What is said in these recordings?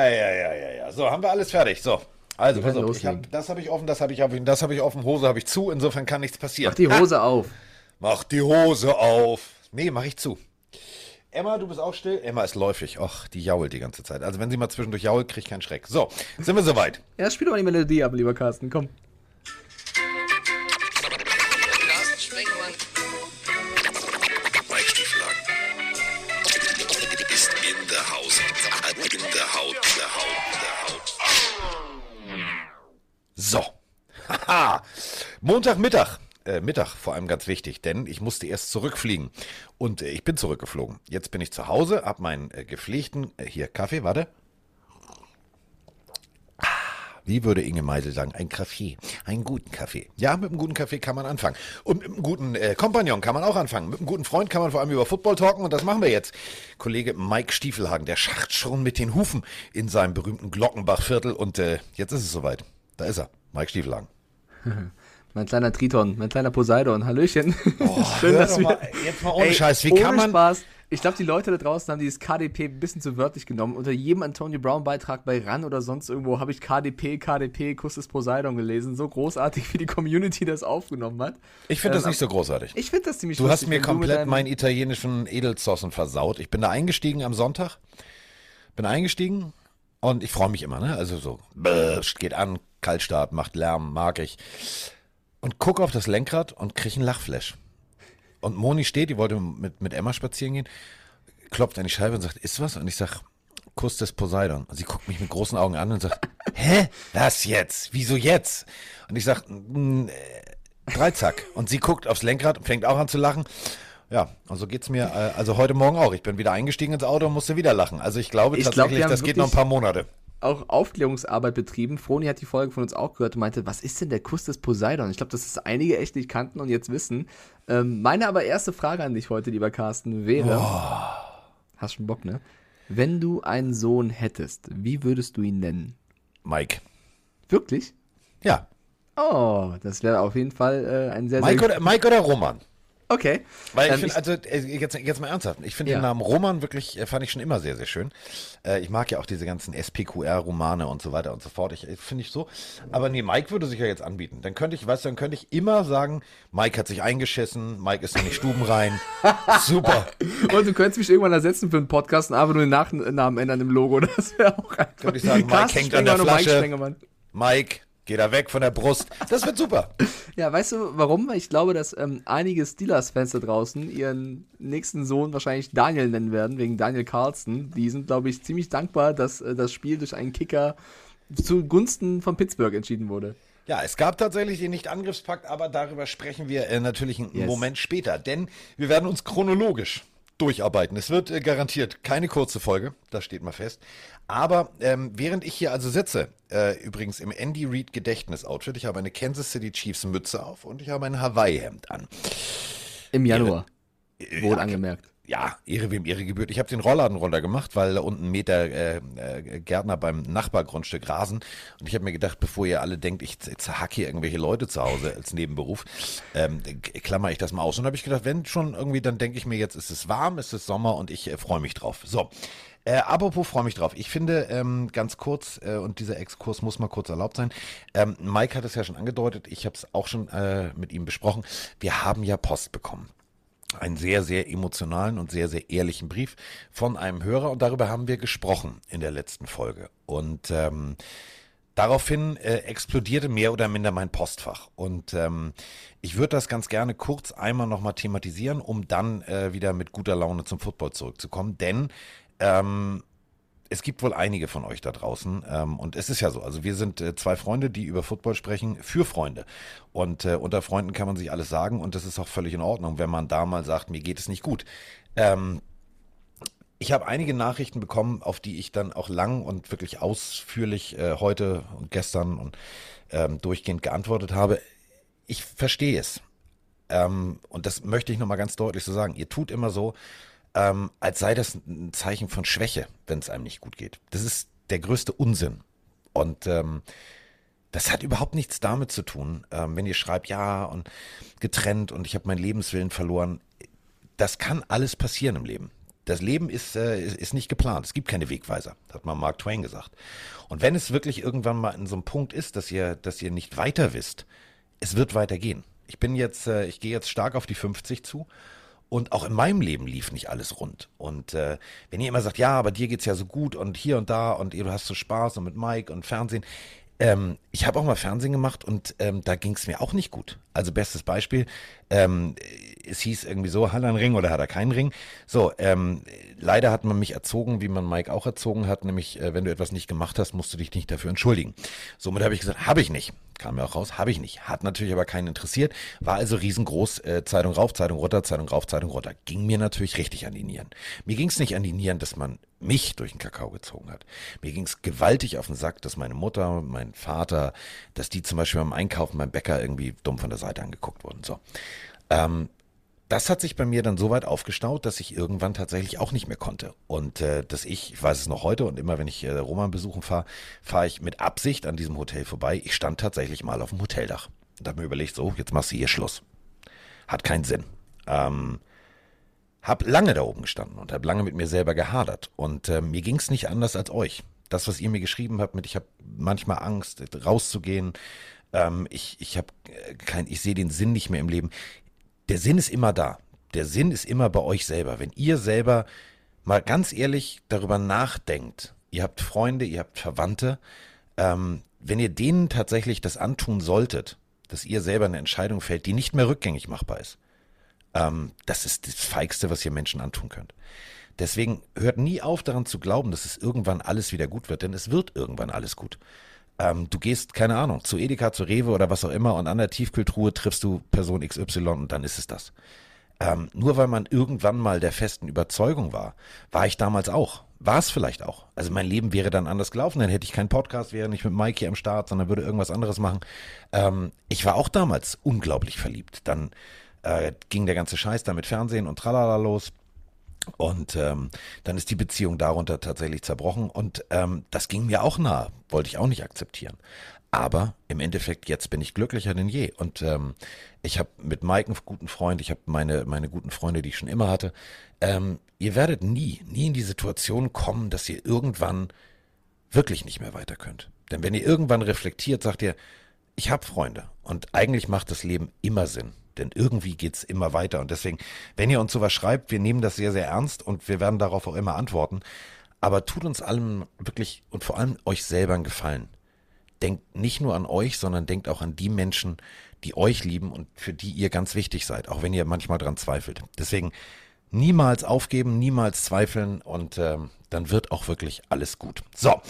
Ja, ja, ja, ja, ja. So, haben wir alles fertig. So. Also, pass auf, hab, das habe ich offen, das habe ich offen, das habe ich offen, Hose habe ich zu, insofern kann nichts passieren. Mach die Hose auf. Mach die Hose auf. Nee, mach ich zu. Emma, du bist auch still. Emma ist läufig. Och, die jault die ganze Zeit. Also wenn sie mal zwischendurch jault, kriegt keinen Schreck. So, sind wir soweit. Ja, spiel doch mal die Melodie ab, lieber Carsten. Komm. Haha. Montagmittag. Äh, Mittag vor allem ganz wichtig, denn ich musste erst zurückfliegen. Und äh, ich bin zurückgeflogen. Jetzt bin ich zu Hause, hab meinen äh, gepflegten, äh, hier Kaffee, warte. Ah, Wie würde Inge Meisel sagen, ein Kaffee, einen guten Kaffee. Ja, mit einem guten Kaffee kann man anfangen. Und mit einem guten äh, Kompagnon kann man auch anfangen. Mit einem guten Freund kann man vor allem über Football talken und das machen wir jetzt. Kollege Mike Stiefelhagen, der schacht schon mit den Hufen in seinem berühmten Glockenbachviertel und jetzt ist es soweit. Da ist er, Mike Stiefelhagen. Mein kleiner Triton, mein kleiner Poseidon. Hallöchen. Schön, dass wir... Mal, jetzt mal ohne Ey, Scheiß, wie ohne kann man... Spaß. Ich glaube, die Leute da draußen haben dieses KDP ein bisschen zu wörtlich genommen. Unter jedem Antonio Brown-Beitrag bei RAN oder sonst irgendwo habe ich KDP, KDP, Kuss des Poseidon gelesen. So großartig, wie die Community das aufgenommen hat. Ich finde das Ähm, nicht so großartig. Ich finde das ziemlich Du hast lustig, mir du mit komplett meinen italienischen Edelzossen versaut. Ich bin da eingestiegen am Sonntag. Bin eingestiegen und ich freue mich immer, ne? Also so, bäh, geht an, Kaltstart, macht Lärm, mag ich. Und guck auf das Lenkrad und krieg einen Lachflash. Und Moni steht, die wollte mit, mit Emma spazieren gehen, klopft an die Scheibe und sagt, ist was? Und ich sag, Kuss des Poseidon. Und sie guckt mich mit großen Augen an und sagt, hä? Das jetzt? Wieso jetzt? Und ich sag, "Mm, äh, Dreizack. Und sie guckt aufs Lenkrad und fängt auch an zu lachen. Ja, und so geht's mir, äh, also heute Morgen auch. Ich bin wieder eingestiegen ins Auto und musste wieder lachen. Also ich glaube Ich glaub, tatsächlich, haben das geht noch ein paar Monate. auch Aufklärungsarbeit betrieben. Froni hat die Folge von uns auch gehört und meinte, was ist denn der Kuss des Poseidon? Ich glaube, dass es einige echt nicht kannten und jetzt wissen. Ähm, meine aber erste Frage an dich heute, lieber Carsten, wäre, hast schon Bock, ne? Wenn du einen Sohn hättest, wie würdest du ihn nennen? Mike. Wirklich? Ja. Oh, das wäre auf jeden Fall äh, ein sehr, Mike sehr... oder, Mike oder Roman? Okay. Weil ich Ähm, finde, also äh, jetzt, jetzt mal ernsthaft, ich finde Ja. den Namen Roman wirklich, äh, fand ich schon immer sehr, sehr schön. Äh, ich mag ja auch diese ganzen SPQR-Romane und so weiter und so fort. Ich, finde ich so. Aber nee, Mike würde sich ja jetzt anbieten. Dann könnte ich, weißt du, dann könnte ich immer sagen, Mike hat sich eingeschissen, Mike ist in die Stuben rein. Super. Und du könntest mich irgendwann ersetzen für einen Podcast und einfach nur den Nachnamen ändern im Logo. Das wäre auch einfach... Könnte ich sagen, Mike hängt an der Mike Flasche. Sprengemann. Mike, geh da weg von der Brust. Das wird super. Ja, weißt du warum? Weil Ich glaube, dass ähm, einige Steelers-Fans da draußen ihren nächsten Sohn wahrscheinlich Daniel nennen werden, wegen Daniel Carlson. Die sind, glaube ich, ziemlich dankbar, dass äh, das Spiel durch einen Kicker zugunsten von Pittsburgh entschieden wurde. Ja, es gab tatsächlich den Nicht-Angriffspakt, aber darüber sprechen wir äh, natürlich einen Yes. Moment später, denn wir werden uns chronologisch durcharbeiten. Es wird äh, garantiert keine kurze Folge, das steht mal fest. Aber ähm, während ich hier also sitze, äh, übrigens im Andy Reid Gedächtnis-Outfit, ich habe eine Kansas City Chiefs Mütze auf und ich habe ein Hawaii-Hemd an. Im Januar, wohl Ja, angemerkt. Ja, Ehre wem Ehre gebührt. Ich habe den Rollladen runtergemacht, weil da unten Meter äh, äh, Gärtner beim Nachbargrundstück rasen. Und ich habe mir gedacht, bevor ihr alle denkt, ich z- zerhack hier irgendwelche Leute zu Hause als Nebenberuf, ähm, klammer ich das mal aus. Und habe ich gedacht, wenn schon irgendwie, dann denke ich mir, jetzt ist es warm, ist es Sommer und ich äh, freue mich drauf. So. Äh, apropos freue mich drauf. Ich finde, ähm, ganz kurz, äh, und dieser Exkurs muss mal kurz erlaubt sein. Ähm, Mike hat es ja schon angedeutet, ich habe es auch schon äh, mit ihm besprochen. Wir haben ja Post bekommen einen sehr, sehr emotionalen und sehr, sehr ehrlichen Brief von einem Hörer und darüber haben wir gesprochen in der letzten Folge. Und ähm, daraufhin äh, explodierte mehr oder minder mein Postfach. Und ähm, ich würde das ganz gerne kurz einmal nochmal thematisieren, um dann äh, wieder mit guter Laune zum Football zurückzukommen. Denn ähm, es gibt wohl einige von euch da draußen ähm, und es ist ja so, also wir sind äh, zwei Freunde, die über Football sprechen, für Freunde. Und äh, unter Freunden kann man sich alles sagen und das ist auch völlig in Ordnung, wenn man da mal sagt, mir geht es nicht gut. Ähm, ich habe einige Nachrichten bekommen, auf die ich dann auch lang und wirklich ausführlich äh, heute und gestern und ähm, durchgehend geantwortet habe. Ich verstehe es. Ähm, und das möchte ich nochmal ganz deutlich so sagen. Ihr tut immer so, ähm, als sei das ein Zeichen von Schwäche, wenn es einem nicht gut geht. Das ist der größte Unsinn. Und ähm, das hat überhaupt nichts damit zu tun, ähm, wenn ihr schreibt, ja, und getrennt und ich habe meinen Lebenswillen verloren. Das kann alles passieren im Leben. Das Leben ist, äh, ist nicht geplant. Es gibt keine Wegweiser, hat mal Mark Twain gesagt. Und wenn es wirklich irgendwann mal in so einem Punkt ist, dass ihr, dass ihr nicht weiter wisst, es wird weitergehen. Ich bin jetzt, äh, ich gehe jetzt stark auf die 50 zu. Und auch in meinem Leben lief nicht alles rund. Und äh, wenn ihr immer sagt, ja, aber dir geht's ja so gut und hier und da und du hast so Spaß und mit Mike und Fernsehen. Ähm, ich habe auch mal Fernsehen gemacht und ähm, da ging's mir auch nicht gut. Also bestes Beispiel, ähm, es hieß irgendwie so, hat er einen Ring oder hat er keinen Ring? So, ähm, leider hat man mich erzogen, wie man Mike auch erzogen hat, nämlich äh, wenn du etwas nicht gemacht hast, musst du dich nicht dafür entschuldigen. Somit habe ich gesagt, habe ich nicht. Kam mir auch raus, habe ich nicht. Hat natürlich aber keinen interessiert, war also riesengroß, äh, Zeitung rauf, Zeitung runter, Zeitung rauf, Zeitung runter. Ging mir natürlich richtig an die Nieren. Mir ging es nicht an die Nieren, dass man mich durch den Kakao gezogen hat. Mir ging es gewaltig auf den Sack, dass meine Mutter, mein Vater, dass die zum Beispiel beim Einkaufen beim Bäcker irgendwie dumm von der Seite angeguckt wurden. So. Ähm, das hat sich bei mir dann so weit aufgestaut, dass ich irgendwann tatsächlich auch nicht mehr konnte. Und äh, dass ich, ich weiß es noch heute und immer wenn ich äh, Roman besuchen fahre, fahre ich mit Absicht an diesem Hotel vorbei. Ich stand tatsächlich mal auf dem Hoteldach und habe mir überlegt, so, jetzt machst du hier Schluss. Hat keinen Sinn. Ähm, hab lange da oben gestanden und habe lange mit mir selber gehadert. Und äh, mir ging es nicht anders als euch. Das, was ihr mir geschrieben habt, mit ich habe manchmal Angst, rauszugehen. Ähm, ich ich habe kein, ich sehe den Sinn nicht mehr im Leben der Sinn ist immer da. Der Sinn ist immer bei euch selber. Wenn ihr selber mal ganz ehrlich darüber nachdenkt, ihr habt Freunde, ihr habt Verwandte, ähm, wenn ihr denen tatsächlich das antun solltet, dass ihr selber eine Entscheidung fällt, die nicht mehr rückgängig machbar ist, ähm, das ist das Feigste, was ihr Menschen antun könnt. Deswegen hört nie auf daran zu glauben, dass es irgendwann alles wieder gut wird, denn es wird irgendwann alles gut. Ähm, du gehst, keine Ahnung, zu Edeka, zu Rewe oder was auch immer und an der Tiefkühltruhe triffst du Person XY und dann ist es das. Ähm, nur weil man irgendwann mal der festen Überzeugung war, war ich damals auch. War es vielleicht auch. Also mein Leben wäre dann anders gelaufen, dann hätte ich keinen Podcast, wäre nicht mit Mike hier am Start, sondern würde irgendwas anderes machen. Ähm, ich war auch damals unglaublich verliebt. Dann äh, ging der ganze Scheiß da mit Fernsehen und tralala los. Und ähm, dann ist die Beziehung darunter tatsächlich zerbrochen und ähm, das ging mir auch nahe, wollte ich auch nicht akzeptieren. Aber im Endeffekt, jetzt bin ich glücklicher denn je. Und ähm, ich habe mit Mike einen guten Freund, ich habe meine, meine guten Freunde, die ich schon immer hatte. Ähm, ihr werdet nie, nie in die Situation kommen, dass ihr irgendwann wirklich nicht mehr weiter könnt. Denn wenn ihr irgendwann reflektiert, sagt ihr, ich habe Freunde und eigentlich macht das Leben immer Sinn. Denn irgendwie geht's immer weiter. Und deswegen, wenn ihr uns sowas schreibt, wir nehmen das sehr, sehr ernst und wir werden darauf auch immer antworten. Aber tut uns allem wirklich und vor allem euch selber einen Gefallen. Denkt nicht nur an euch, sondern denkt auch an die Menschen, die euch lieben und für die ihr ganz wichtig seid, auch wenn ihr manchmal dran zweifelt. Deswegen niemals aufgeben, niemals zweifeln und ähm, dann wird auch wirklich alles gut. So,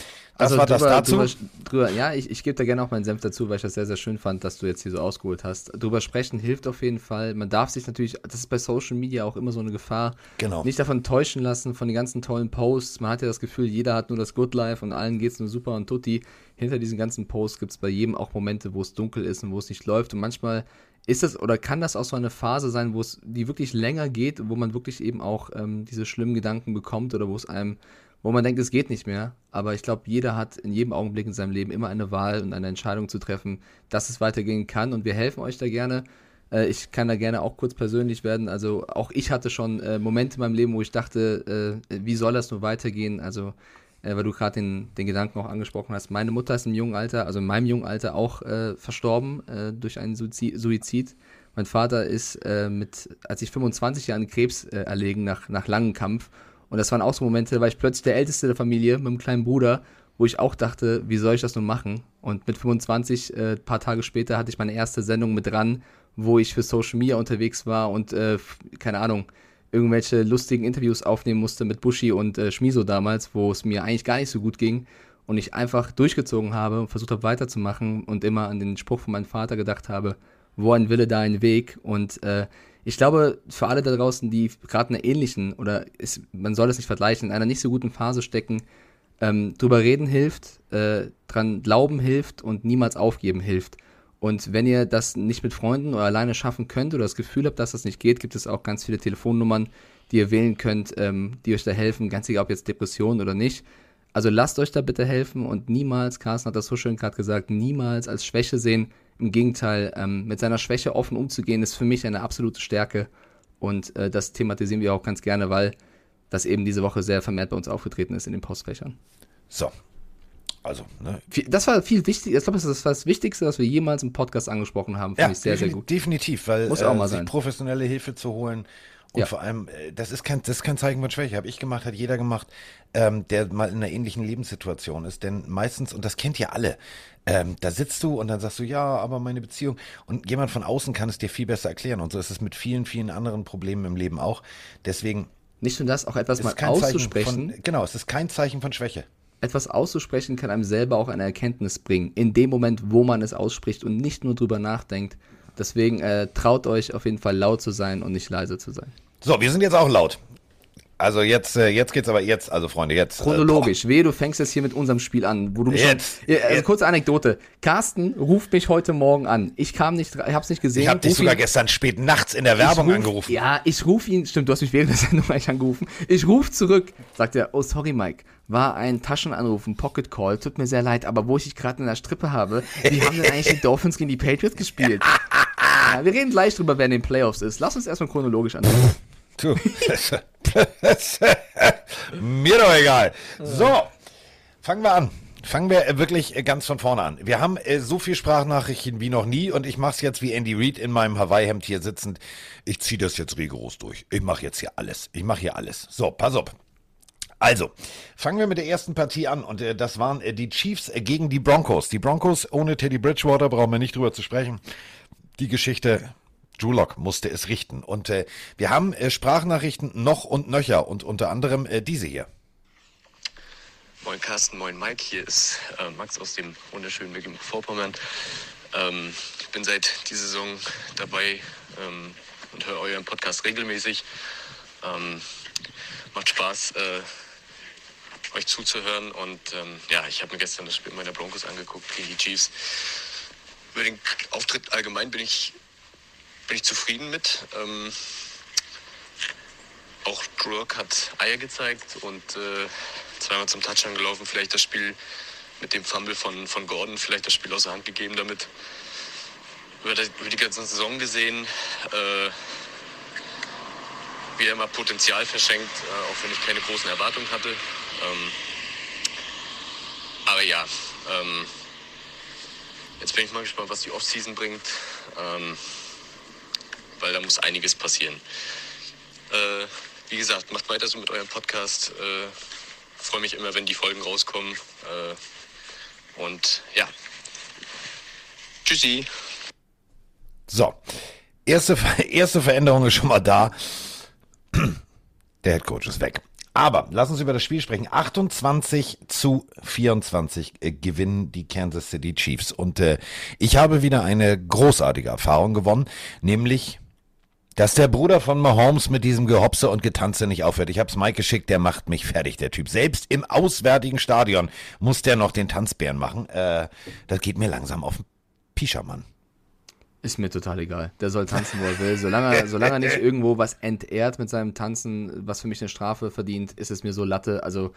das Also war das drüber- dazu. Drüber, drüber, ja, ich, ich gebe da gerne auch meinen Senf dazu, weil ich das sehr, sehr schön fand, dass du jetzt hier so ausgeholt hast. Drüber sprechen hilft auf jeden Fall. Man darf sich natürlich, das ist bei Social Media auch immer so eine Gefahr, Genau. nicht davon täuschen lassen, von den ganzen tollen Posts. Man hat ja das Gefühl, jeder hat nur das Good Life und allen geht's nur super und tutti. Hinter diesen ganzen Posts gibt's bei jedem auch Momente, wo es dunkel ist und wo es nicht läuft. Und manchmal ist das oder kann das auch so eine Phase sein, wo es die wirklich länger geht, wo man wirklich eben auch ähm, diese schlimmen Gedanken bekommt oder wo es einem, wo man denkt, es geht nicht mehr. Aber ich glaube, jeder hat in jedem Augenblick in seinem Leben immer eine Wahl und eine Entscheidung zu treffen, dass es weitergehen kann. Und wir helfen euch da gerne. Äh, ich kann da gerne auch kurz persönlich werden. Also auch ich hatte schon äh, Momente in meinem Leben, wo ich dachte, äh, wie soll das nur weitergehen? Also äh, weil du gerade den, den Gedanken auch angesprochen hast. Meine Mutter ist im jungen Alter, also in meinem jungen Alter auch äh, verstorben äh, durch einen Suizi- Suizid. Mein Vater ist mit, als ich 25 Jahre an Krebs erlegen nach, nach langem Kampf. Und das waren auch so Momente, da war ich plötzlich der Älteste der Familie mit einem kleinen Bruder, wo ich auch dachte, wie soll ich das nun machen? Und mit 25, äh, paar Tage später, hatte ich meine erste Sendung mit dran, wo ich für Social Media unterwegs war und, äh, keine Ahnung, irgendwelche lustigen Interviews aufnehmen musste mit Bushi und äh, Schmiso damals, wo es mir eigentlich gar nicht so gut ging und ich einfach durchgezogen habe und versucht habe weiterzumachen und immer an den Spruch von meinem Vater gedacht habe, wo ein Wille, da ein Weg und äh, ich glaube, für alle da draußen, die gerade in einer ähnlichen oder ist, man soll es nicht vergleichen, in einer nicht so guten Phase stecken, ähm, drüber reden hilft, äh, dran glauben hilft und niemals aufgeben hilft. Und wenn ihr das nicht mit Freunden oder alleine schaffen könnt oder das Gefühl habt, dass das nicht geht, gibt es auch ganz viele Telefonnummern, die ihr wählen könnt, ähm, die euch da helfen, ganz egal ob jetzt Depression oder nicht. Also lasst euch da bitte helfen und niemals, Carsten hat das so schön gerade gesagt, niemals als Schwäche sehen. Im Gegenteil, ähm, mit seiner Schwäche offen umzugehen, ist für mich eine absolute Stärke. Und äh, das thematisieren wir auch ganz gerne, weil das eben diese Woche sehr vermehrt bei uns aufgetreten ist in den Postfächern. So. Also, ne? Das war viel wichtig. Ich glaube, das ist das Wichtigste, was wir jemals im Podcast angesprochen haben. Finde ich sehr, sehr gut. Definitiv, weil Muss auch mal äh, sich sein. professionelle Hilfe zu holen und Ja. vor allem, äh, das ist kein, das ist kein Zeichen von Schwäche. Habe ich gemacht, hat jeder gemacht, ähm, der mal in einer ähnlichen Lebenssituation ist. Denn meistens, und das kennt ihr alle, ähm, da sitzt du und dann sagst du, ja, aber meine Beziehung. Und jemand von außen kann es dir viel besser erklären. Und so ist es mit vielen, vielen anderen Problemen im Leben auch. Deswegen Nicht nur das, auch etwas mal auszusprechen. von, genau, es ist kein Zeichen von Schwäche. etwas auszusprechen kann einem selber auch eine Erkenntnis bringen. In dem Moment, wo man es ausspricht und nicht nur drüber nachdenkt. Deswegen äh, traut euch auf jeden Fall laut zu sein und nicht leise zu sein. So, wir sind jetzt auch laut. Also jetzt, äh, jetzt geht's aber jetzt, also Freunde, jetzt. äh, Chronologisch. Wehe, du fängst jetzt hier mit unserem Spiel an, wo du Jetzt, schon, also jetzt. kurze Anekdote. Carsten ruft mich heute Morgen an. Ich kam nicht, ich hab's nicht gesehen. Ich habe dich ruf sogar ihn- gestern spät nachts in der Werbung ruf, angerufen. Ja, ich rufe ihn, stimmt, du hast mich während der Sendung gleich angerufen. Ich rufe zurück, sagt er, oh sorry Mike, war ein Taschenanruf, ein Pocket Call, tut mir sehr leid, aber wo ich dich gerade in der Strippe habe, wie haben denn eigentlich die Dolphins gegen die Patriots gespielt? Wir reden gleich drüber, wer in den Playoffs ist. Lass uns erstmal chronologisch anfangen. Mir doch egal. So, fangen wir an. Fangen wir äh, wirklich äh, ganz von vorne an. Wir haben äh, so viel Sprachnachrichten wie noch nie und ich mache es jetzt wie Andy Reid in meinem Hawaii-Hemd hier sitzend. Ich ziehe das jetzt rigoros durch. Ich mache jetzt hier alles. Ich mache hier alles. So, pass auf. Also, fangen wir mit der ersten Partie an und äh, das waren äh, die Chiefs äh, gegen die Broncos. Die Broncos ohne Teddy Bridgewater brauchen wir nicht drüber zu sprechen. Die Geschichte, Drew Lock musste es richten. Und äh, wir haben äh, Sprachnachrichten noch und nöcher und unter anderem äh, diese hier. Moin Carsten, moin Mike, hier ist äh, Max aus dem wunderschönen Mecklenburg-Vorpommern. Ähm, ich bin seit dieser Saison dabei ähm, und höre euren Podcast regelmäßig. Ähm, macht Spaß, äh, euch zuzuhören und ähm, ja, ich habe mir gestern das Spiel meiner Broncos angeguckt gegen die Chiefs. Über den Auftritt allgemein bin ich, bin ich zufrieden mit. Ähm, auch Lock hat Eier gezeigt und äh, zweimal zum Touchdown gelaufen. Vielleicht das Spiel mit dem Fumble von, von Gordon, vielleicht das Spiel aus der Hand gegeben damit. Über die, über die ganze Saison gesehen, äh, wie er immer Potenzial verschenkt, äh, auch wenn ich keine großen Erwartungen hatte. Ähm, aber ja, ähm, jetzt bin ich mal gespannt, was die Offseason bringt, ähm, weil da muss einiges passieren. Äh, wie gesagt, macht weiter so mit eurem Podcast. Äh, Freue mich immer, wenn die Folgen rauskommen. Äh, und ja. Tschüssi. So, erste, erste Veränderung ist schon mal da. Der Head Coach ist weg. Aber lass uns über das Spiel sprechen. 28 zu 24 äh, gewinnen die Kansas City Chiefs. Und äh, ich habe wieder eine großartige Erfahrung gewonnen, nämlich dass der Bruder von Mahomes mit diesem Gehopse und Getanze nicht aufhört. Ich hab's Mike geschickt, der macht mich fertig, der Typ. Selbst im auswärtigen Stadion muss der noch den Tanzbären machen. Äh, das geht mir langsam auf den Pischer, Mann. Ist mir total egal. Der soll tanzen, wo er will. Solange, er- solange er nicht irgendwo was entehrt mit seinem Tanzen, was für mich eine Strafe verdient, ist es mir so Latte. Also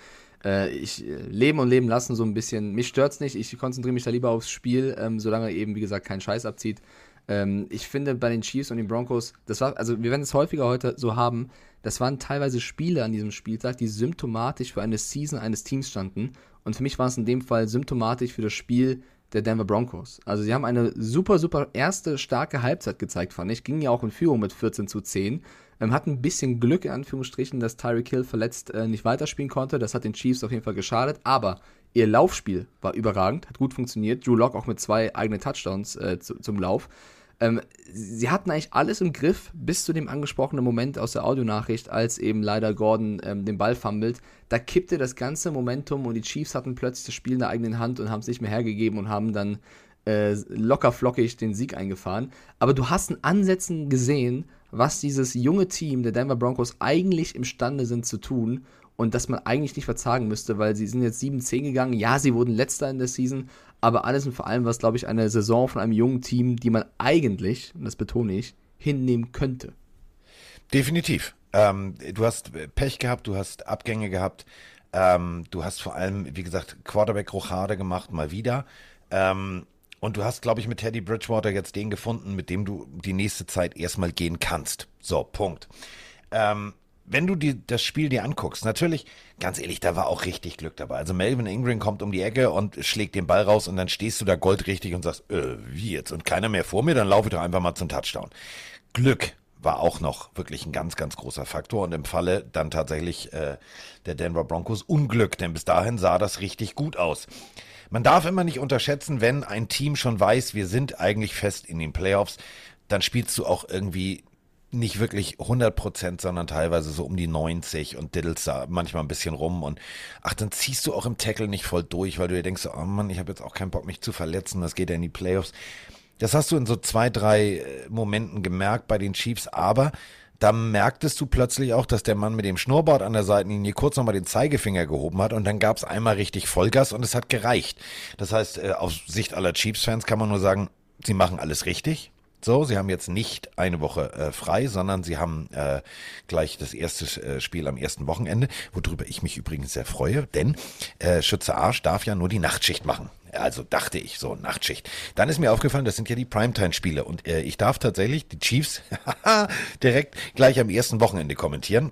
äh, ich äh, leben und leben lassen so ein bisschen. Mich stört's nicht. Ich konzentriere mich da lieber aufs Spiel, ähm, solange er eben, wie gesagt, keinen Scheiß abzieht. Ähm, ich finde bei den Chiefs und den Broncos, das war, also wir werden es häufiger heute so haben, das waren teilweise Spiele an diesem Spieltag, die symptomatisch für eine Season eines Teams standen. Und für mich war es in dem Fall symptomatisch für das Spiel der Denver Broncos. Also sie haben eine super, super erste starke Halbzeit gezeigt, fand ich. Ging ja auch in Führung mit 14 zu 10. Ähm, hatten ein bisschen Glück, in Anführungsstrichen, dass Tyreek Hill verletzt äh, nicht weiterspielen konnte. Das hat den Chiefs auf jeden Fall geschadet. Aber ihr Laufspiel war überragend, hat gut funktioniert. Drew Lock auch mit zwei eigenen Touchdowns äh, zu, zum Lauf. Ähm, sie hatten eigentlich alles im Griff bis zu dem angesprochenen Moment aus der Audionachricht, als eben leider Gordon ähm, den Ball fummelt. Da kippte das ganze Momentum und die Chiefs hatten plötzlich das Spiel in der eigenen Hand und haben es nicht mehr hergegeben und haben dann äh, locker flockig den Sieg eingefahren. Aber du hast in Ansätzen gesehen, was dieses junge Team der Denver Broncos eigentlich imstande sind zu tun und dass man eigentlich nicht verzagen müsste, weil sie sind jetzt 7-10 gegangen. Ja, sie wurden letzter in der Season, aber alles und vor allem war es, glaube ich, eine Saison von einem jungen Team, die man eigentlich, und das betone ich, hinnehmen könnte. Definitiv. Ähm, du hast Pech gehabt, du hast Abgänge gehabt, ähm, du hast vor allem, wie gesagt, Quarterback-Rochade gemacht, mal wieder. Ähm, und du hast, glaube ich, mit Teddy Bridgewater jetzt den gefunden, mit dem du die nächste Zeit erstmal gehen kannst. So, Punkt. Ähm, wenn du die, das Spiel dir anguckst, natürlich, ganz ehrlich, da war auch richtig Glück dabei. Also Melvin Ingram kommt um die Ecke und schlägt den Ball raus und dann stehst du da goldrichtig und sagst, äh, wie jetzt? Und keiner mehr vor mir, dann laufe ich doch einfach mal zum Touchdown. Glück war auch noch wirklich ein ganz, ganz großer Faktor und im Falle dann tatsächlich äh, der Denver Broncos Unglück, denn bis dahin sah das richtig gut aus. Man darf immer nicht unterschätzen, wenn ein Team schon weiß, wir sind eigentlich fest in den Playoffs, dann spielst du auch irgendwie nicht wirklich 100 Prozent, sondern teilweise so um die 90 und diddelst da manchmal ein bisschen rum und ach, dann ziehst du auch im Tackle nicht voll durch, weil du dir denkst, oh Mann, ich habe jetzt auch keinen Bock, mich zu verletzen, das geht ja in die Playoffs. Das hast du in so zwei, drei äh, Momenten gemerkt bei den Chiefs, aber da merktest du plötzlich auch, dass der Mann mit dem Schnurrbart an der Seitenlinie kurz nochmal den Zeigefinger gehoben hat und dann gab es einmal richtig Vollgas und es hat gereicht. Das heißt, äh, aus Sicht aller Chiefs-Fans kann man nur sagen, sie machen alles richtig. So, sie haben jetzt nicht eine Woche äh, frei, sondern sie haben äh, gleich das erste äh, Spiel am ersten Wochenende, worüber ich mich übrigens sehr freue, denn äh, Schütze Arsch darf ja nur die Nachtschicht machen. Also dachte ich, so Nachtschicht. Dann ist mir aufgefallen, das sind ja die Primetime-Spiele und äh, ich darf tatsächlich die Chiefs direkt gleich am ersten Wochenende kommentieren.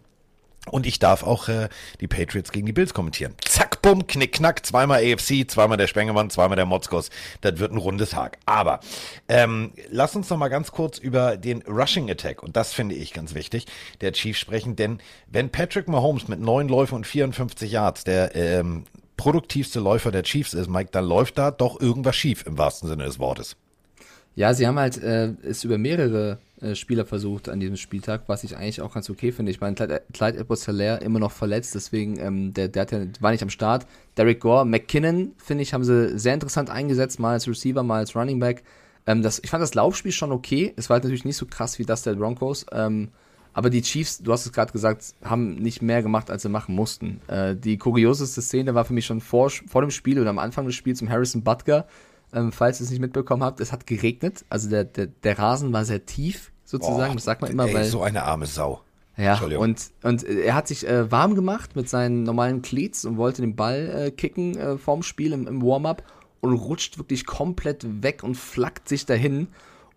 Und ich darf auch äh, die Patriots gegen die Bills kommentieren. Zack, bumm, knick, knack, zweimal AFC, zweimal der Spengemann, zweimal der Motzkos. Das wird ein rundes Tag. Aber ähm, lass uns noch mal ganz kurz über den Rushing Attack, und das finde ich ganz wichtig, der Chiefs sprechen. Denn wenn Patrick Mahomes mit neun Läufen und 54 Yards der ähm, produktivste Läufer der Chiefs ist, Mike, dann läuft da doch irgendwas schief im wahrsten Sinne des Wortes. Ja, sie haben halt äh, es über mehrere äh, Spieler versucht an diesem Spieltag, was ich eigentlich auch ganz okay finde. Ich meine, Clyde, Clyde edwards immer noch verletzt, deswegen, ähm, der, der, der war nicht am Start. Derek Gore, McKinnon, finde ich, haben sie sehr interessant eingesetzt, mal als Receiver, mal als Running Back. Ähm, das, ich fand das Laufspiel schon okay. Es war halt natürlich nicht so krass wie das der Broncos. Ähm, aber die Chiefs, du hast es gerade gesagt, haben nicht mehr gemacht, als sie machen mussten. Äh, die kurioseste Szene war für mich schon vor, vor dem Spiel oder am Anfang des Spiels zum Harrison Butker, ähm, falls ihr es nicht mitbekommen habt, es hat geregnet. Also der, der, der Rasen war sehr tief, sozusagen. Boah, das sagt man immer, ey, weil. So eine arme Sau. Ja, und, und er hat sich äh, warm gemacht mit seinen normalen Cleats und wollte den Ball äh, kicken äh, vorm Spiel im, im Warm-up und rutscht wirklich komplett weg und flackt sich dahin.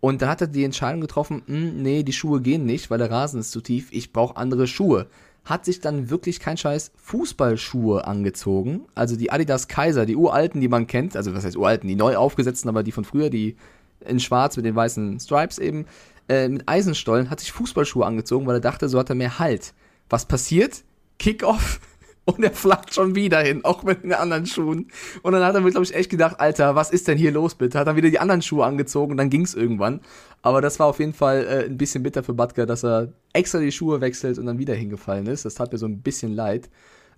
Und dann hat er die Entscheidung getroffen, hm, nee, die Schuhe gehen nicht, weil der Rasen ist zu tief, ich brauche andere Schuhe hat sich dann wirklich kein Scheiß Fußballschuhe angezogen. Also die Adidas Kaiser, die uralten, die man kennt, also was heißt uralten, die neu aufgesetzten, aber die von früher, die in schwarz mit den weißen Stripes eben, äh, mit Eisenstollen, hat sich Fußballschuhe angezogen, weil er dachte, so hat er mehr Halt. Was passiert? Kickoff und er flackt schon wieder hin, auch mit den anderen Schuhen. Und dann hat er mir, glaube ich, echt gedacht, Alter, was ist denn hier los bitte? Hat er wieder die anderen Schuhe angezogen und dann ging es irgendwann. Aber das war auf jeden Fall äh, ein bisschen bitter für Butker, dass er extra die Schuhe wechselt und dann wieder hingefallen ist. Das tat mir so ein bisschen leid.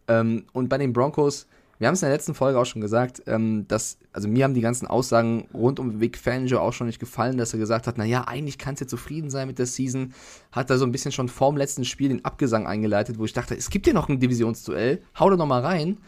Ähm, und bei den Broncos, wir haben es in der letzten Folge auch schon gesagt, ähm, dass, also mir haben die ganzen Aussagen rund um Vic Fangio auch schon nicht gefallen, dass er gesagt hat, naja, eigentlich kannst du zufrieden sein mit der Season. Hat da so ein bisschen schon vorm letzten Spiel den Abgesang eingeleitet, wo ich dachte, es gibt ja noch ein Divisionsduell, hau da noch mal rein.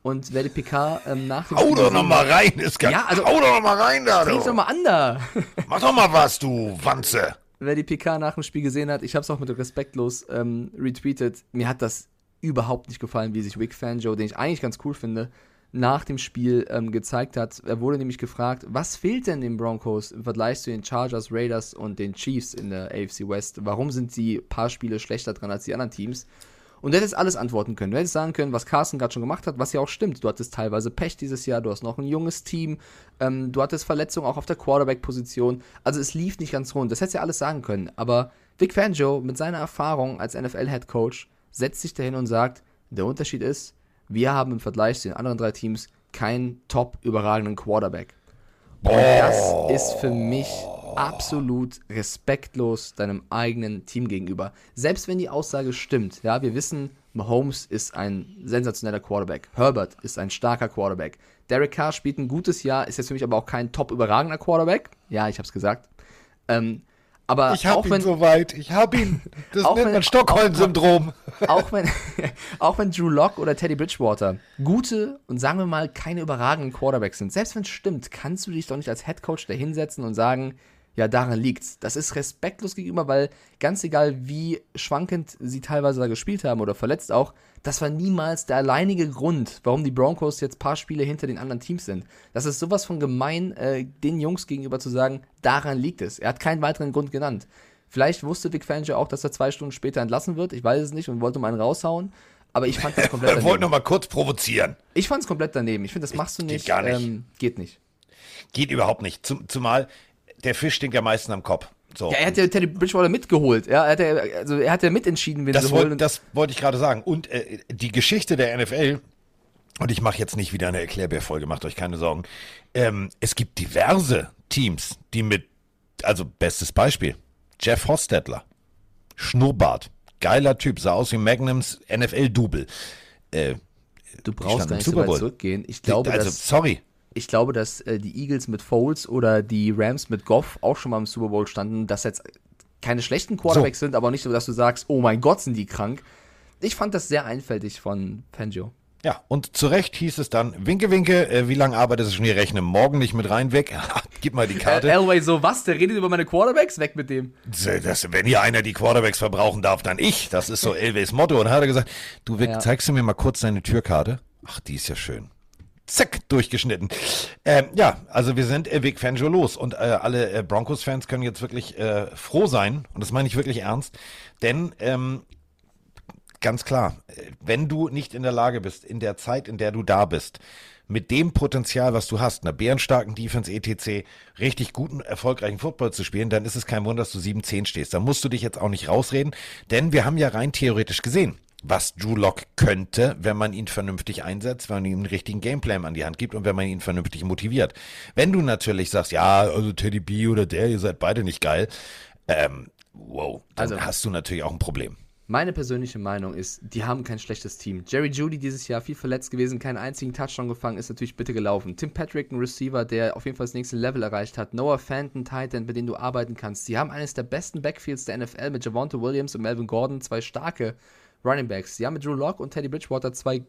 Und werde PK ähm, nach dem Hau doch noch mal rein, ist gar Ja, also- Hau doch noch mal rein da, Dreh's doch du. mal an da. Mach doch mal was, du Wanze. Wer die PK nach dem Spiel gesehen hat, ich habe es auch mit respektlos ähm, retweetet. Mir hat das überhaupt nicht gefallen, wie sich Vic Fangio, den ich eigentlich ganz cool finde, nach dem Spiel ähm, gezeigt hat. Er wurde nämlich gefragt, was fehlt denn den Broncos im Vergleich zu den Chargers, Raiders und den Chiefs in der AFC West? Warum sind sie ein paar Spiele schlechter dran als die anderen Teams? Und du hättest alles antworten können. Du hättest sagen können, was Carsten gerade schon gemacht hat, was ja auch stimmt. Du hattest teilweise Pech dieses Jahr, du hast noch ein junges Team, ähm, du hattest Verletzungen auch auf der Quarterback-Position. Also es lief nicht ganz rund. Das hättest du ja alles sagen können. Aber Vic Fangio mit seiner Erfahrung als NFL-Head-Coach setzt sich dahin und sagt, der Unterschied ist, wir haben im Vergleich zu den anderen drei Teams keinen top überragenden Quarterback. Und das ist für mich absolut respektlos deinem eigenen Team gegenüber. Selbst wenn die Aussage stimmt, ja, wir wissen, Mahomes ist ein sensationeller Quarterback. Herbert ist ein starker Quarterback. Derek Carr spielt ein gutes Jahr, ist jetzt für mich aber auch kein top überragender Quarterback. Ja, ich hab's gesagt. Ähm, aber Ich hab auch ihn wenn, soweit. Ich hab ihn. Das Auch nennt wenn- man Stockholm-Syndrom. auch wenn, auch wenn Drew Lock oder Teddy Bridgewater gute und sagen wir mal keine überragenden Quarterbacks sind, selbst wenn es stimmt, kannst du dich doch nicht als Headcoach da hinsetzen und sagen, ja, daran liegt's. Das ist respektlos gegenüber, weil ganz egal, wie schwankend sie teilweise da gespielt haben oder verletzt auch, das war niemals der alleinige Grund, warum die Broncos jetzt paar Spiele hinter den anderen Teams sind. Das ist sowas von gemein, äh, den Jungs gegenüber zu sagen, daran liegt es. Er hat keinen weiteren Grund genannt. Vielleicht wusste Vic Fangio auch, dass er zwei Stunden später entlassen wird. Ich weiß es nicht und wollte mal einen raushauen. Aber ich fand das komplett Wir wollten daneben. noch mal kurz provozieren. Ich fand es komplett daneben. Ich finde, das machst du Geht nicht. gar nicht. Ähm, geht nicht. Geht überhaupt nicht. Zum, zumal der Fisch stinkt ja meistens am Kopf. So. Ja, er hat ja Teddy Bridgewater mitgeholt. Ja, er hat ja, also er hat ja mitentschieden, wen Das, sie wollt, das wollte ich gerade sagen. Und äh, die Geschichte der NFL, und ich mache jetzt nicht wieder eine Erklärbär-Folge, macht euch keine Sorgen. Ähm, es gibt diverse Teams, die mit, also bestes Beispiel, Jeff Hostetler, Schnurrbart, geiler Typ, sah aus wie Magnums NFL-Double. Äh, du brauchst gar nicht so weit zurückgehen. Ich glaube, also, sorry. Ich glaube, dass äh, die Eagles mit Foles oder die Rams mit Goff auch schon mal im Super Bowl standen, dass jetzt keine schlechten Quarterbacks sind, aber nicht so, dass du sagst, oh mein Gott, sind die krank. Ich fand das sehr einfältig von Fangio. Ja, und zu Recht hieß es dann, Winke, Winke, äh, wie lange arbeitest du schon hier? Rechne morgen nicht mit rein, weg. Gib mal die Äh, Karte. Elway, so was? Der redet über meine Quarterbacks? Weg mit dem. Das, wenn hier einer die Quarterbacks verbrauchen darf, dann ich. Das ist so Elways Motto. Und dann hat er gesagt, du Vic, Ja. zeigst du mir mal kurz deine Türkarte? Ach, die ist ja schön. Zack, durchgeschnitten. Ähm, ja, also wir sind äh, Vic Fangio los und äh, alle äh, Broncos-Fans können jetzt wirklich äh, froh sein, und das meine ich wirklich ernst, denn ähm, ganz klar, äh, wenn du nicht in der Lage bist, in der Zeit, in der du da bist, mit dem Potenzial, was du hast, einer bärenstarken Defense etc., richtig guten, erfolgreichen Football zu spielen, dann ist es kein Wunder, dass du 7-10 stehst. Da musst du dich jetzt auch nicht rausreden, denn wir haben ja rein theoretisch gesehen, was Drew Lock könnte, wenn man ihn vernünftig einsetzt, wenn man ihm einen richtigen Gameplan an die Hand gibt und wenn man ihn vernünftig motiviert. Wenn du natürlich sagst, ja, also Teddy B oder der, ihr seid beide nicht geil, ähm, wow, dann Also- hast du natürlich auch ein Problem. Meine persönliche Meinung ist, die haben kein schlechtes Team. Jerry Judy dieses Jahr viel verletzt gewesen, keinen einzigen Touchdown gefangen, ist natürlich bitte gelaufen. Tim Patrick, ein Receiver, der auf jeden Fall das nächste Level erreicht hat. Noah Fenton, Titan, mit denen du arbeiten kannst. Sie haben eines der besten Backfields der NFL mit Javonte Williams und Melvin Gordon, zwei starke Running Backs. Sie haben mit Drew Lock und Teddy Bridgewater zwei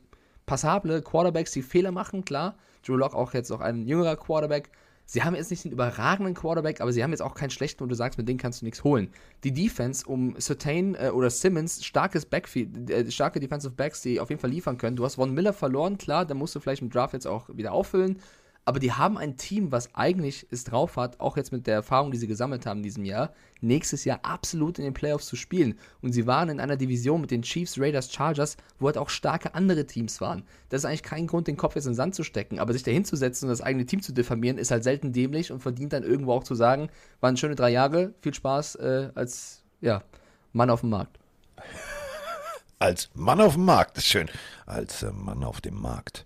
passable Quarterbacks, die Fehler machen, klar. Drew Lock auch jetzt auch ein jüngerer Quarterback. Sie haben jetzt nicht den überragenden Quarterback, aber sie haben jetzt auch keinen schlechten, wo du sagst, mit denen kannst du nichts holen. Die Defense um Certain äh, oder Simmons, starkes Backfield, äh, starke Defensive Backs, die auf jeden Fall liefern können. Du hast Von Miller verloren, klar, da musst du vielleicht im Draft jetzt auch wieder auffüllen. Aber die haben ein Team, was eigentlich es drauf hat, auch jetzt mit der Erfahrung, die sie gesammelt haben in diesem Jahr, nächstes Jahr absolut in den Playoffs zu spielen. Und sie waren in einer Division mit den Chiefs, Raiders, Chargers, wo halt auch starke andere Teams waren. Das ist eigentlich kein Grund, den Kopf jetzt in den Sand zu stecken. Aber sich da hinzusetzen und das eigene Team zu diffamieren, ist halt selten dämlich und verdient dann irgendwo auch zu sagen, waren schöne drei Jahre, viel Spaß äh, als ja, Mann auf dem Markt. Als Mann auf dem Markt, ist schön. Als äh, Mann auf dem Markt.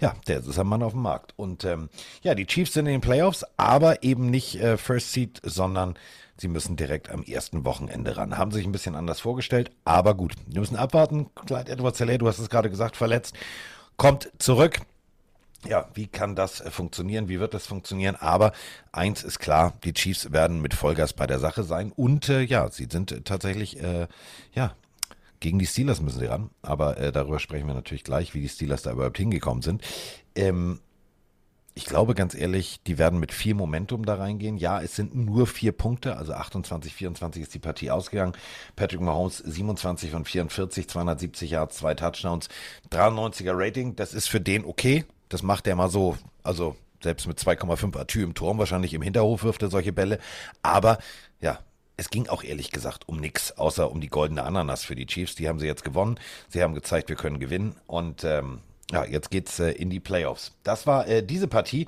Ja, der ist ein Mann auf dem Markt. Und ähm, ja, die Chiefs sind in den Playoffs, aber eben nicht äh, First Seed, sondern sie müssen direkt am ersten Wochenende ran. Haben sich ein bisschen anders vorgestellt, aber gut. Wir müssen abwarten. Clyde Edwards Hilaire, du hast es gerade gesagt, verletzt. Kommt zurück. Ja, wie kann das äh, funktionieren? Wie wird das funktionieren? Aber eins ist klar, die Chiefs werden mit Vollgas bei der Sache sein. Und äh, ja, sie sind äh, tatsächlich, äh, ja, gegen die Steelers müssen sie ran. Aber äh, darüber sprechen wir natürlich gleich, wie die Steelers da überhaupt hingekommen sind. Ähm, ich glaube ganz ehrlich, die werden mit viel Momentum da reingehen. Ja, es sind nur vier Punkte, also 28, 24 ist die Partie ausgegangen. Patrick Mahomes 27 von 44, 270 Yards, zwei Touchdowns, 93er Rating. Das ist für den okay. Das macht er mal so, also selbst mit 2,5 Atü im Turm, wahrscheinlich im Hinterhof wirft er solche Bälle. Aber ja, es ging auch ehrlich gesagt um nichts, außer um die goldene Ananas für die Chiefs. Die haben sie jetzt gewonnen. Sie haben gezeigt, wir können gewinnen. Und ähm, ja, jetzt geht's äh, in die Playoffs. Das war äh, diese Partie.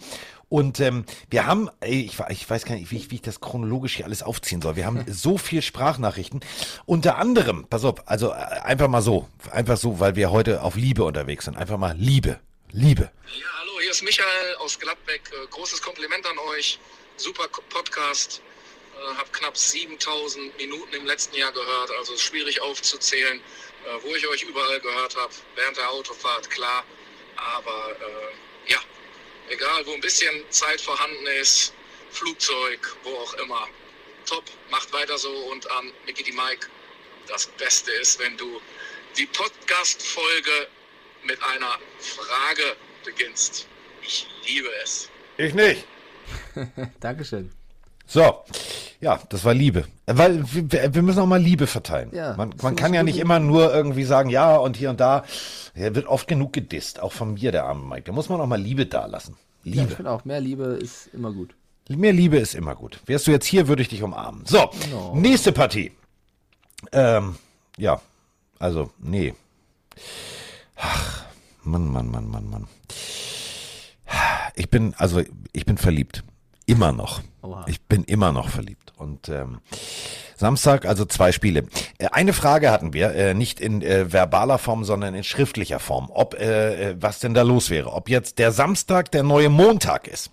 Und ähm, wir haben, ey, ich, ich weiß gar nicht, wie ich, wie ich das chronologisch hier alles aufziehen soll. Wir haben so viel Sprachnachrichten. Unter anderem, pass auf, also äh, einfach mal so, einfach so, weil wir heute auf Liebe unterwegs sind. Einfach mal Liebe, Liebe. Ja, hallo, hier ist Michael aus Gladbeck. Äh, Großes Kompliment an euch. Super Podcast. Äh, hab knapp 7000 Minuten im letzten Jahr gehört, also ist schwierig aufzuzählen, äh, wo ich euch überall gehört habe. Während der Autofahrt, klar. Aber äh, ja, egal, wo ein bisschen Zeit vorhanden ist, Flugzeug, wo auch immer. Top, macht weiter so und an Mickey die Mike. Das Beste ist, wenn du die Podcast-Folge mit einer Frage beginnst. Ich liebe es. Ich nicht. Dankeschön. So, ja, das war Liebe. Weil wir, müssen auch mal Liebe verteilen. Ja, man man kann ja nicht immer nur irgendwie sagen, ja und hier und da. Er wird oft genug gedisst, auch von mir, der arme Mike. Da muss man auch mal Liebe dalassen. Ja, ich Liebe. finde auch, mehr Liebe ist immer gut. Mehr Liebe ist immer gut. Wärst du jetzt hier, würde ich dich umarmen. So, nächste Partie. Ähm, ja, also, nee. Ach, Mann, Mann, Mann, Mann, Mann. Ich bin, also, ich bin verliebt. Immer noch. Oha. Ich bin immer noch verliebt. Und ähm, Samstag, also zwei Spiele. Äh, Eine Frage hatten wir, äh, nicht in äh, verbaler Form, sondern in schriftlicher Form, ob äh, äh, was denn da los wäre, ob jetzt der Samstag der neue Montag ist.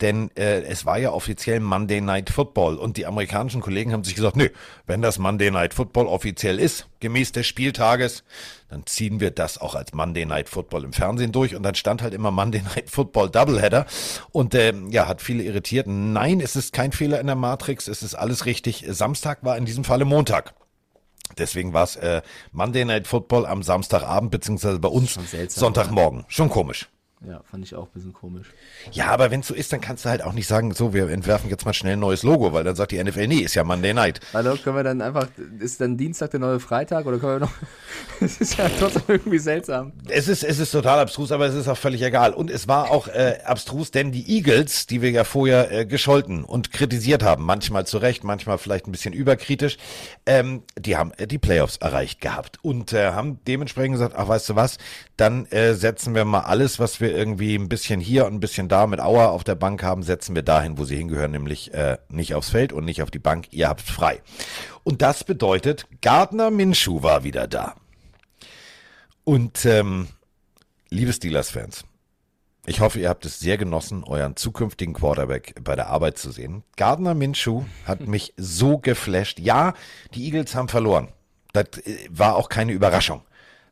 Denn äh, es war ja offiziell Monday Night Football und die amerikanischen Kollegen haben sich gesagt, nö, wenn das Monday Night Football offiziell ist, gemäß des Spieltages, dann ziehen wir das auch als Monday Night Football im Fernsehen durch und dann stand halt immer Monday Night Football Doubleheader und ähm, ja, hat viele irritiert. Nein, es ist kein Fehler in der Matrix, es ist alles richtig. Samstag war in diesem Falle Montag. Deswegen war es äh, Monday Night Football am Samstagabend, beziehungsweise bei uns Schon seltsam, Sonntagmorgen. Schon komisch. Ja, fand ich auch ein bisschen komisch. Ja, aber wenn es so ist, dann kannst du halt auch nicht sagen, so, wir entwerfen jetzt mal schnell ein neues Logo, weil dann sagt die NFL, nee, ist ja Monday Night. Hallo, können wir dann einfach, ist dann Dienstag der neue Freitag oder können wir noch, es ist ja trotzdem irgendwie seltsam. Es ist, es ist total abstrus, aber es ist auch völlig egal. Und es war auch äh, abstrus, denn die Eagles, die wir ja vorher äh, gescholten und kritisiert haben, manchmal zu Recht, manchmal vielleicht ein bisschen überkritisch, ähm, die haben äh, die Playoffs erreicht gehabt und äh, haben dementsprechend gesagt, ach, weißt du was, dann äh, setzen wir mal alles, was wir irgendwie ein bisschen hier und ein bisschen da mit Auer auf der Bank haben, setzen wir dahin, wo sie hingehören, nämlich äh, nicht aufs Feld und nicht auf die Bank. Ihr habt frei. Und das bedeutet, Gardner Minshew war wieder da. Und ähm, liebe Steelers-Fans, ich hoffe, ihr habt es sehr genossen, euren zukünftigen Quarterback bei der Arbeit zu sehen. Gardner Minshew hat mich so geflasht. Ja, die Eagles haben verloren. Das äh, war auch keine Überraschung.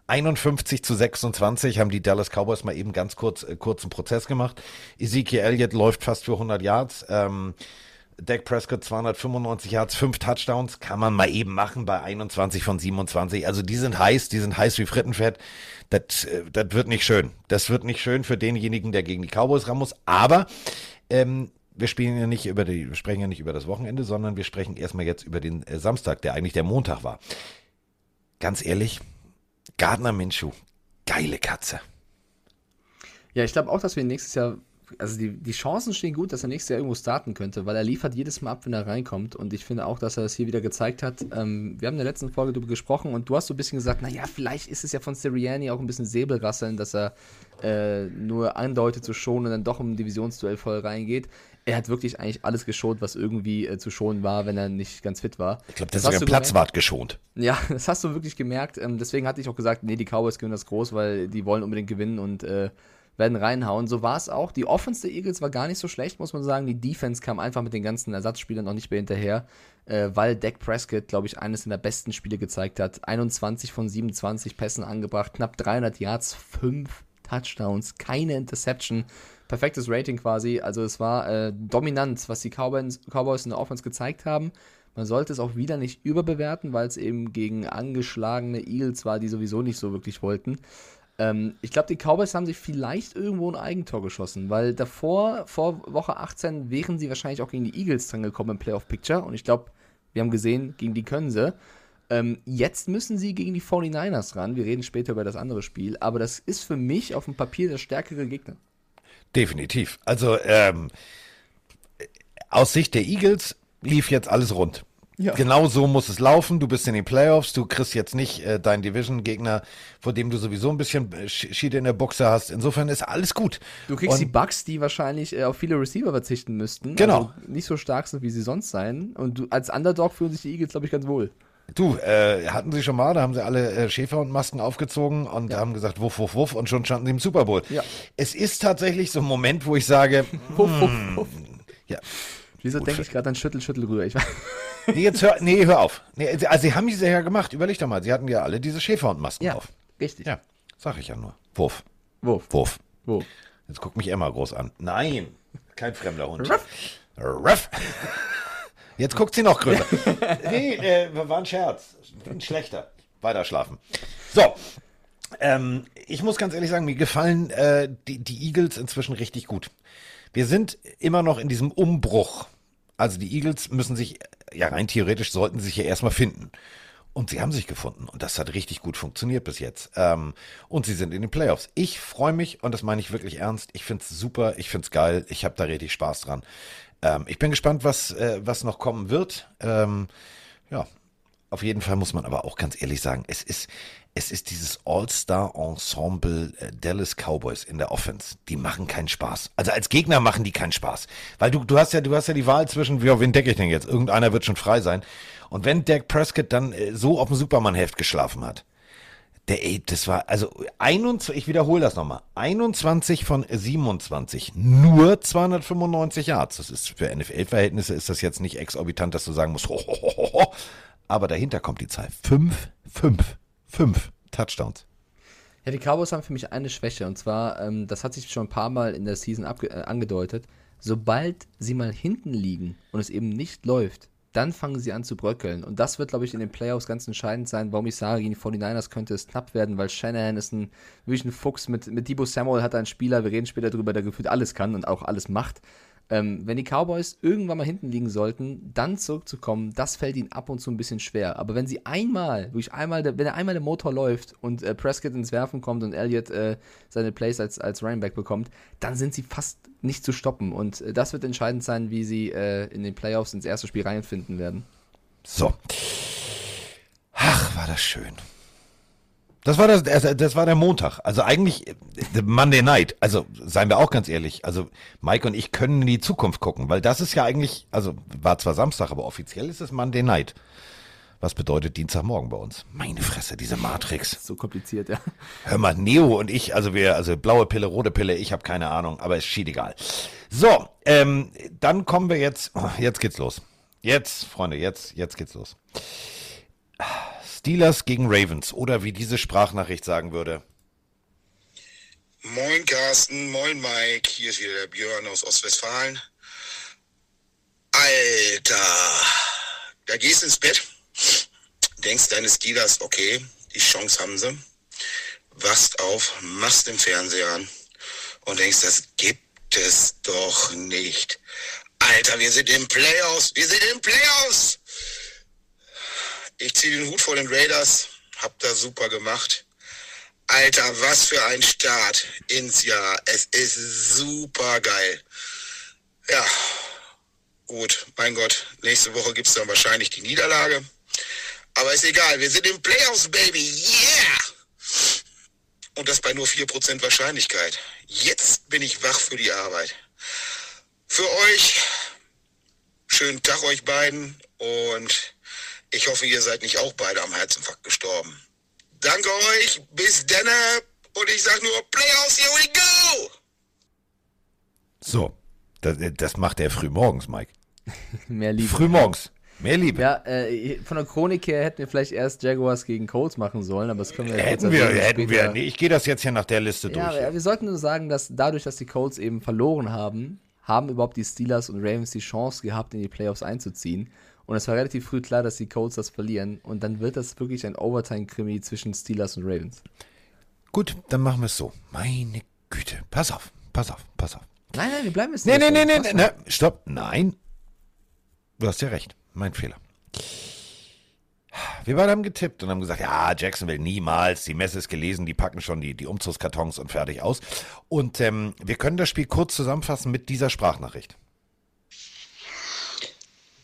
51 zu 26 haben die Dallas Cowboys mal eben ganz kurz äh, kurzen Prozess gemacht. Ezekiel Elliott läuft fast für 100 Yards. Ähm, Dak Prescott 295 Yards, 5 Touchdowns, kann man mal eben machen bei 21 von 27. Also die sind heiß, die sind heiß wie Frittenfett. Das, äh, das wird nicht schön. Das wird nicht schön für denjenigen, der gegen die Cowboys ran muss. Aber ähm, wir spielen ja nicht über die, wir sprechen ja nicht über das Wochenende, sondern wir sprechen erstmal jetzt über den äh, Samstag, der eigentlich der Montag war. Ganz ehrlich, Gardner Minshew, geile Katze. Ja, ich glaube auch, dass wir nächstes Jahr, also die, die Chancen stehen gut, dass er nächstes Jahr irgendwo starten könnte, weil er liefert jedes Mal ab, wenn er reinkommt. Und ich finde auch, dass er das hier wieder gezeigt hat. Ähm, wir haben in der letzten Folge darüber gesprochen und du hast so ein bisschen gesagt, naja, vielleicht ist es ja von Sirianni auch ein bisschen Säbelrasseln, dass er äh, nur andeutet zu schonen und dann doch im Divisionsduell voll reingeht. Er hat wirklich eigentlich alles geschont, was irgendwie äh, zu schonen war, wenn er nicht ganz fit war. Ich glaube, Das das ist sogar Platzwart geschont. Ja, das hast du wirklich gemerkt. Ähm, deswegen hatte ich auch gesagt, nee, die Cowboys gewinnen das groß, weil die wollen unbedingt gewinnen und äh, werden reinhauen. So war es auch. Die Offense der Eagles war gar nicht so schlecht, muss man sagen. Die Defense kam einfach mit den ganzen Ersatzspielern noch nicht mehr hinterher, äh, weil Dak Prescott, glaube ich, eines der besten Spiele gezeigt hat. 21 von 27 Pässen angebracht, knapp 300 Yards, 5 Touchdowns, keine Interception. Perfektes Rating quasi. Also es war äh, dominant, was die Cowboys, Cowboys in der Offense gezeigt haben. Man sollte es auch wieder nicht überbewerten, weil es eben gegen angeschlagene Eagles war, die sowieso nicht so wirklich wollten. Ähm, ich glaube, die Cowboys haben sich vielleicht irgendwo ein Eigentor geschossen, weil davor, vor Woche 18, wären sie wahrscheinlich auch gegen die Eagles dran gekommen im Playoff-Picture. Und ich glaube, wir haben gesehen, gegen die können sie. Ähm, jetzt müssen sie gegen die 49ers ran. Wir reden später über das andere Spiel. Aber das ist für mich auf dem Papier der stärkere Gegner. Definitiv. Also ähm, aus Sicht der Eagles lief jetzt alles rund. Ja. Genau so muss es laufen. Du bist in den Playoffs. Du kriegst jetzt nicht äh, deinen Division-Gegner, vor dem du sowieso ein bisschen äh, Sch- Schiede in der Buchse hast. Insofern ist alles gut. Du kriegst Und- die Bucks, die wahrscheinlich äh, auf viele Receiver verzichten müssten. Genau. Also nicht so stark sind, wie sie sonst sein. Und du, als Underdog fühlen sich die Eagles, glaube ich, ganz wohl. Du, äh, hatten sie schon mal, da haben sie alle äh, Schäfer und Masken aufgezogen und haben gesagt, wuff, wuff, wuff und schon standen sie im Super Bowl. Ja. Es ist tatsächlich so ein Moment, wo ich sage, Wuff, wuff, wuff. ja, Wieso denke ich gerade an Schüttel, Schüttel rüber? Ich, nee, jetzt hör, nee, hör auf. Nee, also sie haben diese ja gemacht, überleg doch mal, sie hatten ja alle diese Schäfer und Masken ja, auf. richtig. Ja, sag ich ja nur. Wuff, Wuff. wuff. Wo? Jetzt guckt mich Emma groß an. Nein, kein fremder Hund. Ruff. Jetzt guckt sie noch größer. nee, äh, war ein Scherz. Ein schlechter. Weiter schlafen. So. Ähm, ich muss ganz ehrlich sagen, mir gefallen äh, die, die Eagles inzwischen richtig gut. Wir sind immer noch in diesem Umbruch. Also die Eagles müssen sich, ja rein theoretisch sollten sie sich ja erstmal finden. Und sie haben sich gefunden. Und das hat richtig gut funktioniert bis jetzt. Ähm, und sie sind in den Playoffs. Ich freue mich, und das meine ich wirklich ernst. Ich finde es super, ich finde es geil. Ich habe da richtig Spaß dran. Ähm, ich bin gespannt, was, äh, was noch kommen wird. Ähm, ja, auf jeden Fall muss man aber auch ganz ehrlich sagen, es ist, es ist dieses All-Star-Ensemble äh, Dallas Cowboys in der Offense. Die machen keinen Spaß. Also als Gegner machen die keinen Spaß. Weil du, du hast ja, du hast ja die Wahl zwischen, wie, wen decke ich denn jetzt? Irgendeiner wird schon frei sein. Und wenn Dak Prescott dann äh, so auf dem Superman-Heft geschlafen hat, der, ey, das war, also 21, ich wiederhole das nochmal, 21 von 27, nur 295 Yards. Das ist für NFL-Verhältnisse ist das jetzt nicht exorbitant, dass du sagen musst, ho, ho, ho, ho. aber dahinter kommt die Zahl. 5, 5, 5 Touchdowns. Ja, die Cowboys haben für mich eine Schwäche und zwar, ähm, das hat sich schon ein paar Mal in der Season äh, angedeutet, sobald sie mal hinten liegen und es eben nicht läuft, dann fangen sie an zu bröckeln. Und das wird, glaube ich, in den Playoffs ganz entscheidend sein, warum ich sage, gegen die 49ers könnte es knapp werden, weil Shanahan ist ein, wirklich ein Fuchs. Mit, mit Debo Samuel hat er einen Spieler, wir reden später darüber, der gefühlt alles kann und auch alles macht. Ähm, wenn die Cowboys irgendwann mal hinten liegen sollten, dann zurückzukommen, das fällt ihnen ab und zu ein bisschen schwer. Aber wenn sie einmal, wirklich einmal, wenn er einmal der Motor läuft und äh, Prescott ins Werfen kommt und Elliott äh, seine Plays als, als Running Back bekommt, dann sind sie fast nicht zu stoppen. Und äh, das wird entscheidend sein, wie sie äh, in den Playoffs ins erste Spiel reinfinden werden. So. Ach, war das schön. Das war das, das war der Montag. Also eigentlich äh, Monday Night. Also seien wir auch ganz ehrlich. Also Mike und ich können in die Zukunft gucken, weil das ist ja eigentlich, also war zwar Samstag, aber offiziell ist es Monday Night. Was bedeutet Dienstagmorgen bei uns? Meine Fresse, diese Matrix. So kompliziert, ja. Hör mal, Neo und ich, also wir, also blaue Pille, rote Pille, ich habe keine Ahnung, aber ist schied egal. So, ähm, dann kommen wir jetzt, oh, jetzt geht's los. Jetzt, Freunde, jetzt, jetzt geht's los. Steelers gegen Ravens oder wie diese Sprachnachricht sagen würde. Moin Carsten, moin Mike, hier ist wieder der Björn aus Ostwestfalen. Alter, da gehst ins Bett, denkst deine Steelers, okay, die Chance haben sie, wachst auf, machst den Fernseher an und denkst, das gibt es doch nicht. Alter, wir sind im Playoffs, wir sind im Playoffs. Ich ziehe den Hut vor den Raiders, hab da super gemacht. Alter, was für ein Start ins Jahr. Es ist super geil. Ja, gut, mein Gott, nächste Woche gibt's dann wahrscheinlich die Niederlage. Aber ist egal, wir sind im Playoffs, Baby. Yeah! Und das bei nur 4% Wahrscheinlichkeit. Jetzt bin ich wach für die Arbeit. Für euch, schönen Tag euch beiden und ich hoffe, ihr seid nicht auch beide am Herzinfarkt gestorben. Danke euch, bis dann und ich sag nur Playoffs, here we go! So, das, das macht er frühmorgens, Mike. Mehr Liebe. Frühmorgens. Mehr Liebe. Ja, äh, von der Chronik her hätten wir vielleicht erst Jaguars gegen Colts machen sollen, aber das können wir jetzt hätten wir, erzählen, hätten wir. später- Nee, ich gehe das jetzt hier nach der Liste Ja, durch. aber wir sollten nur sagen, dass dadurch, dass die Colts eben verloren haben, haben überhaupt die Steelers und Ravens die Chance gehabt, in die Playoffs einzuziehen. Und es war relativ früh klar, dass die Colts das verlieren. Und dann wird das wirklich ein Overtime-Krimi zwischen Steelers und Ravens. Gut, dann machen wir es so. Meine Güte. Pass auf, pass auf, pass auf. Nein, nein, wir bleiben jetzt Nee, nee, nee, nee, Was nee, nee, stopp. Nein. Du hast ja recht. Mein Fehler. Wir beide haben getippt und haben gesagt, ja, Jacksonville niemals. Die Messe ist gelesen, die packen schon die, die Umzugskartons und fertig aus. Und ähm, wir können das Spiel kurz zusammenfassen mit dieser Sprachnachricht.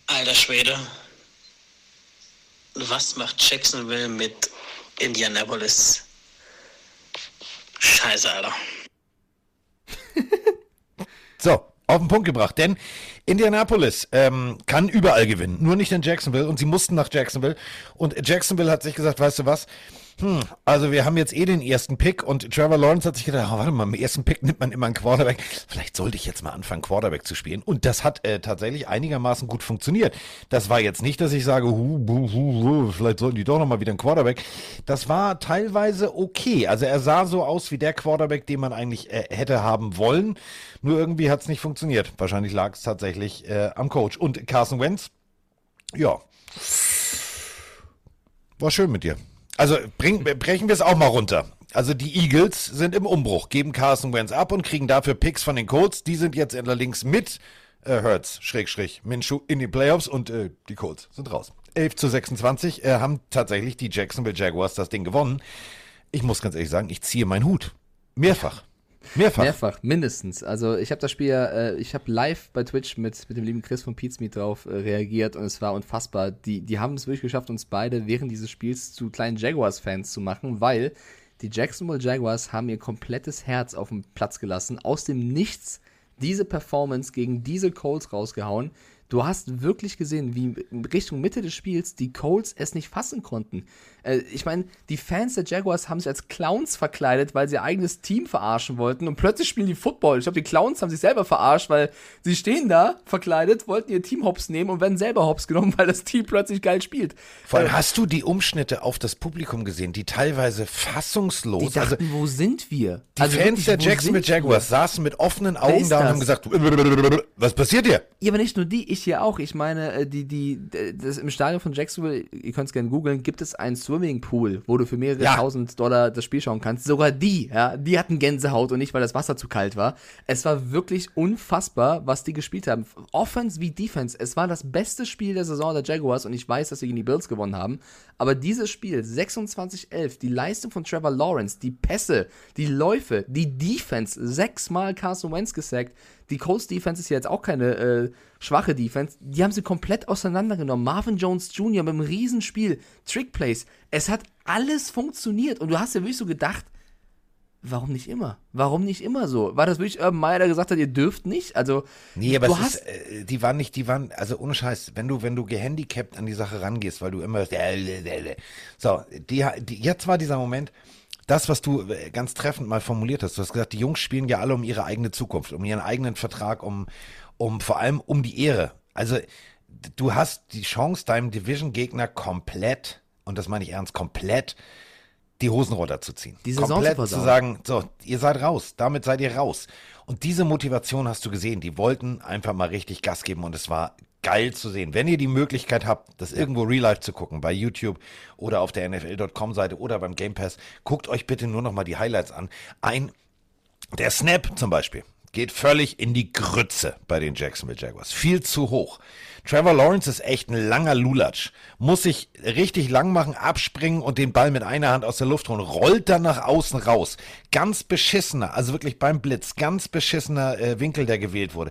Alter Schwede. Was macht Jacksonville mit Indianapolis? Scheiße, Alter. So, auf den Punkt gebracht, denn Indianapolis ähm, kann überall gewinnen, nur nicht in Jacksonville und sie mussten nach Jacksonville. Und Jacksonville hat sich gesagt, weißt du was, hm, also wir haben jetzt eh den ersten Pick und Trevor Lawrence hat sich gedacht, oh, warte mal, im ersten Pick nimmt man immer einen Quarterback, vielleicht sollte ich jetzt mal anfangen, Quarterback zu spielen und das hat äh, tatsächlich einigermaßen gut funktioniert. Das war jetzt nicht, dass ich sage, hu, hu, hu, vielleicht sollten die doch nochmal wieder einen Quarterback. Das war teilweise okay, also er sah so aus wie der Quarterback, den man eigentlich äh, hätte haben wollen, nur irgendwie hat es nicht funktioniert. Wahrscheinlich lag es tatsächlich äh, am Coach. Und Carson Wentz, ja, war schön mit dir. Also bring, brechen wir es auch mal runter. Also die Eagles sind im Umbruch, geben Carson Wentz ab und kriegen dafür Picks von den Colts. Die sind jetzt allerdings mit äh, Hurts, Schrägstrich, Minshew in die Playoffs und äh, die Colts sind raus. 11 zu 26 äh, haben tatsächlich die Jacksonville Jaguars das Ding gewonnen. Ich muss ganz ehrlich sagen, ich ziehe meinen Hut. Mehrfach. Mehrfach. Mehrfach, mindestens. Also ich habe das Spiel, äh, ich habe live bei Twitch mit, mit dem lieben Chris von Pizmeet drauf äh, reagiert und es war unfassbar. Die, die haben es wirklich geschafft, uns beide während dieses Spiels zu kleinen Jaguars-Fans zu machen, weil die Jacksonville Jaguars haben ihr komplettes Herz auf den Platz gelassen, aus dem Nichts diese Performance gegen diese Colts rausgehauen. Du hast wirklich gesehen, wie Richtung Mitte des Spiels die Colts es nicht fassen konnten. Äh, ich meine, die Fans der Jaguars haben sich als Clowns verkleidet, weil sie ihr eigenes Team verarschen wollten und plötzlich spielen die Football. Ich glaube, die Clowns haben sich selber verarscht, weil sie stehen da verkleidet, wollten ihr Team hops nehmen und werden selber hops genommen, weil das Team plötzlich geil spielt. Vor allem hast du die Umschnitte auf das Publikum gesehen, die teilweise fassungslos, Die dachten, also wo sind wir? die Also Fans wirklich, der Jacksonville sind wir? Jaguars saßen mit offenen Augen da und haben gesagt, was passiert hier? Ja, aber nicht nur die, ich hier auch. Ich meine, äh, die, die, d- das im Stadion von Jacksonville, ihr könnt es gerne googeln, gibt es einen Swimmingpool, wo du für mehrere Ja. tausend Dollar das Spiel schauen kannst. Sogar die, ja, die hatten Gänsehaut und nicht, weil das Wasser zu kalt war. Es war wirklich unfassbar, was die gespielt haben. Offense wie Defense. Es war das beste Spiel der Saison der Jaguars und ich weiß, dass sie gegen die Bills gewonnen haben. Aber dieses Spiel, 26-11, die Leistung von Trevor Lawrence, die Pässe, die Läufe, die Defense, sechsmal Carson Wentz gesackt. Die Colts Defense ist ja jetzt auch keine äh, schwache Defense. Die haben sie komplett auseinandergenommen. Marvin Jones Jr. mit einem Riesenspiel, Trickplays. Es hat alles funktioniert und du hast ja wirklich so gedacht, warum nicht immer? Warum nicht immer so? War das wirklich Urban Meyer, der gesagt hat, ihr dürft nicht? Also, Nee, aber es ist, äh, die waren nicht, die waren, also ohne Scheiß, wenn du, wenn du gehandicapt an die Sache rangehst, weil du immer, so, die, die, jetzt war dieser Moment, das, was du äh, ganz treffend mal formuliert hast, du hast gesagt, die Jungs spielen ja alle um ihre eigene Zukunft, um ihren eigenen Vertrag, um, um vor allem um die Ehre. Also, du hast die Chance, deinem Division-Gegner komplett, und das meine ich ernst, komplett die Hosen runterzuziehen. Die Saison komplett zu sagen, so, ihr seid raus, damit seid ihr raus. Und diese Motivation hast du gesehen, die wollten einfach mal richtig Gas geben und es war geil zu sehen. Wenn ihr die Möglichkeit habt, das irgendwo real life zu gucken, bei YouTube oder auf der NFL.com Seite oder beim Game Pass, guckt euch bitte nur noch mal die Highlights an. Ein, der Snap zum Beispiel geht völlig in die Grütze bei den Jacksonville Jaguars. Viel zu hoch. Trevor Lawrence ist echt ein langer Lulatsch. Muss sich richtig lang machen, abspringen und den Ball mit einer Hand aus der Luft holen. Rollt dann nach außen raus. Ganz beschissener, also wirklich beim Blitz, ganz beschissener äh, Winkel, der gewählt wurde.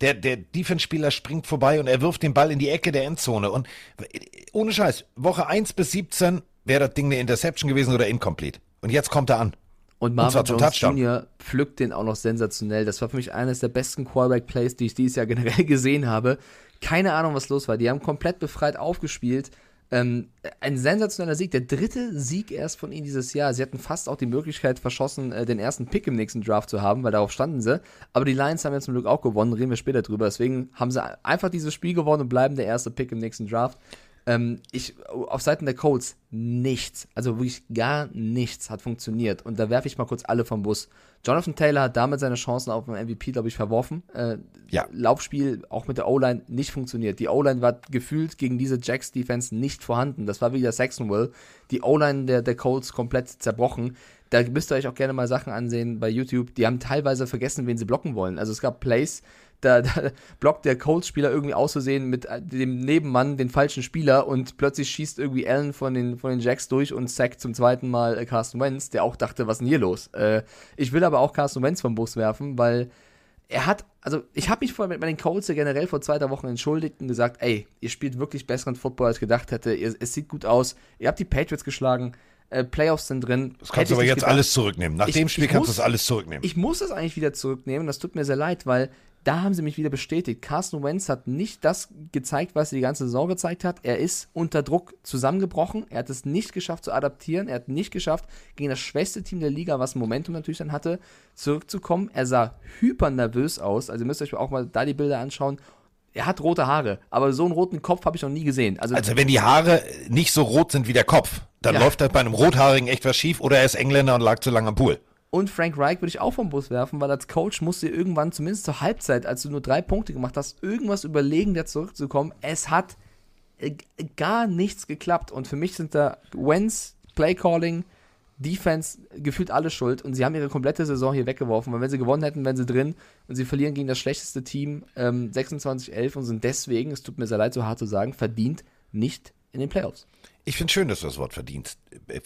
Der, der Defense-Spieler springt vorbei und er wirft den Ball in die Ecke der Endzone. Und äh, ohne Scheiß, Woche 1 bis 17 wäre das Ding eine Interception gewesen oder incomplete. Und jetzt kommt er an. Und Marvin zum Jones Touchdown. Jr. pflückt den auch noch sensationell. Das war für mich eines der besten Quarterback-Plays, die ich dieses Jahr generell gesehen habe. Keine Ahnung, was los war. Die haben komplett befreit aufgespielt. Ähm, ein sensationeller Sieg, der dritte Sieg erst von ihnen dieses Jahr. Sie hatten fast auch die Möglichkeit verschossen, äh, den ersten Pick im nächsten Draft zu haben, weil darauf standen sie. Aber die Lions haben ja zum Glück auch gewonnen, reden wir später drüber. Deswegen haben sie einfach dieses Spiel gewonnen und bleiben der erste Pick im nächsten Draft. Ähm, ich, auf Seiten der Colts nichts, also wirklich gar nichts hat funktioniert. Und da werfe ich mal kurz alle vom Bus. Jonathan Taylor hat damit seine Chancen auf den MVP, glaube ich, verworfen. Äh, Ja. Laufspiel auch mit der O-Line nicht funktioniert. Die O-Line war gefühlt gegen diese Jacks-Defense nicht vorhanden. Das war wieder Saxonville. Die O-Line der, der Colts komplett zerbrochen. Da müsst ihr euch auch gerne mal Sachen ansehen bei YouTube. Die haben teilweise vergessen, wen sie blocken wollen. Also es gab Plays, da, da blockt der Colts-Spieler irgendwie auszusehen mit äh, dem Nebenmann den falschen Spieler und plötzlich schießt irgendwie Allen von den, von den Jacks durch und sackt zum zweiten Mal äh, Carson Wentz, der auch dachte, was ist denn hier los? Äh, ich will aber auch Carson Wentz vom Bus werfen, weil er hat, also ich habe mich vorher mit meinen Colts ja generell vor zwei, drei Wochen entschuldigt und gesagt, ey, ihr spielt wirklich besseren Football, als ich gedacht hätte. Ihr, es sieht gut aus. Ihr habt die Patriots geschlagen. Äh, Playoffs sind drin. Das kannst du aber jetzt alles zurücknehmen. Nach Ich- dem Spiel kannst du das alles zurücknehmen. Ich muss das eigentlich wieder zurücknehmen. Das tut mir sehr leid, weil da haben sie mich wieder bestätigt. Carson Wentz hat nicht das gezeigt, was er die ganze Saison gezeigt hat. Er ist unter Druck zusammengebrochen. Er hat es nicht geschafft zu adaptieren. Er hat nicht geschafft, gegen das schwächste Team der Liga, was Momentum natürlich dann hatte, zurückzukommen. Er sah hyper nervös aus. Also ihr müsst euch auch mal da die Bilder anschauen. Er hat rote Haare, aber so einen roten Kopf habe ich noch nie gesehen. Also, Also wenn die Haare nicht so rot sind wie der Kopf, dann Ja. läuft das bei einem Rothaarigen echt was schief oder er ist Engländer und lag zu lange am Pool. Und Frank Reich würde ich auch vom Bus werfen, weil als Coach musst du irgendwann, zumindest zur Halbzeit, als du nur drei Punkte gemacht hast, irgendwas überlegen, da zurückzukommen. Es hat äh, g- gar nichts geklappt. Und für mich sind da Wentz, Playcalling, Defense gefühlt alle schuld. Und sie haben ihre komplette Saison hier weggeworfen. Weil wenn sie gewonnen hätten, wären sie drin. Und sie verlieren gegen das schlechteste Team ähm, 26-11 und sind deswegen, es tut mir sehr leid, so hart zu sagen, verdient nicht in den Playoffs. Ich finde schön, dass du das Wort verdienst. Äh,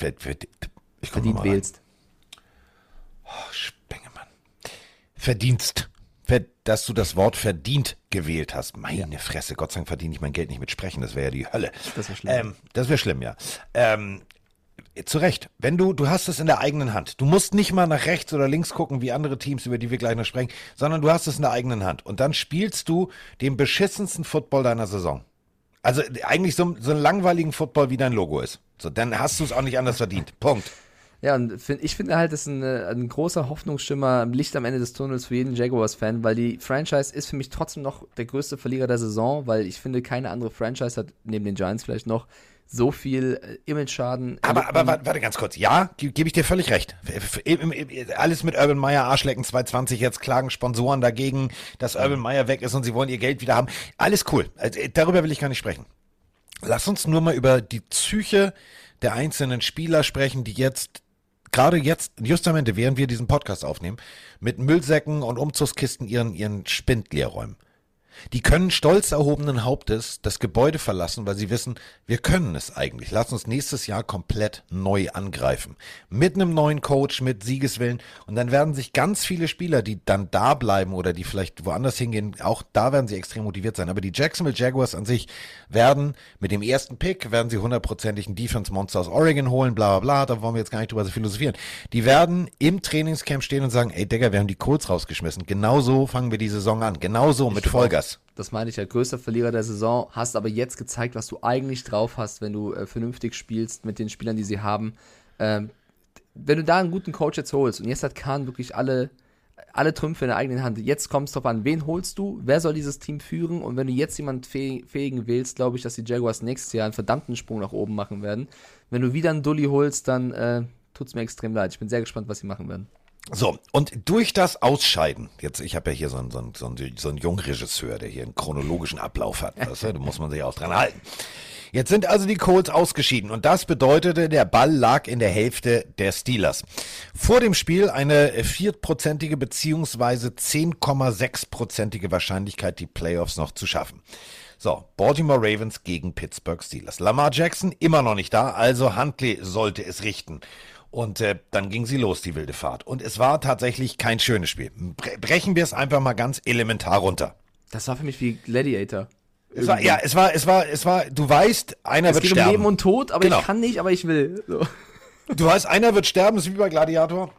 Ich Verdient wählst. Oh, Spengemann. verdienst. Ver- Dass du das Wort verdient gewählt hast. Meine Fresse, Gott sei Dank verdiene ich mein Geld nicht mit Sprechen, das wäre ja die Hölle. Das wär schlimm. Ähm, das wäre schlimm, ja. Ähm, zu Recht. Wenn du, du hast es in der eigenen Hand. Du musst nicht mal nach rechts oder links gucken, wie andere Teams, über die wir gleich noch sprechen, sondern du hast es in der eigenen Hand. Und dann spielst du den beschissensten Football deiner Saison. Also eigentlich so, so einen langweiligen Football, wie dein Logo ist. So, dann hast du es auch nicht anders verdient. Punkt. Ja, und find, ich finde halt, das ist ein, äh, ein großer Hoffnungsschimmer, ein Licht am Ende des Tunnels für jeden Jaguars-Fan, weil die Franchise ist für mich trotzdem noch der größte Verlierer der Saison, weil ich finde, keine andere Franchise hat, neben den Giants vielleicht noch, so viel äh, Image-Schaden. Aber, aber warte, warte ganz kurz. Ja, ge- gebe ich dir völlig recht. Alles mit Urban Meyer, Arschlecken 220, jetzt klagen Sponsoren dagegen, dass Urban Meyer weg ist und sie wollen ihr Geld wieder haben. Alles cool. Äh, darüber will ich gar nicht sprechen. Lass uns nur mal über die Psyche der einzelnen Spieler sprechen, die jetzt, gerade jetzt, justamente, während wir diesen Podcast aufnehmen, mit Müllsäcken und Umzugskisten ihren, ihren Spind leer räumen. Die können stolz erhobenen Hauptes das Gebäude verlassen, weil sie wissen, wir können es eigentlich. Lass uns nächstes Jahr komplett neu angreifen. Mit einem neuen Coach, mit Siegeswillen. Und dann werden sich ganz viele Spieler, die dann da bleiben oder die vielleicht woanders hingehen, auch da werden sie extrem motiviert sein. Aber die Jacksonville Jaguars an sich werden mit dem ersten Pick, werden sie hundertprozentig einen Defense-Monster aus Oregon holen, bla bla bla, da wollen wir jetzt gar nicht drüber so philosophieren. Die werden im Trainingscamp stehen und sagen, ey Digga, wir haben die Colts rausgeschmissen. Genauso fangen wir die Saison an. Genauso mit Vollgas. Das meine ich ja, größter Verlierer der Saison. Hast aber jetzt gezeigt, was du eigentlich drauf hast, wenn du äh, vernünftig spielst mit den Spielern, die sie haben. Ähm, wenn du da einen guten Coach jetzt holst und jetzt hat Kahn wirklich alle, alle Trümpfe in der eigenen Hand. Jetzt kommt es drauf an, wen holst du, wer soll dieses Team führen und wenn du jetzt jemanden fäh- fähigen wählst, glaube ich, dass die Jaguars nächstes Jahr einen verdammten Sprung nach oben machen werden. Wenn du wieder einen Dulli holst, dann äh, tut es mir extrem leid. Ich bin sehr gespannt, was sie machen werden. So, und durch das Ausscheiden, jetzt, ich habe ja hier so einen, so einen, so einen, so einen Jungregisseur, der hier einen chronologischen Ablauf hat, weißt du, da muss man sich auch dran halten. Jetzt sind also die Colts ausgeschieden und das bedeutete, der Ball lag in der Hälfte der Steelers. Vor dem Spiel eine viertprozentige beziehungsweise 10,6-prozentige Wahrscheinlichkeit, die Playoffs noch zu schaffen. So, Baltimore Ravens gegen Pittsburgh Steelers. Lamar Jackson immer noch nicht da, also Huntley sollte es richten. Und äh, dann ging sie los, die wilde Fahrt. Und es war tatsächlich kein schönes Spiel. Bre brechen wir es einfach mal ganz elementar runter. Das war für mich wie Gladiator. Es war, ja, es war, es war, es war, du weißt, einer Es wird geht um sterben. Leben und Tod, aber Genau. ich kann nicht, aber ich will. So. Du weißt, einer wird sterben, ist wie bei Gladiator.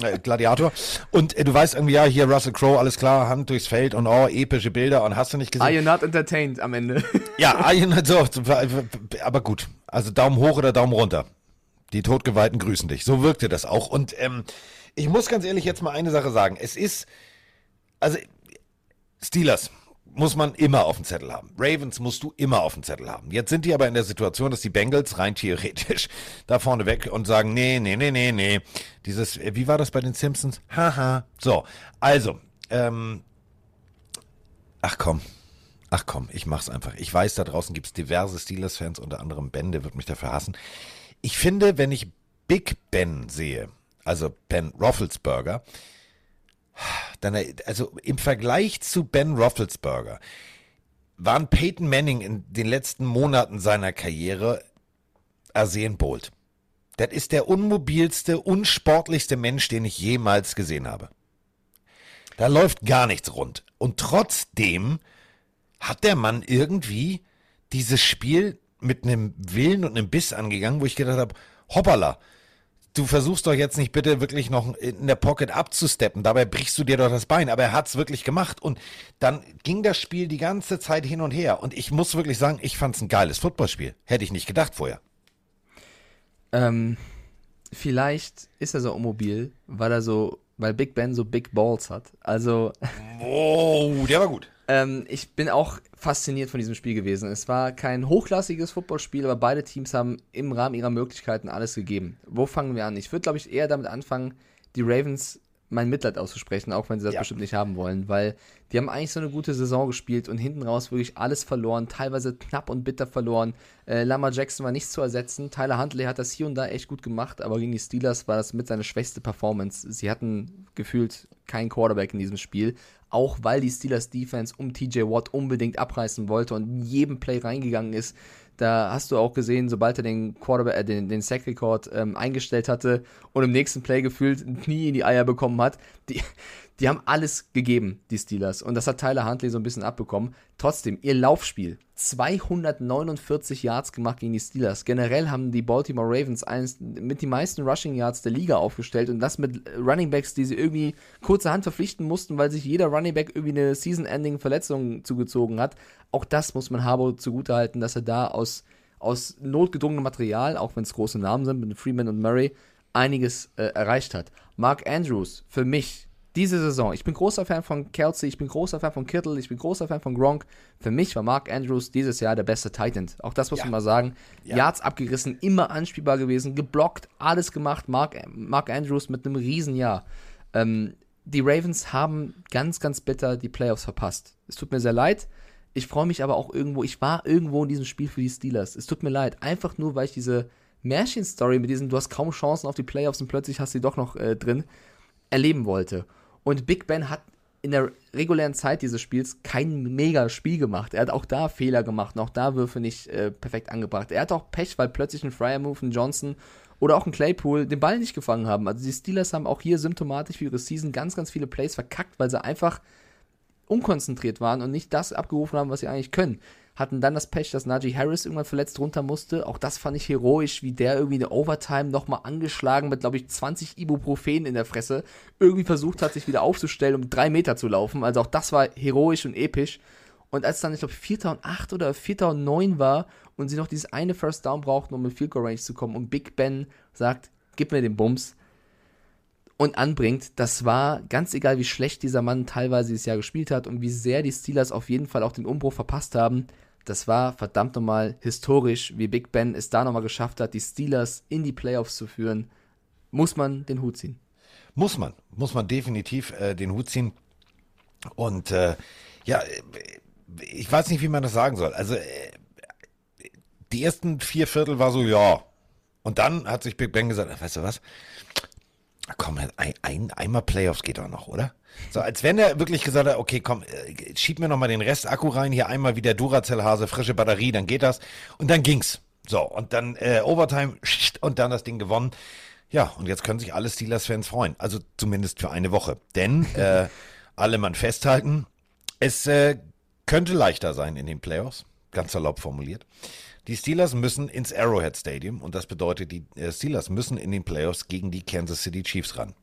Äh, Gladiator. Und äh, du weißt irgendwie, ja, hier Russell Crowe, alles klar, Hand durchs Feld und oh, epische Bilder und hast du nicht gesehen. Are you not entertained am Ende? Ja, ein- so, aber gut. Also Daumen hoch oder Daumen runter. Die Todgeweihten grüßen dich. So wirkte das auch. Und ähm, ich muss ganz ehrlich jetzt mal eine Sache sagen. Es ist, also Steelers muss man immer auf dem Zettel haben. Ravens musst du immer auf dem Zettel haben. Jetzt sind die aber in der Situation, dass die Bengals rein theoretisch da vorne weg und sagen, nee, nee, nee, nee, nee. Dieses, äh, wie war das bei den Simpsons? Haha. So, also, ähm, ach komm. Ach komm, ich mach's einfach. Ich weiß, da draußen gibt's diverse Steelers-Fans, unter anderem Ben, der wird mich dafür hassen. Ich finde, wenn ich Big Ben sehe, also Ben Roethlisberger, dann, also im Vergleich zu Ben Roethlisberger, waren Peyton Manning in den letzten Monaten seiner Karriere ersehen Bolt. Das ist der unmobilste, unsportlichste Mensch, den ich jemals gesehen habe. Da läuft gar nichts rund. Und trotzdem hat der Mann irgendwie dieses Spiel mit einem Willen und einem Biss angegangen, wo ich gedacht habe, hoppala, du versuchst doch jetzt nicht bitte wirklich noch in der Pocket abzusteppen, dabei brichst du dir doch das Bein, aber er hat's wirklich gemacht und dann ging das Spiel die ganze Zeit hin und her und ich muss wirklich sagen, ich fand's ein geiles Footballspiel, hätte ich nicht gedacht vorher. ähm, vielleicht ist er so immobil, weil er so, weil Big Ben so Big Balls hat. Also, Oh, der war gut. Ähm, ich bin auch fasziniert von diesem Spiel gewesen. Es war kein hochklassiges Footballspiel, aber beide Teams haben im Rahmen ihrer Möglichkeiten alles gegeben. Wo fangen wir an? Ich würde, glaube ich, eher damit anfangen, die Ravens mein Mitleid auszusprechen, auch wenn sie das Ja. bestimmt nicht haben wollen, weil die haben eigentlich so eine gute Saison gespielt und hinten raus wirklich alles verloren, teilweise knapp und bitter verloren. Äh, Lamar Jackson war nichts zu ersetzen. Tyler Huntley hat das hier und da echt gut gemacht, aber gegen die Steelers war das mit seine schwächste Performance. Sie hatten gefühlt keinen Quarterback in diesem Spiel, auch weil die Steelers Defense um TJ Watt unbedingt abreißen wollte und in jedem Play reingegangen ist. Da hast du auch gesehen, sobald er den Quarterback, äh, den, den Sack-Rekord ähm, eingestellt hatte und im nächsten Play gefühlt ein Knie in die Eier bekommen hat, die, die haben alles gegeben, die Steelers. Und das hat Tyler Huntley so ein bisschen abbekommen. Trotzdem, ihr Laufspiel, 249 Yards gemacht gegen die Steelers. Generell haben die Baltimore Ravens eines mit die meisten Rushing Yards der Liga aufgestellt und das mit Running Backs, die sie irgendwie kurzerhand verpflichten mussten, weil sich jeder Running Back irgendwie eine Season-Ending-Verletzung zugezogen hat. Auch das muss man Harbour zugutehalten, dass er da aus, aus notgedrungenem Material, auch wenn es große Namen sind, mit Freeman und Murray, einiges äh, erreicht hat. Mark Andrews, für mich diese Saison. Ich bin großer Fan von Kelsey, ich bin großer Fan von Kittle, ich bin großer Fan von Gronk. Für mich war Mark Andrews dieses Jahr der beste Titan. Auch das muss ja. man mal sagen. Ja. Yards abgerissen, immer anspielbar gewesen, geblockt, alles gemacht. Mark, Mark Andrews mit einem Riesenjahr. Ähm, die Ravens haben ganz, ganz bitter die Playoffs verpasst. Es tut mir sehr leid. Ich freue mich aber auch irgendwo, ich war irgendwo in diesem Spiel für die Steelers. Es tut mir leid. Einfach nur, weil ich diese Märchenstory mit diesem, du hast kaum Chancen auf die Playoffs und plötzlich hast du sie doch noch äh, drin, erleben wollte. Und Big Ben hat in der regulären Zeit dieses Spiels kein mega Spiel gemacht. Er hat auch da Fehler gemacht und auch da Würfe nicht äh, perfekt angebracht. Er hat auch Pech, weil plötzlich ein Fryer Move, ein Johnson oder auch ein Claypool den Ball nicht gefangen haben. Also die Steelers haben auch hier symptomatisch für ihre Season ganz, ganz viele Plays verkackt, weil sie einfach unkonzentriert waren und nicht das abgerufen haben, was sie eigentlich können hatten dann das Pech, dass Najee Harris irgendwann verletzt runter musste. Auch das fand ich heroisch, wie der irgendwie in der Overtime nochmal angeschlagen mit, glaube ich, 20 Ibuprofen in der Fresse irgendwie versucht hat, sich wieder aufzustellen, um drei Meter zu laufen. Also auch das war heroisch und episch. Und als dann, ich glaube, 4. und 8 oder 4. und 9 war und sie noch dieses eine First Down brauchten, um in Field Goal Range zu kommen und Big Ben sagt, gib mir den Bums, und anbringt, das war ganz egal, wie schlecht dieser Mann teilweise dieses Jahr gespielt hat und wie sehr die Steelers auf jeden Fall auch den Umbruch verpasst haben. Das war verdammt nochmal historisch, wie Big Ben es da nochmal geschafft hat, die Steelers in die Playoffs zu führen. Muss man den Hut ziehen. Muss man, muss man definitiv äh, den Hut ziehen. Und äh, ja, ich weiß nicht, wie man das sagen soll. Also äh, die ersten vier Viertel war so, ja. Und dann hat sich Big Ben gesagt, weißt du was? Komm, ein, ein, einmal Playoffs geht doch noch, oder? So, als wenn er wirklich gesagt hat, okay, komm, äh, schieb mir nochmal den Rest Akku rein, hier einmal wie der Duracell-Hase, frische Batterie, dann geht das. Und dann ging's. So, und dann äh, Overtime und dann das Ding gewonnen. Ja, und jetzt können sich alle Steelers-Fans freuen. Also zumindest für eine Woche. Denn äh, alle man festhalten, es äh, könnte leichter sein in den Playoffs. Ganz erlaubt formuliert. Die Steelers müssen ins Arrowhead Stadium und das bedeutet, die äh, Steelers müssen in den Playoffs gegen die Kansas City Chiefs ran.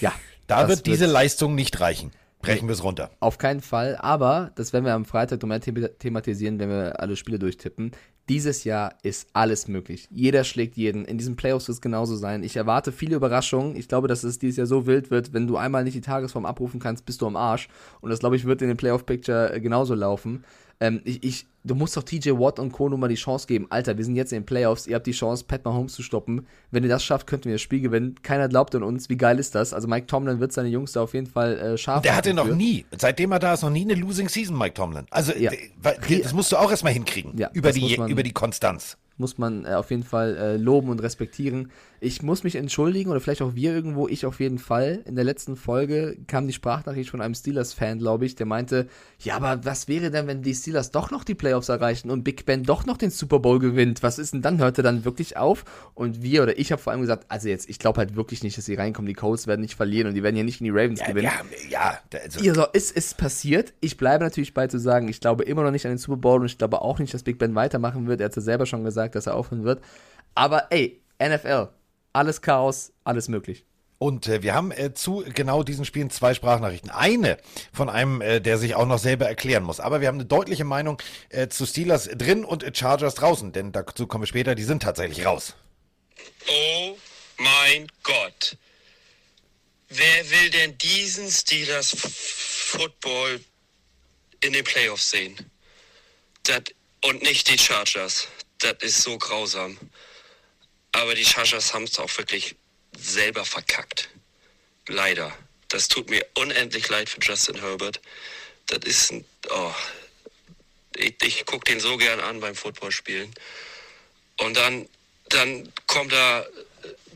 Ja. Da wird diese Leistung nicht reichen. Brechen wir es runter. Auf keinen Fall, aber das werden wir am Freitag noch mehr thematisieren, wenn wir alle Spiele durchtippen. Dieses Jahr ist alles möglich. Jeder schlägt jeden. In diesen Playoffs wird es genauso sein. Ich erwarte viele Überraschungen. Ich glaube, dass es dieses Jahr so wild wird, wenn du einmal nicht die Tagesform abrufen kannst, bist du am Arsch. Und das, glaube ich, wird in den Playoff-Picture äh, genauso laufen. Ähm, ich, ich, du musst doch TJ Watt und Co. nur mal die Chance geben. Alter, wir sind jetzt in den Playoffs, ihr habt die Chance, Pat Mahomes zu stoppen. Wenn ihr das schafft, könnten wir das Spiel gewinnen. Keiner glaubt an uns. Wie geil ist das? Also Mike Tomlin wird seine Jungs da auf jeden Fall äh, scharf Der hatte noch nie, seitdem er da ist, noch nie eine Losing Season, Mike Tomlin. Also ja. das musst du auch erstmal hinkriegen. Ja, über, die, über die Konstanz muss man äh, auf jeden Fall äh, loben und respektieren. Ich muss mich entschuldigen oder vielleicht auch wir irgendwo, ich auf jeden Fall. In der letzten Folge kam die Sprachnachricht von einem Steelers-Fan, glaube ich, der meinte, ja, aber was wäre denn, wenn die Steelers doch noch die Playoffs erreichen und Big Ben doch noch den Super Bowl gewinnt? Was ist denn dann? Hört er dann wirklich auf? Und wir oder ich habe vor allem gesagt, also jetzt, ich glaube halt wirklich nicht, dass sie reinkommen. Die Colts werden nicht verlieren und die werden ja nicht in die Ravens ja, gewinnen. Ja, ja. Also. Ja, so, es ist passiert. Ich bleibe natürlich bei zu sagen, ich glaube immer noch nicht an den Super Bowl und ich glaube auch nicht, dass Big Ben weitermachen wird. Er hat ja selber schon gesagt, dass er aufhören wird. Aber ey, NFL, alles Chaos, alles möglich. Und äh, wir haben äh, zu genau diesen Spielen zwei Sprachnachrichten. Eine von einem, äh, der sich auch noch selber erklären muss. Aber wir haben eine deutliche Meinung äh, zu Steelers drin und Chargers draußen. Denn dazu kommen wir später, die sind tatsächlich raus. Oh mein Gott. Wer will denn diesen Steelers Football in den Playoffs sehen? Das, und nicht die Chargers. Das ist so grausam. Aber die Chargers haben es auch wirklich selber verkackt. Leider. Das tut mir unendlich leid für Justin Herbert. Das ist ein. Oh, ich, ich gucke den so gern an beim Footballspielen. Und dann, dann kommt da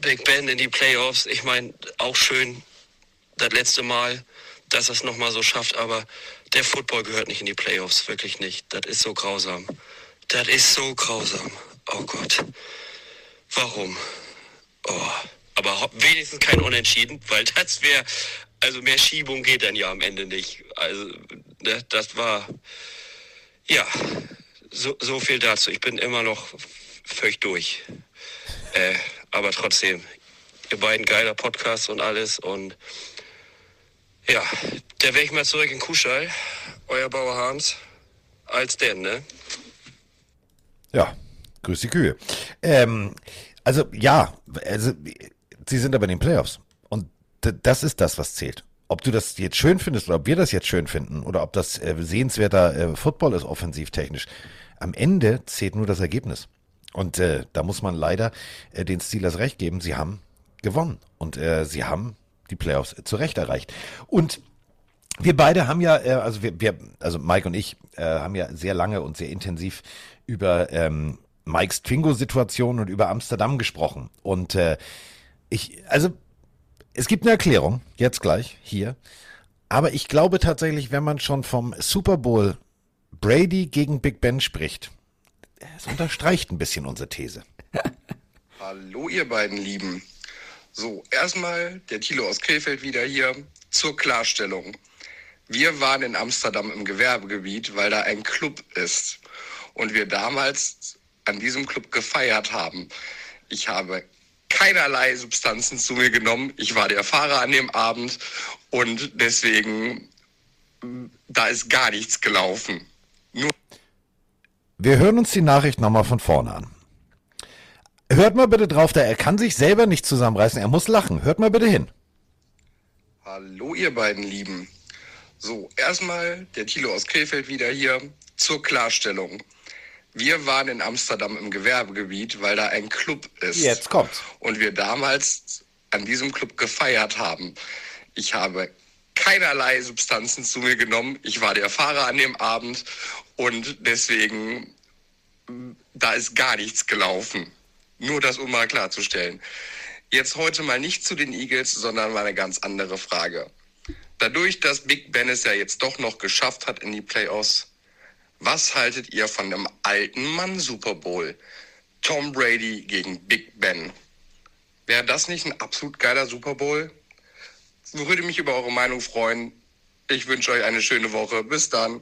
Big Ben in die Playoffs. Ich meine, auch schön das letzte Mal, dass er es nochmal so schafft, aber der Football gehört nicht in die Playoffs, wirklich nicht. Das ist so grausam. Das ist so grausam. Oh Gott. Warum? Oh. Aber wenigstens kein Unentschieden, weil das wäre, also mehr Schiebung geht dann ja am Ende nicht. Also, ne, das war, ja, so, so viel dazu. Ich bin immer noch völlig durch. Äh, aber trotzdem, ihr beiden geiler Podcast und alles und ja, der wäre ich mal zurück in Kuschall, euer Bauer Hans, als denn, ne? Ja, grüß die Kühe. Ähm, also ja, also sie sind aber in den Playoffs. Und das ist das, was zählt. Ob du das jetzt schön findest oder ob wir das jetzt schön finden oder ob das äh, sehenswerter äh, Football ist, offensivtechnisch. Am Ende zählt nur das Ergebnis. Und äh, da muss man leider äh, den Steelers recht geben. Sie haben gewonnen. Und äh, sie haben die Playoffs äh, zu Recht erreicht. Und wir beide haben ja, äh, also wir, wir, also Mike und ich äh, haben ja sehr lange und sehr intensiv über ähm, Mikes Twingo-Situation und über Amsterdam gesprochen. Und äh, ich, also es gibt eine Erklärung, jetzt gleich hier. Aber ich glaube tatsächlich, wenn man schon vom Super Bowl Brady gegen Big Ben spricht, es unterstreicht ein bisschen unsere These. Hallo ihr beiden Lieben. So, erstmal der Thilo aus Krefeld wieder hier zur Klarstellung. Wir waren in Amsterdam im Gewerbegebiet, weil da ein Club ist und wir damals an diesem Club gefeiert haben. Ich habe keinerlei Substanzen zu mir genommen. Ich war der Fahrer an dem Abend und deswegen da ist gar nichts gelaufen. Nur Wir hören uns die Nachricht nochmal von vorne an. Hört mal bitte drauf, da er kann sich selber nicht zusammenreißen, er muss lachen. Hört mal bitte hin. Hallo ihr beiden Lieben. So, erstmal der Thilo aus Krefeld wieder hier zur Klarstellung. Wir waren in Amsterdam im Gewerbegebiet, weil da ein Club ist. Jetzt kommt's. Und wir damals an diesem Club gefeiert haben. Ich habe keinerlei Substanzen zu mir genommen. Ich war der Fahrer an dem Abend und deswegen da ist gar nichts gelaufen. Nur das, um mal klarzustellen. Jetzt heute mal nicht zu den Eagles, sondern mal eine ganz andere Frage. Dadurch, dass Big Ben es ja jetzt doch noch geschafft hat in die Playoffs, was haltet ihr von dem alten Mann Super Bowl? Tom Brady gegen Big Ben. Wäre das nicht ein absolut geiler Super Bowl? Würde mich über eure Meinung freuen. Ich wünsche euch eine schöne Woche. Bis dann.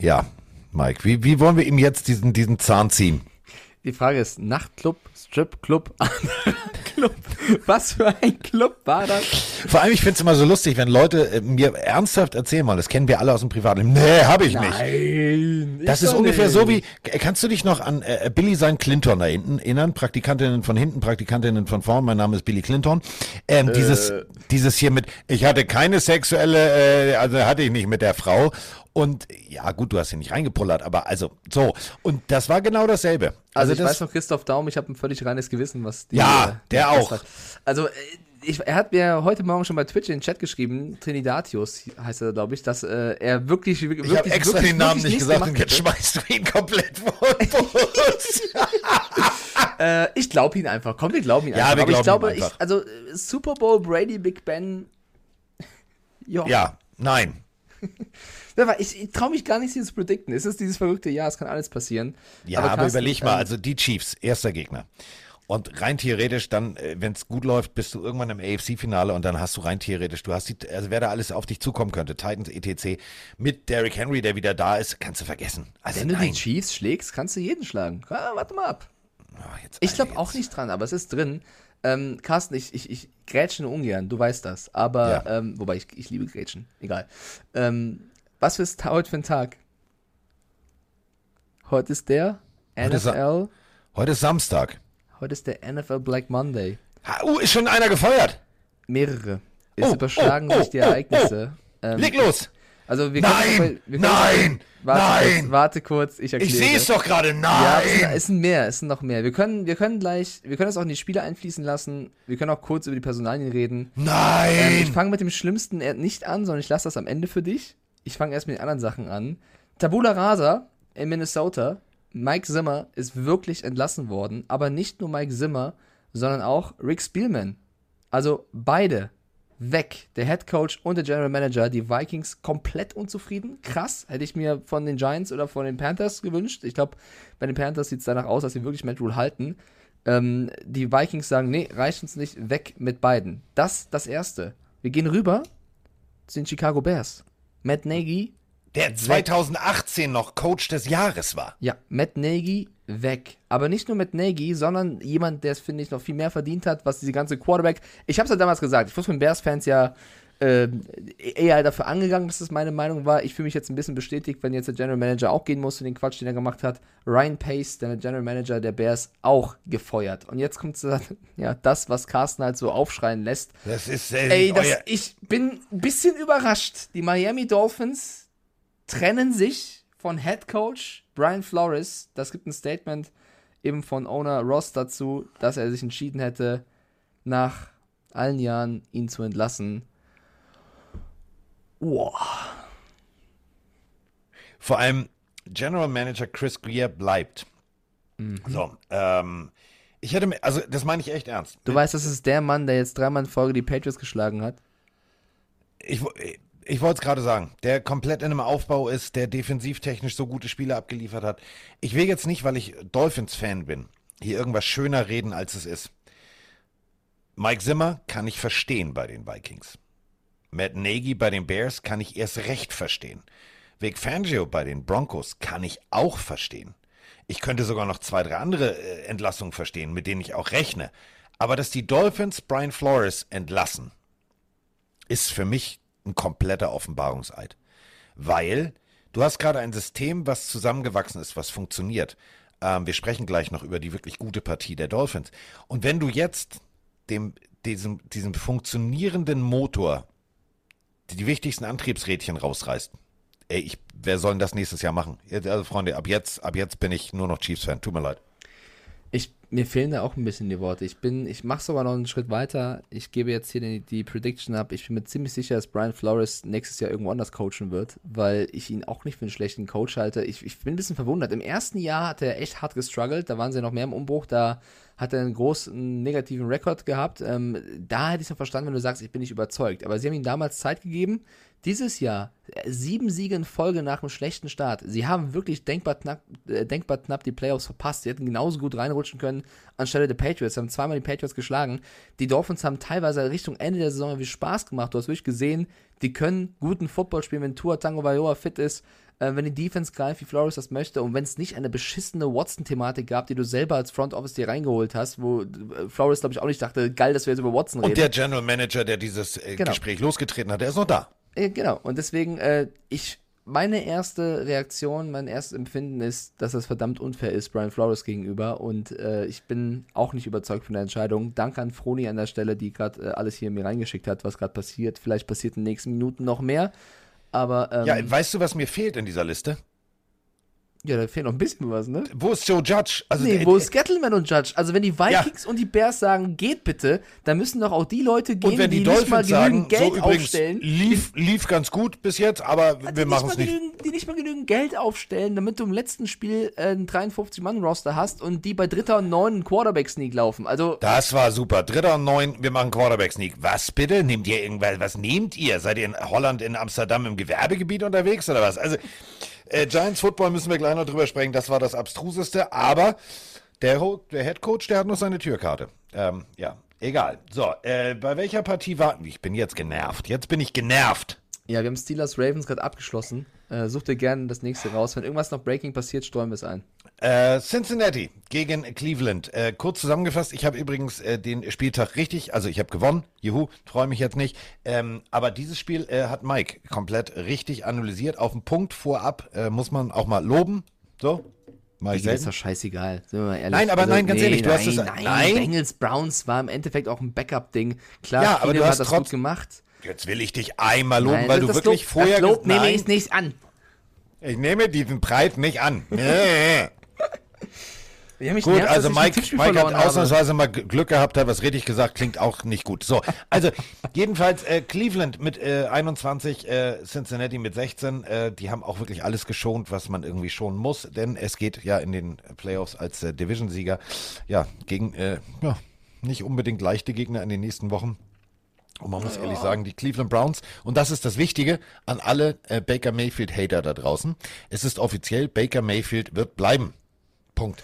Ja, Mike, wie, wie wollen wir ihm jetzt diesen, diesen Zahn ziehen? Die Frage ist, Nachtclub, Stripclub, Club. Was für ein Club war das? Vor allem, ich finde es immer so lustig, wenn Leute äh, mir ernsthaft erzählen wollen, das kennen wir alle aus dem Privatleben. Nee, habe ich nicht. Nein. Das ist ungefähr nicht. so wie, kannst du dich noch an äh, Billy sein Clinton da hinten erinnern? Praktikantinnen von hinten, Praktikantinnen von vorn. Mein Name ist Billy Clinton. Ähm, dieses, dieses hier mit, ich hatte keine sexuelle, äh, also hatte ich nicht mit der Frau. Und ja, gut, du hast ihn nicht reingepullert, aber also so. Und das war genau dasselbe. Also, ich das, weiß noch, Christoph Daum, ich habe ein völlig reines Gewissen, was die. Ja, äh, der auch. Hat. Also, äh, ich, er hat mir heute Morgen schon bei Twitch in den Chat geschrieben, Trinidadius heißt er, glaube ich, dass äh, er wirklich, wirklich, ich habe extra wirklich, den Namen nicht gesagt und jetzt schmeißt du ihn komplett vor Bus. Äh, ich glaube ihn einfach. Komm, wir glauben ihn Ja, einfach. wir Aber ich glauben glaube, ich, also Super Bowl, Brady, Big Ben. ja. ja, nein. Ich, ich traue mich gar nicht, dieses zu predikten. Es ist dieses verrückte Jahr, es kann alles passieren. Ja, aber, Carsten, überleg mal, ähm, also die Chiefs, erster Gegner. Und rein theoretisch dann, wenn es gut läuft, bist du irgendwann im AFC-Finale und dann hast du rein theoretisch, du hast die, also wer da alles auf dich zukommen könnte, Titans, etc., mit Derrick Henry, der wieder da ist, kannst du vergessen. Also Wenn du nein. die Chiefs schlägst, kannst du jeden schlagen. Ja, warte mal ab. Ah, jetzt, Ich glaube auch nicht dran, aber es ist drin. Ähm, Carsten, ich, ich, ich grätsche ungern, du weißt das. Aber, Ja. ähm, wobei ich, ich liebe Grätschen, egal. Ähm, was ist heute für ein Tag? Heute ist der Heute ist NFL, Heute ist Samstag. heute ist der NFL Black Monday. Ha, uh, ist schon einer gefeuert. Mehrere. Es Oh, überschlagen oh, sich die oh, oh, Ereignisse. Ähm, Leg los. Also wir Nein, können wir können nein, warte nein. Kurz, warte kurz, ich erkläre. Ich sehe es doch gerade. Ja, es sind, Nein. es sind mehr, es sind noch mehr. Wir können, wir können gleich, wir können das auch in die Spiele einfließen lassen. Wir können auch kurz über die Personalien reden. Ähm, ich Nein. fange mit dem Schlimmsten nicht an, sondern ich lasse das am Ende für dich. Ich fange erst mit den anderen Sachen an. Tabula Rasa in Minnesota. Mike Zimmer ist wirklich entlassen worden, aber nicht nur Mike Zimmer, sondern auch Rick Spielman. Also beide weg. Der Head Coach und der General Manager, die Vikings komplett unzufrieden. Krass, hätte ich mir von den Giants oder von den Panthers gewünscht. Ich glaube, bei den Panthers sieht es danach aus, dass sie wirklich Matt Rule halten. Ähm, die Vikings sagen, nee, reicht uns nicht, weg mit beiden. Das das Erste. Wir gehen rüber zu den Chicago Bears. Matt Nagy Der 2018 noch Coach des Jahres war. Ja, Matt Nagy weg. Aber nicht nur Matt Nagy, sondern jemand, der es, finde ich, noch viel mehr verdient hat, was diese ganze Quarterback. Ich habe es ja damals gesagt, ich wurde von Bears-Fans ja eher dafür angegangen, dass das meine Meinung war. Ich fühle mich jetzt ein bisschen bestätigt, wenn jetzt der General Manager auch gehen muss für den Quatsch, den er gemacht hat. Ryan Pace, der General Manager der Bears, auch gefeuert. Und jetzt kommt ja, das, was Carsten halt so aufschreien lässt. Das ist äh, Ey, das, ich bin ein bisschen überrascht. Die Miami Dolphins trennen sich von Head Coach Brian Flores. Das gibt ein Statement eben von Owner Ross dazu, dass er sich entschieden hätte, nach allen Jahren ihn zu entlassen. Wow. Vor allem General Manager Chris Greer bleibt. Mhm. So, ähm, ich hätte mir, also das meine ich echt ernst. Du weißt, das ist der Mann, der jetzt dreimal in Folge die Patriots geschlagen hat. Ich, ich wollte es gerade sagen, der komplett in einem Aufbau ist, der defensivtechnisch so gute Spiele abgeliefert hat. Ich will jetzt nicht, weil ich Dolphins-Fan bin, hier irgendwas schöner reden, als es ist. Mike Zimmer kann ich verstehen bei den Vikings. Matt Nagy bei den Bears kann ich erst recht verstehen. Vic Fangio bei den Broncos kann ich auch verstehen. Ich könnte sogar noch zwei, drei andere äh, Entlassungen verstehen, mit denen ich auch rechne. Aber dass die Dolphins Brian Flores entlassen, ist für mich ein kompletter Offenbarungseid. Weil du hast gerade ein System, was zusammengewachsen ist, was funktioniert. Ähm, wir sprechen gleich noch über die wirklich gute Partie der Dolphins. Und wenn du jetzt dem, diesem, diesem funktionierenden Motor die, wichtigsten Antriebsrädchen rausreißt, ey, ich, wer soll denn das nächstes Jahr machen? Also Freunde, ab jetzt, ab jetzt bin ich nur noch Chiefs-Fan. Tut mir leid. Ich, mir fehlen da auch ein bisschen die Worte. Ich bin, ich mache sogar noch einen Schritt weiter. Ich gebe jetzt hier die, die Prediction ab. Ich bin mir ziemlich sicher, dass Brian Flores nächstes Jahr irgendwo anders coachen wird, weil ich ihn auch nicht für einen schlechten Coach halte. Ich, ich bin ein bisschen verwundert. Im ersten Jahr hat er echt hart gestruggelt. Da waren sie noch mehr im Umbruch. Da hat er einen großen negativen Rekord gehabt. Ähm, da hätte ich es noch verstanden, wenn du sagst, ich bin nicht überzeugt. Aber sie haben ihm damals Zeit gegeben. Dieses Jahr äh, sieben Siege in Folge nach einem schlechten Start. Sie haben wirklich denkbar knapp, äh, denkbar knapp die Playoffs verpasst. Sie hätten genauso gut reinrutschen können anstelle der Patriots. Sie haben zweimal die Patriots geschlagen. Die Dolphins haben teilweise Richtung Ende der Saison wie Spaß gemacht. Du hast wirklich gesehen, die können guten Football spielen, wenn Tua Tango Vailoa fit ist, äh, wenn die Defense greift, wie Flores das möchte und wenn es nicht eine beschissene Watson-Thematik gab, die du selber als Front Office dir reingeholt hast, wo äh, Flores, glaube ich, auch nicht dachte, geil, dass wir jetzt über Watson reden. Und der General Manager, der dieses äh, Genau. Gespräch losgetreten hat, der ist noch da. Äh, Genau, und deswegen, äh, ich, meine erste Reaktion, mein erstes Empfinden ist, dass das verdammt unfair ist Brian Flores gegenüber und äh, ich bin auch nicht überzeugt von der Entscheidung. Danke an Froni an der Stelle, die gerade äh, alles hier mir reingeschickt hat, was gerade passiert. Vielleicht passiert in den nächsten Minuten noch mehr, aber ähm, Ja, weißt du, was mir fehlt in dieser Liste? Ja, da fehlt noch ein bisschen was, ne? Wo ist Joe Judge? Also Nee, der- wo ist Gettleman und Judge? Also wenn die Vikings und die Bears sagen, geht bitte, dann müssen doch auch die Leute gehen, und wenn die, die, nicht mal genügend sagen, Geld so aufstellen. lief, lief ganz gut bis jetzt, aber die wir machen es nicht. genügend, die nicht mal genügend Geld aufstellen, damit du im letzten Spiel äh, einen 53-Mann-Roster hast und die bei Dritter und Neun einen Quarterback-Sneak laufen. Also, Das war super. Dritter und neun, wir machen Quarterback-Sneak. Was bitte? Nehmt ihr irgendwas? Was nehmt ihr? Seid ihr in Holland, in Amsterdam im Gewerbegebiet unterwegs oder was? Also, äh, Giants Football müssen wir gleich noch drüber sprechen. Das war das Abstruseste. Aber der, der Head Coach, der hat noch seine Türkarte. Ähm, ja, egal. So, äh, bei welcher Partie warten? Ich bin jetzt genervt. Jetzt bin ich genervt. ja, wir haben Steelers Ravens gerade abgeschlossen. Äh, such dir gerne das nächste raus. Wenn irgendwas noch Breaking passiert, steuern wir es ein. Äh, Cincinnati gegen Cleveland. Äh, kurz zusammengefasst, ich habe übrigens äh, den Spieltag richtig, also ich habe gewonnen, juhu, freue mich jetzt nicht. Ähm, aber dieses Spiel äh, hat Mike komplett richtig analysiert. Auf den Punkt vorab äh, muss man auch mal loben. So, mach ich ist doch scheißegal, sind wir mal ehrlich. Nein, aber nein, ganz ehrlich, du hast nein, es- Nein, nein. Bengals Browns war im Endeffekt auch ein Backup-Ding. Klar, Ja, aber du hast das gut gemacht. Jetzt will ich dich einmal loben, Nein, weil du wirklich Lob, vorher... das Lob nehme ich nicht an. ich nehme diesen Preis nicht an. Nee. Wir haben mich Gut, nervt, also Mike, Mike hat verloren habe. ausnahmsweise mal Glück gehabt, hat was richtig gesagt, klingt auch nicht gut. So, also jedenfalls äh, Cleveland mit äh, 21, äh, Cincinnati mit 16, äh, die haben auch wirklich alles geschont, was man irgendwie schonen muss, denn es geht ja in den Playoffs als äh, Division-Sieger ja gegen äh, ja, nicht unbedingt leichte Gegner in den nächsten Wochen. Und man muss ehrlich sagen, die Cleveland Browns, und das ist das Wichtige an alle äh, Baker Mayfield-Hater da draußen, es ist offiziell, Baker Mayfield wird bleiben. Punkt.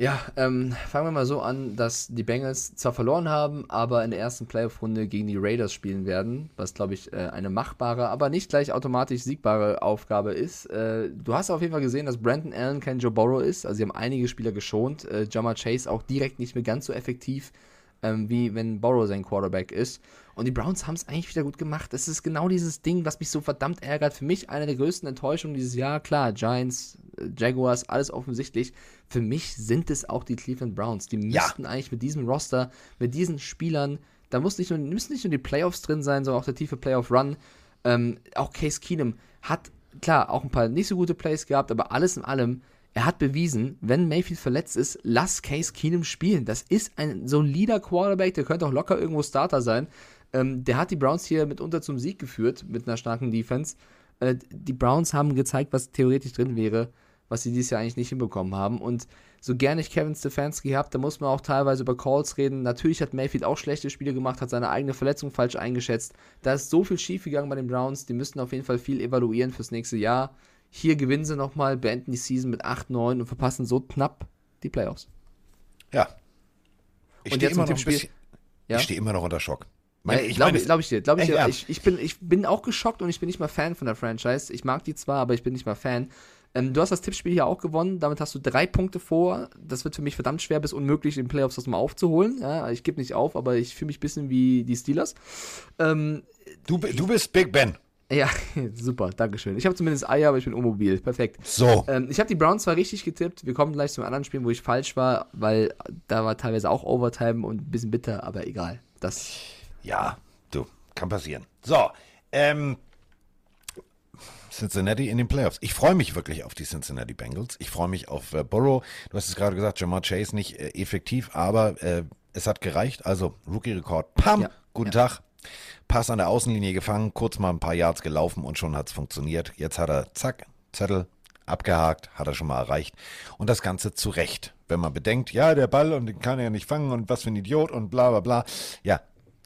Ja, ähm, fangen wir mal so an, dass die Bengals zwar verloren haben, aber in der ersten Playoff-Runde gegen die Raiders spielen werden, was glaube ich äh, eine machbare, aber nicht gleich automatisch siegbare Aufgabe ist. Äh, du hast auf jeden Fall gesehen, dass Brandon Allen kein Joe Burrow ist, also sie haben einige Spieler geschont. Äh, Jamar Chase auch direkt nicht mehr ganz so effektiv, ähm, wie wenn Burrow sein Quarterback ist. Und die Browns haben es eigentlich wieder gut gemacht. Es ist genau dieses Ding, was mich so verdammt ärgert. Für mich eine der größten Enttäuschungen dieses Jahr. Klar, Giants, äh, Jaguars, alles offensichtlich. Für mich sind es auch die Cleveland Browns. Die Ja. müssten eigentlich mit diesem Roster, mit diesen Spielern, da muss nicht nur, müssen nicht nur die Playoffs drin sein, sondern auch der tiefe Playoff-Run. Ähm, auch Case Keenum hat, klar, auch ein paar nicht so gute Plays gehabt, aber alles in allem, er hat bewiesen, wenn Mayfield verletzt ist, lass Case Keenum spielen. Das ist ein solider Quarterback, der könnte auch locker irgendwo Starter sein. Ähm, der hat die Browns hier mitunter zum Sieg geführt mit einer starken Defense. Äh, die Browns haben gezeigt, was theoretisch drin wäre, was sie dieses Jahr eigentlich nicht hinbekommen haben. Und so gerne ich Kevin Stefanski gehabt, da muss man auch teilweise über Calls reden. Natürlich hat Mayfield auch schlechte Spiele gemacht, hat seine eigene Verletzung falsch eingeschätzt. Da ist so viel schief gegangen bei den Browns. Die müssten auf jeden Fall viel evaluieren fürs nächste Jahr. Hier gewinnen sie nochmal, beenden die Season mit 8-9 und verpassen so knapp die Playoffs. Ja. Ich Und stehe jetzt immer, noch bisschen- Ja? ich stehe immer noch unter Schock. Ja, Mein- ich glaube meine- glaub ich dir, glaube ich Echt dir. Ich, ich, bin, ich bin auch geschockt und ich bin nicht mal Fan von der Franchise. Ich mag die zwar, aber ich bin nicht mal Fan. Ähm, du hast das Tippspiel hier auch gewonnen, damit hast du drei Punkte vor. Das wird für mich verdammt schwer bis unmöglich, in den Playoffs das mal aufzuholen. Ja, ich gebe nicht auf, aber ich fühle mich ein bisschen wie die Steelers. Ähm, Du, du bist Big Ben. ja, super, Dankeschön. Ich habe zumindest Eier, aber ich bin immobil. Perfekt. So. Ähm, ich habe die Browns zwar richtig getippt, wir kommen gleich zum anderen Spiel, wo ich falsch war, weil da war teilweise auch Overtime und ein bisschen bitter, aber egal. Das Ja, du, kann passieren. So, ähm, Cincinnati in den Playoffs. Ich freue mich wirklich auf die Cincinnati Bengals. Ich freue mich auf äh, Burrow. Du hast es gerade gesagt, Jamar Chase nicht äh, effektiv, aber äh, es hat gereicht. Also Rookie-Rekord. Pam, Ja, guten Tag. Pass an der Außenlinie gefangen, kurz mal ein paar Yards gelaufen und schon hat es funktioniert. Jetzt hat er, zack, Zettel, abgehakt, hat er schon mal erreicht. Und das Ganze zu Recht. Wenn man bedenkt, ja, der Ball und den kann er ja nicht fangen und was für ein Idiot und bla bla bla. Ja,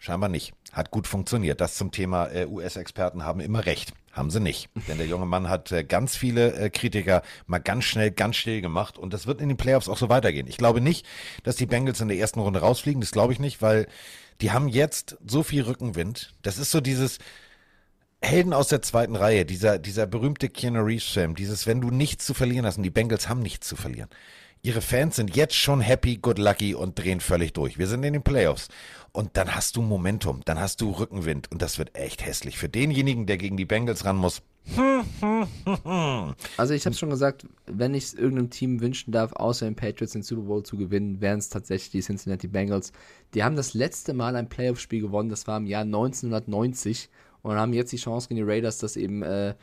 scheinbar nicht. Hat gut funktioniert. Das zum Thema äh, US-Experten haben immer recht. Haben sie nicht. Denn der junge Mann hat äh, ganz viele äh, Kritiker mal ganz schnell, ganz still gemacht. Und das wird in den Playoffs auch so weitergehen. Ich glaube nicht, dass die Bengals in der ersten Runde rausfliegen. Das glaube ich nicht, weil die haben jetzt so viel Rückenwind. Das ist so dieses, Helden aus der zweiten Reihe, dieser, dieser berühmte Keanu Reeves-Film, dieses, wenn du nichts zu verlieren hast und die Bengals haben nichts zu verlieren. Ihre Fans sind jetzt schon happy, good lucky und drehen völlig durch. Wir sind in den Playoffs. Und dann hast du Momentum, dann hast du Rückenwind und das wird echt hässlich. Für denjenigen, der gegen die Bengals ran muss, Also ich habe schon gesagt, wenn ich es irgendeinem Team wünschen darf, außer den Patriots den Super Bowl zu gewinnen, wären es tatsächlich die Cincinnati Bengals. Die haben das letzte Mal ein Playoff-Spiel gewonnen, das war im Jahr 1990 und haben jetzt die Chance gegen die Raiders, das eben äh,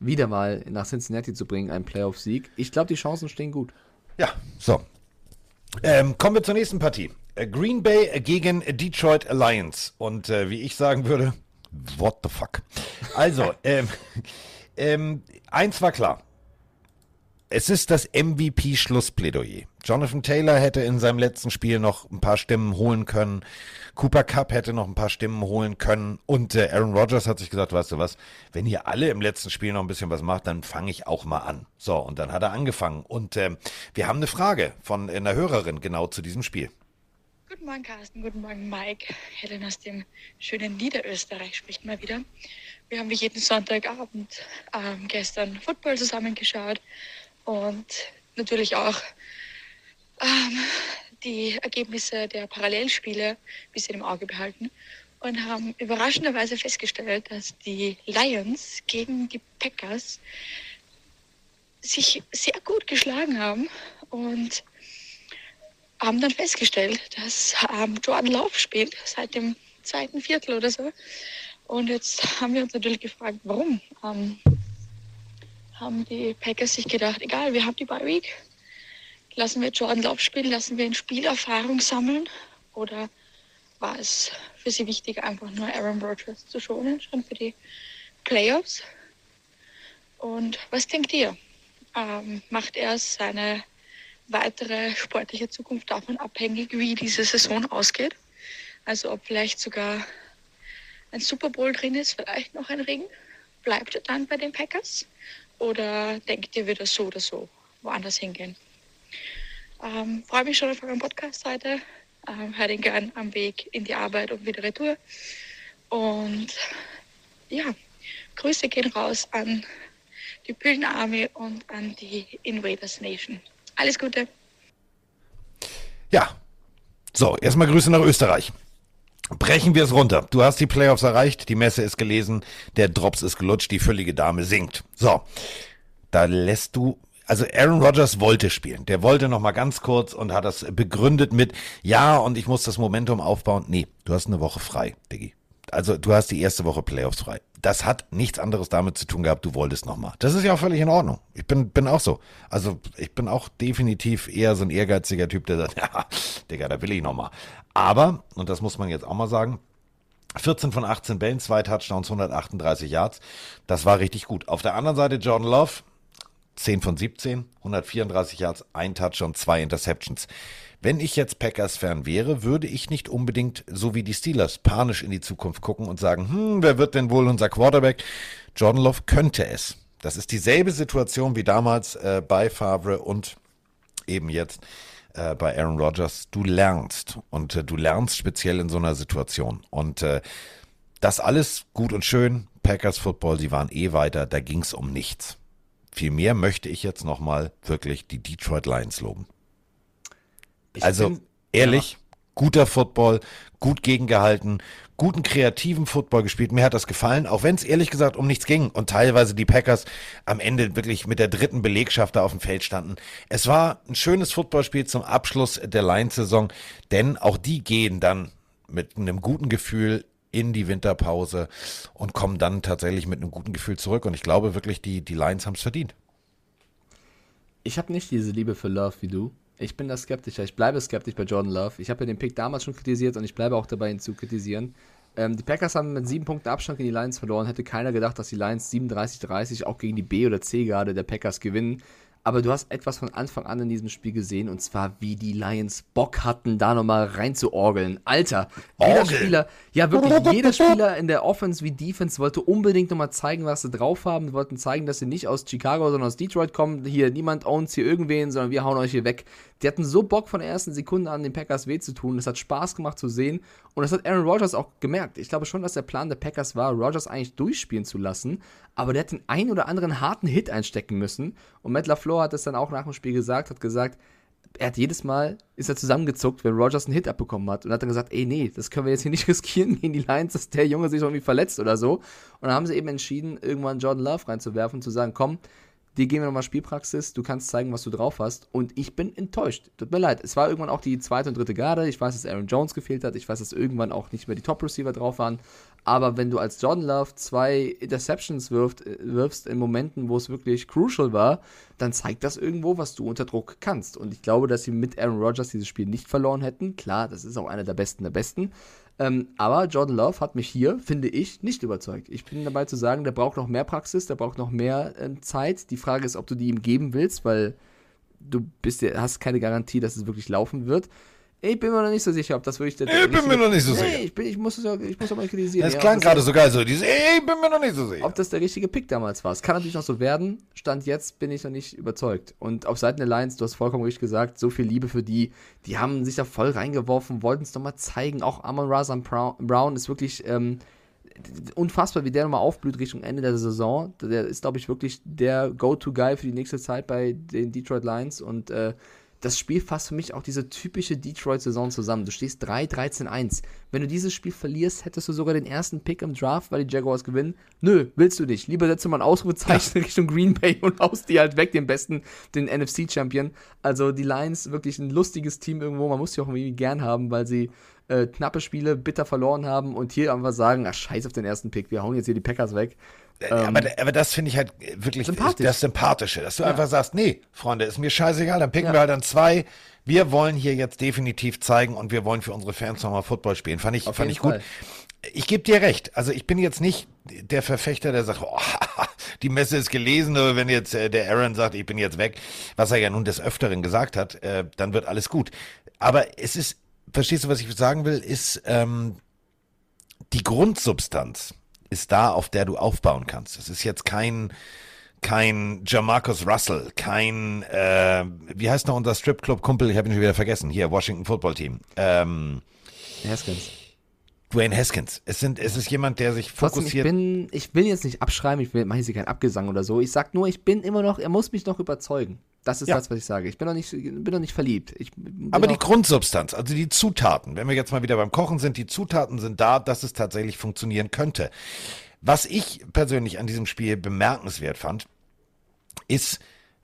wieder mal nach Cincinnati zu bringen, einen Playoff-Sieg. Ich glaube, die Chancen stehen gut. Ja, so. Ähm, kommen wir zur nächsten Partie. Äh, Green Bay gegen Detroit Alliance. Und äh, wie ich sagen würde, what the fuck. Also, ähm, ähm, eins war klar. Es ist das MVP-Schlussplädoyer. Jonathan Taylor hätte in seinem letzten Spiel noch ein paar Stimmen holen können. Cooper Cup hätte noch ein paar Stimmen holen können. Und äh, Aaron Rodgers hat sich gesagt, weißt du was, wenn ihr alle im letzten Spiel noch ein bisschen was macht, dann fange ich auch mal an. So, und dann hat er angefangen. Und ähm, wir haben eine Frage von einer Hörerin genau zu diesem Spiel. Guten Morgen, Carsten. Guten Morgen, Mike. Helen aus dem schönen Niederösterreich spricht mal wieder. Wir haben wie jeden Sonntagabend ähm, gestern Football zusammengeschaut und natürlich auch ähm, die Ergebnisse der Parallelspiele ein bisschen im Auge behalten und haben überraschenderweise festgestellt, dass die Lions gegen die Packers sich sehr gut geschlagen haben und haben dann festgestellt, dass ähm, Jordan Love spielt seit dem zweiten Viertel oder so. Und jetzt haben wir uns natürlich gefragt, warum. Ähm, haben die Packers sich gedacht, egal, wir haben die Bye Week, lassen wir Jordan Love spielen, lassen wir ihn Spielerfahrung sammeln? Oder war es für sie wichtig, einfach nur Aaron Rodgers zu schonen, schon für die Playoffs? Und was denkt ihr? Ähm, macht er seine weitere sportliche Zukunft davon abhängig, wie diese Saison ausgeht. Also ob vielleicht sogar ein Super Bowl drin ist, vielleicht noch ein Ring? Bleibt er dann bei den Packers? Oder denkt ihr, wird er so oder so woanders hingehen? Ähm, Freue mich schon auf euren Podcast heute. Ähm, Hört ihn gern am Weg in die Arbeit und wieder retour. Und ja, Grüße gehen raus an die Pillen und an die Invaders Nation. Alles Gute. Ja. So, erstmal Grüße nach Österreich. Brechen wir es runter. Du hast die Playoffs erreicht, die Messe ist gelesen, der Drops ist gelutscht, die füllige Dame singt. So, da lässt du also Aaron Rodgers wollte spielen. Der wollte noch mal ganz kurz und hat das begründet mit, ja, und ich muss das Momentum aufbauen. Nee, du hast eine Woche frei, Diggi. Also du hast die erste Woche Playoffs frei. Das hat nichts anderes damit zu tun gehabt, du wolltest noch mal. Das ist ja auch völlig in Ordnung. Ich bin, bin auch so. Also ich bin auch definitiv eher so ein ehrgeiziger Typ, der sagt, ja, Digga, da will ich noch mal. Aber, und das muss man jetzt auch mal sagen, 14 von 18 Bällen, zwei Touchdowns, 138 Yards. Das war richtig gut. Auf der anderen Seite Jordan Love, 10 von 17, 134 Yards, ein Touchdown, zwei Interceptions. Wenn ich jetzt Packers-Fan wäre, würde ich nicht unbedingt so wie die Steelers panisch in die Zukunft gucken und sagen, hm, wer wird denn wohl unser Quarterback? Jordan Love könnte es. Das ist dieselbe Situation wie damals äh, bei Favre und eben jetzt äh, bei Aaron Rodgers. Du lernst und äh, du lernst speziell in so einer Situation. Und äh, das alles gut und schön. Packers Football, sie waren eh weiter, da ging es um nichts. Vielmehr möchte ich jetzt nochmal wirklich die Detroit Lions loben. Ich also bin- ehrlich, ja. guter Football, gut gegengehalten, guten kreativen Football gespielt. Mir hat das gefallen, auch wenn es ehrlich gesagt um nichts ging und teilweise die Packers am Ende wirklich mit der dritten Belegschaft da auf dem Feld standen. Es war ein schönes Footballspiel zum Abschluss der Lions-Saison, denn auch die gehen dann mit einem guten Gefühl in die Winterpause und kommen dann tatsächlich mit einem guten Gefühl zurück. Und ich glaube wirklich, die, die Lions haben es verdient. Ich habe nicht diese Liebe für Love wie du. Ich bin da skeptischer. Ich bleibe skeptisch bei Jordan Love. Ich habe ja den Pick damals schon kritisiert und ich bleibe auch dabei, ihn zu kritisieren. Ähm, die Packers haben mit sieben Punkten Abstand gegen die Lions verloren. Hätte keiner gedacht, dass die Lions 37-30 auch gegen die B- oder C-Garde der Packers gewinnen. Aber du hast etwas von Anfang an in diesem Spiel gesehen und zwar, wie die Lions Bock hatten, da nochmal reinzuorgeln. Alter, jeder Orgeln. Spieler, ja wirklich, jeder Spieler in der Offense wie Defense wollte unbedingt nochmal zeigen, was sie drauf haben. Die wollten zeigen, dass sie nicht aus Chicago, sondern aus Detroit kommen. Hier, niemand owns hier irgendwen, sondern wir hauen euch hier weg. Die hatten so Bock von der ersten Sekunde an, den Packers weh zu tun. Das hat Spaß gemacht zu sehen. Und das hat Aaron Rodgers auch gemerkt. Ich glaube schon, dass der Plan der Packers war, Rodgers eigentlich durchspielen zu lassen. Aber der hat den einen oder anderen harten Hit einstecken müssen. Und Matt LaFleur hat es dann auch nach dem Spiel gesagt, hat gesagt, er hat jedes Mal, ist er zusammengezuckt, wenn Rogers einen Hit abbekommen hat. Und hat dann gesagt, ey, nee, das können wir jetzt hier nicht riskieren gegen die Lions, dass der Junge sich irgendwie verletzt oder so. Und dann haben sie eben entschieden, irgendwann Jordan Love reinzuwerfen, zu sagen, komm, dir geben wir nochmal Spielpraxis, du kannst zeigen, was du drauf hast. Und ich bin enttäuscht. Tut mir leid. Es war irgendwann auch die zweite und dritte Garde. Ich weiß, dass Aaron Jones gefehlt hat. Ich weiß, dass irgendwann auch nicht mehr die Top-Receiver drauf waren. Aber wenn du als Jordan Love zwei Interceptions wirft, äh, wirfst in Momenten, wo es wirklich crucial war, dann zeigt das irgendwo, was du unter Druck kannst. Und ich glaube, dass sie mit Aaron Rodgers dieses Spiel nicht verloren hätten. Klar, das ist auch einer der Besten der Besten. Ähm, aber Jordan Love hat mich hier, finde ich, nicht überzeugt. Ich bin dabei zu sagen, der braucht noch mehr Praxis, der braucht noch mehr ähm, Zeit. Die Frage ist, ob du die ihm geben willst, weil du bist hast keine Garantie, dass es wirklich laufen wird. Ich bin mir noch nicht so sicher, ob das wirklich der Ich bin mir noch nicht so nee, sicher. Ich, bin, ich muss es ja, ich muss auch mal kritisieren. Das ja, klang gerade so geil, so dieses, ey, ich bin mir noch nicht so sicher. ob das der richtige Pick damals war. Es kann natürlich noch so werden. Stand jetzt bin ich noch nicht überzeugt. Und auf Seiten der Lions, du hast vollkommen richtig gesagt, so viel Liebe für die. Die haben sich da voll reingeworfen, wollten es nochmal zeigen. Auch Amon Razan Brown ist wirklich ähm, unfassbar, wie der nochmal aufblüht Richtung Ende der Saison. Der ist, glaube ich, wirklich der Go-To-Guy für die nächste Zeit bei den Detroit Lions. Und äh, das Spiel fasst für mich auch diese typische Detroit-Saison zusammen. Du stehst 3-13-1. Wenn du dieses Spiel verlierst, hättest du sogar den ersten Pick im Draft, weil die Jaguars gewinnen. Nö, willst du nicht. Lieber setzt du mal ein Ausrufezeichen Richtung Green Bay und haust die halt weg, den besten, den NFC-Champion. Also die Lions, wirklich ein lustiges Team irgendwo. Man muss sie auch irgendwie gern haben, weil sie äh, knappe Spiele bitter verloren haben und hier einfach sagen, ach scheiß auf den ersten Pick, wir hauen jetzt hier die Packers weg. Aber, aber das finde ich halt wirklich Sympathisch. das Sympathische, dass du einfach sagst, nee, Freunde, ist mir scheißegal, dann picken wir halt an zwei. Wir wollen hier jetzt definitiv zeigen und wir wollen für unsere Fans nochmal Football spielen. Fand ich, Auf fand ich gut. Fall. Ich gebe dir recht. Also ich bin jetzt nicht der Verfechter, der sagt, oh, die Messe ist gelesen, aber wenn jetzt äh, der Aaron sagt, ich bin jetzt weg, was er ja nun des Öfteren gesagt hat, äh, dann wird alles gut. Aber es ist, verstehst du, was ich sagen will, ist, ähm, die Grundsubstanz ist da, auf der du aufbauen kannst. Es ist jetzt kein, kein Jamarcus Russell, kein, äh, wie heißt noch unser Stripclub-Kumpel? Ich habe ihn schon wieder vergessen. Hier, Washington Football Team. Ähm, Haskins. Dwayne Haskins. Es, sind, es ist jemand, der sich Trotzdem, ich fokussiert. bin, ich will jetzt nicht abschreiben, ich will, mache hier keinen Abgesang oder so. Ich sag nur, ich bin immer noch, er muss mich noch überzeugen. Das ist Ja. das, was ich sage. Ich bin noch nicht, bin noch nicht verliebt. Aber die Grundsubstanz, also die Zutaten, wenn wir jetzt mal wieder beim Kochen sind, die Zutaten sind da, dass es tatsächlich funktionieren könnte. Was ich persönlich an diesem Spiel bemerkenswert fand, ist,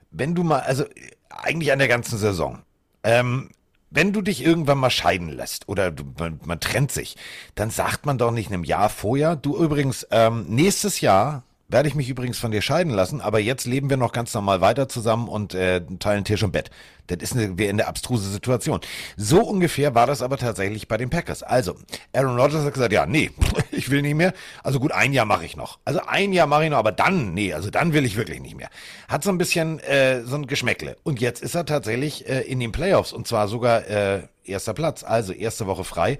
wenn du mal, also eigentlich an der ganzen Saison, ähm, wenn du dich irgendwann mal scheiden lässt oder du, man, man trennt sich, dann sagt man doch nicht einem Jahr vorher, du übrigens, ähm, nächstes Jahr werde ich mich übrigens von dir scheiden lassen, aber jetzt leben wir noch ganz normal weiter zusammen und äh, teilen Tisch und Bett. Das ist eine, wäre eine abstruse Situation. So ungefähr war das aber tatsächlich bei den Packers. Also, Aaron Rodgers hat gesagt, ja, nee, ich will nicht mehr. Also gut, ein Jahr mache ich noch. Also ein Jahr mache ich noch, aber dann, nee, also dann will ich wirklich nicht mehr. Hat so ein bisschen äh, so ein Geschmäckle. Und jetzt ist er tatsächlich äh, in den Playoffs und zwar sogar äh, erster Platz, also erste Woche frei.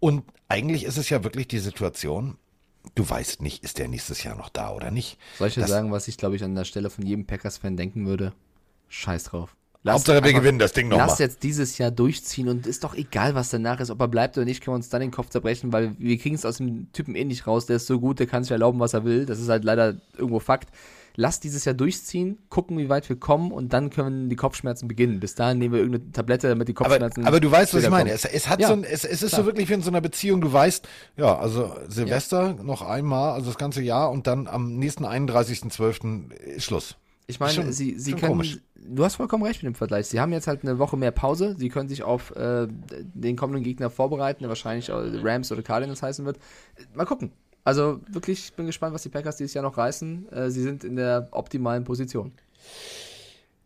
Und eigentlich ist es ja wirklich die Situation, du weißt nicht, ist der nächstes Jahr noch da oder nicht. soll ich dir sagen, was ich, glaube ich, an der Stelle von jedem Packers-Fan denken würde? Scheiß drauf. Hauptsache, wir gewinnen das Ding nochmal. Lass jetzt dieses Jahr durchziehen und ist doch egal, was danach ist. Ob er bleibt oder nicht, können wir uns dann den Kopf zerbrechen, weil wir kriegen es aus dem Typen eh nicht raus. Der ist so gut, der kann sich erlauben, was er will. Das ist halt leider irgendwo Fakt. Lass dieses Jahr durchziehen, gucken, wie weit wir kommen und dann können die Kopfschmerzen beginnen. Bis dahin nehmen wir irgendeine Tablette, damit die Aber, Kopfschmerzen. aber du weißt, was ich meine. Es, es hat Ja, so ein, es, es ist klar. so wirklich wie in so einer Beziehung, du weißt, ja, also Silvester noch einmal, also das ganze Jahr und dann am nächsten 31.12. ist Schluss. Ich meine, Schon- sie, sie können. komisch. Du hast vollkommen recht mit dem Vergleich. Sie haben jetzt halt eine Woche mehr Pause. Sie können sich auf äh, den kommenden Gegner vorbereiten, der wahrscheinlich äh, Rams oder Cardinals heißen wird. Mal gucken. Also wirklich, ich bin gespannt, was die Packers dieses Jahr noch reißen. Äh, sie sind in der optimalen Position.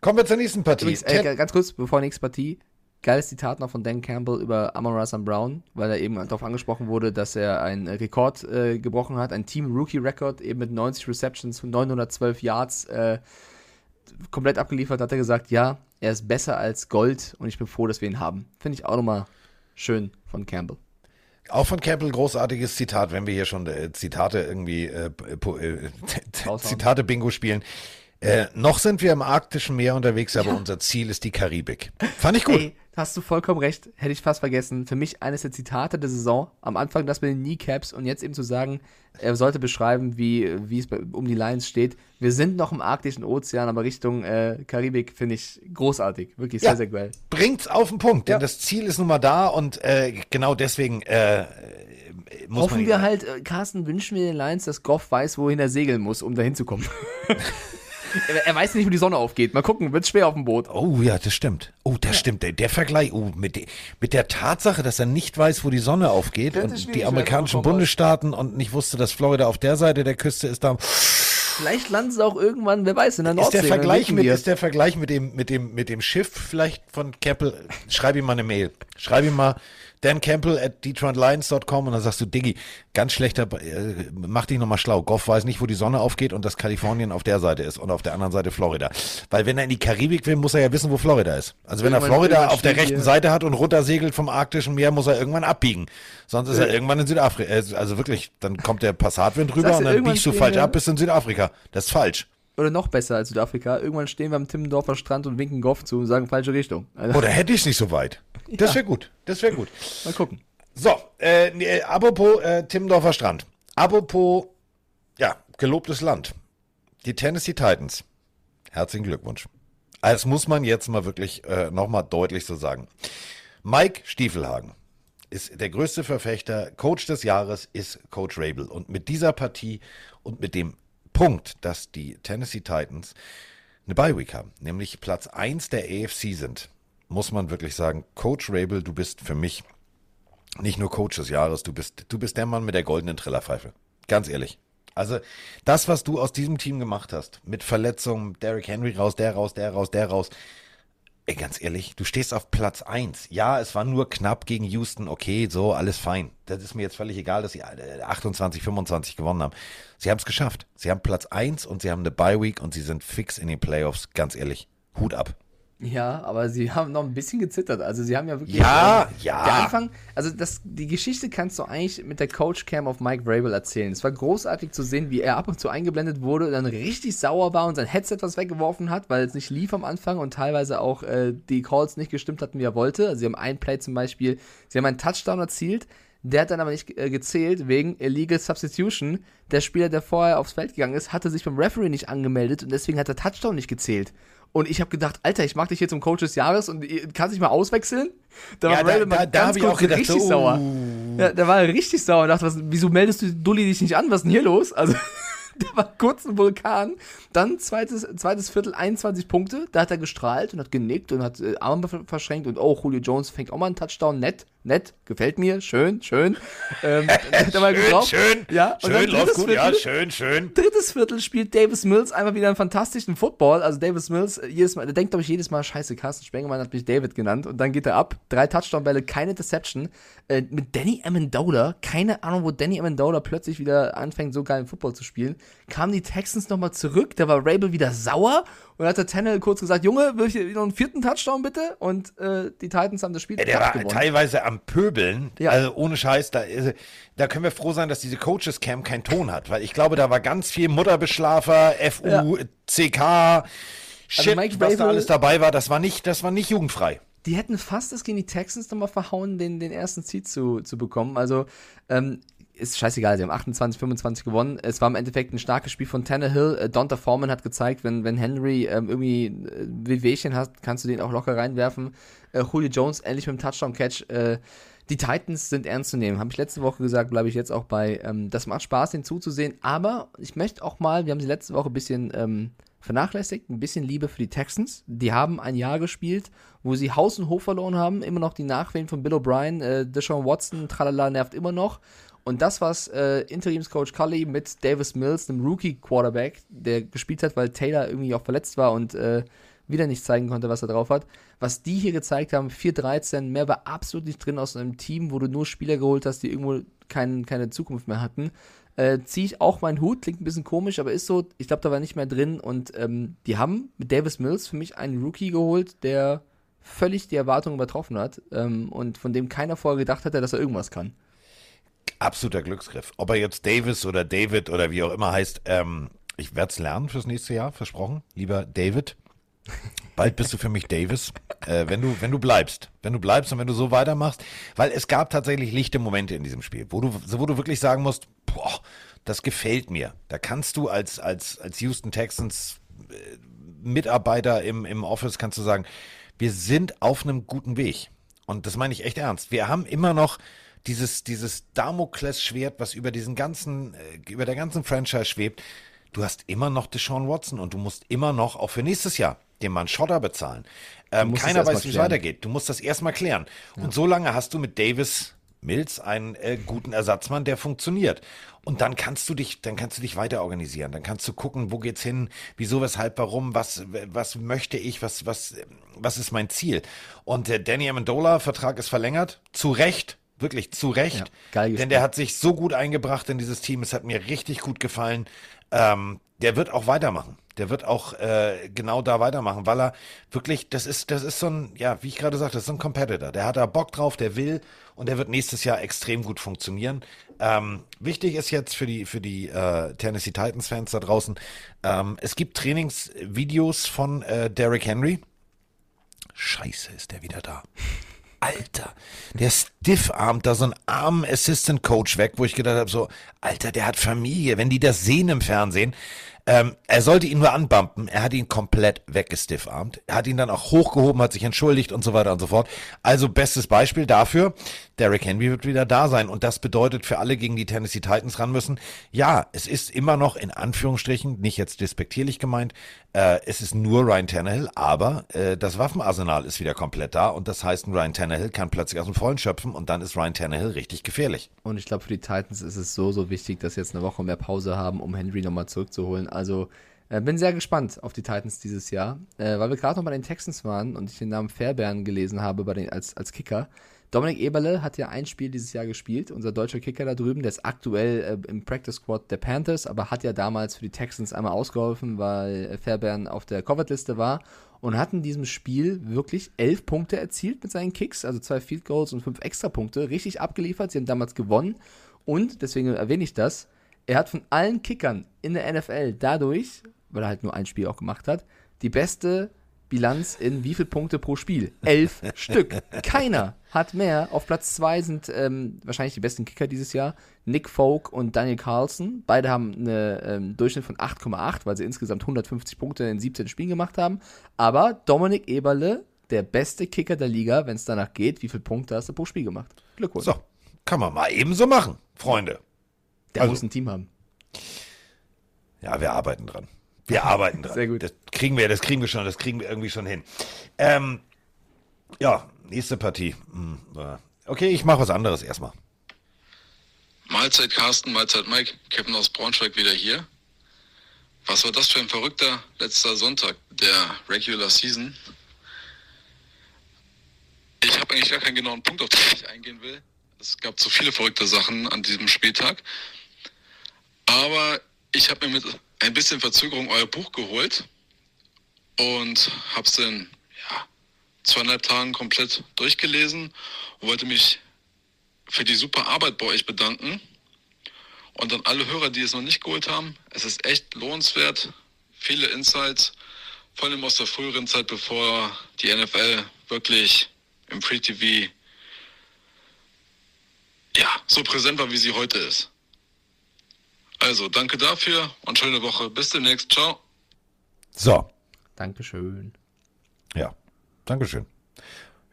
Kommen wir zur nächsten Partie. Übrigens, äh, ganz kurz, bevor nächste Partie. Geiles Zitat noch von Dan Campbell über Amon. Brown, weil er eben darauf angesprochen wurde, dass er einen Rekord äh, gebrochen hat, ein Team-Rookie-Record, eben mit 90 Receptions und 912 Yards äh, komplett abgeliefert, hat er gesagt, ja, er ist besser als Gold und ich bin froh, dass wir ihn haben. Finde ich auch nochmal schön von Campbell. Auch von Campbell großartiges Zitat, wenn wir hier schon äh, Zitate irgendwie äh, äh. Zitate Bingo spielen. Äh, noch sind wir im arktischen Meer unterwegs, aber unser Ziel ist die Karibik. Fand ich gut. Ey, hast du vollkommen recht, hätte ich fast vergessen. Für mich eines der Zitate der Saison. Am Anfang das mit den Kneecaps und jetzt eben zu sagen, er sollte beschreiben, wie, wie es um die Lions steht. Wir sind noch im arktischen Ozean, aber Richtung äh, Karibik finde ich großartig. Wirklich Ja. sehr, sehr geil. Bringt's auf den Punkt, denn Ja. das Ziel ist nun mal da und äh, genau deswegen äh, muss Hoffen man wir halt, äh, Carsten, wünschen wir den Lions, dass Goff weiß, wohin er segeln muss, um dahin zu kommen. er, er weiß nicht, wo die Sonne aufgeht. Mal gucken, wird schwer auf dem Boot. Oh ja, das stimmt. Oh, das stimmt. Der, der Vergleich, oh, mit, de, mit der Tatsache, dass er nicht weiß, wo die Sonne aufgeht und die amerikanischen Bundesstaaten und nicht wusste, dass Florida auf der Seite der Küste ist, da Vielleicht landen sie auch irgendwann, wer weiß, in der ist Nordsee. der und dann Vergleich mit, ist der Vergleich mit dem, mit dem, mit dem Schiff vielleicht von Campbell. Schreib ihm mal eine Mail. Schreib ihm mal Dan Campbell at DetroitLions.com und dann sagst du, Diggi, ganz schlechter, äh, mach dich nochmal schlau. Goff weiß nicht, wo die Sonne aufgeht und dass Kalifornien auf der Seite ist und auf der anderen Seite Florida. Weil wenn er in die Karibik will, muss er ja wissen, wo Florida ist. Also wenn er Irgendwann- Florida irgendwann auf der rechten hier- Seite hat und runtersegelt vom arktischen Meer, muss er irgendwann abbiegen. Sonst ist er irgendwann in Südafrika. äh, Also wirklich, dann kommt der Passatwind rüber und dann biegst du falsch ab, bist in Südafrika. Das ist falsch. Oder noch besser als Südafrika. Irgendwann stehen wir am Timmendorfer Strand und winken Goff zu und sagen falsche Richtung. Also, Oder hätte ich es nicht so weit. Das wäre gut. Das wäre gut. mal gucken. So, äh, nee, äh, apropos äh, Timmendorfer Strand. Apropos, ja, gelobtes Land. Die Tennessee Titans. Herzlichen Glückwunsch. Das muss man jetzt mal wirklich äh, nochmal deutlich so sagen. Mike Stiefelhagen ist der größte Verfechter, Coach des Jahres ist Coach Rabel. Und mit dieser Partie und mit dem Punkt, dass die Tennessee Titans eine Bye-Week haben, nämlich Platz 1 der AFC sind, muss man wirklich sagen, Coach Rabel, du bist für mich nicht nur Coach des Jahres, du bist, du bist der Mann mit der goldenen Trillerpfeife. Ganz ehrlich. Also, das, was du aus diesem Team gemacht hast, mit Verletzungen, Derrick Henry raus, der raus, der raus, der raus. Ey, ganz ehrlich, du stehst auf Platz 1. Ja, es war nur knapp gegen Houston, okay, so, alles fein. Das ist mir jetzt völlig egal, dass sie äh, 28, 25 gewonnen haben. Sie haben es geschafft. Sie haben Platz 1 und sie haben eine Bye Week und sie sind fix in den Playoffs, ganz ehrlich. Hut ab. Ja, aber sie haben noch ein bisschen gezittert. Also sie haben ja wirklich. Ja, ähm, ja. Der Anfang, also das, die Geschichte kannst du eigentlich mit der Coach Cam auf Mike Vrabel erzählen. Es war großartig zu sehen, wie er ab und zu eingeblendet wurde und dann richtig sauer war und sein Headset was weggeworfen hat, weil es nicht lief am Anfang und teilweise auch äh, die Calls nicht gestimmt hatten, wie er wollte. Also sie haben ein Play zum Beispiel, sie haben einen Touchdown erzielt. Der hat dann aber nicht äh, gezählt wegen Illegal Substitution. Der Spieler, der vorher aufs Feld gegangen ist, hatte sich beim Referee nicht angemeldet und deswegen hat der Touchdown nicht gezählt. Und ich habe gedacht, Alter, ich mag dich jetzt zum Coach des Jahres und kannst dich mal auswechseln? Da Ja, war da- Raven mal da- da ich auch gedacht, richtig so, sauer. uh. Ja, der war richtig sauer und dachte, was, wieso meldest du Dulli dich nicht an? Was ist denn hier los? Also, der war kurz ein Vulkan. Dann zweites, zweites Viertel, 21 Punkte. Da hat er gestrahlt und hat genickt und hat äh, Arme ver- verschränkt und oh, Julio Jones fängt auch mal einen Touchdown. Nett, nett, gefällt mir, schön, schön. Ähm, mal Schön, geglaubt. schön, Ja, schön, dann läuft drittes gut, ja, Viertel. schön, schön. Drittes Viertel spielt Davis Mills einmal wieder einen fantastischen Football. Also Davis Mills, äh, jedes Mal, der denkt, glaube ich, jedes Mal, scheiße, Carsten Spengemann hat mich David genannt. Und dann geht er ab. Drei Touchdown-Bälle, keine Interception. Äh, mit Danny Amendola, keine Ahnung, wo Danny Amendola plötzlich wieder anfängt, so geilen Football zu spielen. Kamen die Texans nochmal zurück, da war Rabel wieder sauer. Und dann hat der Tannehill kurz gesagt, Junge, will ich noch einen vierten Touchdown bitte? Und äh, die Titans haben das Spiel Ja, der war gewonnen. teilweise am Pöbeln. Ja. Also ohne Scheiß, da, ist- da können wir froh sein, dass diese Coaches Camp keinen Ton hat, weil ich glaube, da war ganz viel Mutterbeschlafer, FU, Ja. CK, Shit, Mike was da alles dabei war, das war nicht, das war nicht jugendfrei. die hätten fast es gegen die Texans nochmal verhauen, den, den ersten Seed zu, zu bekommen. Also, ähm, ist scheißegal, sie haben 28, 25 gewonnen. Es war im Endeffekt ein starkes Spiel von Tannehill. Äh, Donta Foreman hat gezeigt, wenn, wenn Henry ähm, irgendwie äh, Wehwehchen hat, kannst du den auch locker reinwerfen. Äh, Julio Jones endlich mit dem Touchdown-Catch. Äh, die Titans sind ernst zu nehmen. Habe ich letzte Woche gesagt, bleibe ich jetzt auch bei. Ähm, das macht Spaß, den zuzusehen. Aber ich möchte auch mal, wir haben sie letzte Woche ein bisschen ähm, vernachlässigt, ein bisschen Liebe für die Texans. Die haben ein Jahr gespielt, wo sie Haus und Hof verloren haben. Immer noch die Nachwehen von Bill O'Brien. Äh, Deshaun Watson, tralala, nervt immer noch. Und das, was äh, Interimscoach Cully mit Davis Mills, einem Rookie-Quarterback, der gespielt hat, weil Taylor irgendwie auch verletzt war und äh, wieder nicht zeigen konnte, was er drauf hat. Was die hier gezeigt haben, 4-13, mehr war absolut nicht drin aus einem Team, wo du nur Spieler geholt hast, die irgendwo kein, keine Zukunft mehr hatten. Äh, Ziehe ich auch meinen Hut, klingt ein bisschen komisch, aber ist so, ich glaube, da war nicht mehr drin. Und ähm, die haben mit Davis Mills für mich einen Rookie geholt, der völlig die Erwartungen übertroffen hat ähm, und von dem keiner vorher gedacht hatte, dass er irgendwas kann. Absoluter Glücksgriff. Ob er jetzt Davis oder David oder wie auch immer heißt, ähm, ich werde es lernen fürs nächste Jahr, versprochen. Lieber David, bald bist du für mich Davis, äh, wenn du wenn du bleibst, wenn du bleibst und wenn du so weitermachst, weil es gab tatsächlich lichte Momente in diesem Spiel, wo du wo du wirklich sagen musst, boah, das gefällt mir. Da kannst du als als als Houston Texans äh, Mitarbeiter im im Office kannst du sagen, wir sind auf einem guten Weg. Und das meine ich echt ernst. Wir haben immer noch dieses, dieses Damoklesschwert, was über diesen ganzen, äh, über der ganzen Franchise schwebt. Du hast immer noch Deshaun Watson und du musst immer noch, auch für nächstes Jahr, dem Mann Schotter bezahlen. Ähm, keiner weiß, wie es weitergeht. Du musst das erstmal klären. Und so lange hast du mit Davis Mills einen äh, guten Ersatzmann, der funktioniert. Und dann kannst du dich, dann kannst du dich weiter organisieren. Dann kannst du gucken, wo geht's hin, wieso, weshalb, warum, was, was möchte ich, was, was, was ist mein Ziel. Und der Danny Amendola Vertrag ist verlängert, zu Recht, wirklich zu Recht. Ja, geil denn der hat sich so gut eingebracht in dieses Team. Es hat mir richtig gut gefallen. Ähm, der wird auch weitermachen. Der wird auch äh, genau da weitermachen, weil er wirklich, das ist, das ist so ein, ja, wie ich gerade sagte, das ist so ein Competitor. Der hat da Bock drauf, der will und der wird nächstes Jahr extrem gut funktionieren. Ähm, wichtig ist jetzt für die, für die äh, Tennessee Titans Fans da draußen, ähm, es gibt Trainingsvideos von äh, Derrick Henry. Scheiße, ist der wieder da. Alter, der stiffarmt da so einen armen Assistant Coach weg, wo ich gedacht habe, so, Alter, der hat Familie, wenn die das sehen im Fernsehen. Ähm, er sollte ihn nur anbumpen, er hat ihn komplett weggestiffarmt. Er hat ihn dann auch hochgehoben, hat sich entschuldigt und so weiter und so fort. Also bestes Beispiel dafür, Derrick Henry wird wieder da sein und das bedeutet für alle gegen die Tennessee Titans ran müssen, ja, es ist immer noch in Anführungsstrichen, nicht jetzt despektierlich gemeint, äh, es ist nur Ryan Tannehill, aber äh, das Waffenarsenal ist wieder komplett da und das heißt, Ryan Tannehill kann plötzlich aus dem Vollen schöpfen und dann ist Ryan Tannehill richtig gefährlich. Und ich glaube, für die Titans ist es so, so wichtig, dass sie jetzt eine Woche mehr Pause haben, um Henry nochmal zurückzuholen. Also äh, bin sehr gespannt auf die Titans dieses Jahr, äh, weil wir gerade noch bei den Texans waren und ich den Namen Fairbairn gelesen habe bei den, als, als Kicker. Dominik Eberle hat ja ein Spiel dieses Jahr gespielt, unser deutscher Kicker da drüben, der ist aktuell äh, im Practice Squad der Panthers, aber hat ja damals für die Texans einmal ausgeholfen, weil Fairbairn auf der Covered-Liste war und hat in diesem Spiel wirklich elf Punkte erzielt mit seinen Kicks, also zwei Field Goals und fünf Extrapunkte, richtig abgeliefert. Sie haben damals gewonnen und, deswegen erwähne ich das, er hat von allen Kickern in der NFL dadurch, weil er halt nur ein Spiel auch gemacht hat, die beste Bilanz in wie viele Punkte pro Spiel? Elf Stück. Keiner hat mehr. Auf Platz zwei sind ähm, wahrscheinlich die besten Kicker dieses Jahr. Nick Folk und Daniel Carlson. Beide haben einen ähm, Durchschnitt von 8,8, weil sie insgesamt 150 Punkte in 17 Spielen gemacht haben. Aber Dominik Eberle, der beste Kicker der Liga, wenn es danach geht, wie viele Punkte hast du pro Spiel gemacht? Glückwunsch. So, kann man mal ebenso machen, Freunde. Der also- muss ein Team haben. Ja, wir arbeiten dran. Wir arbeiten dran. Sehr gut. Das kriegen wir, das kriegen wir schon, das kriegen wir irgendwie schon hin. Ähm, ja, nächste Partie. Hm, äh, Okay, ich mache was anderes erstmal. Mahlzeit Carsten, Mahlzeit Mike, Kevin aus Braunschweig wieder hier. Was war das für ein verrückter letzter Sonntag der Regular Season? Ich habe eigentlich gar keinen genauen Punkt, auf den ich eingehen will. Es gab so viele verrückte Sachen an diesem Spieltag. Aber ich habe mir mit ein bisschen Verzögerung euer Buch geholt und habe es in ja, zweieinhalb Tagen komplett durchgelesen und wollte mich für die super Arbeit bei euch bedanken. Und an alle Hörer, die es noch nicht geholt haben, es ist echt lohnenswert. Viele Insights, vor allem aus der früheren Zeit, bevor die NFL wirklich im Free TV ja, so präsent war, wie sie heute ist. Also, danke dafür und schöne Woche. Bis demnächst. Ciao. So, Dankeschön. ja, Dankeschön.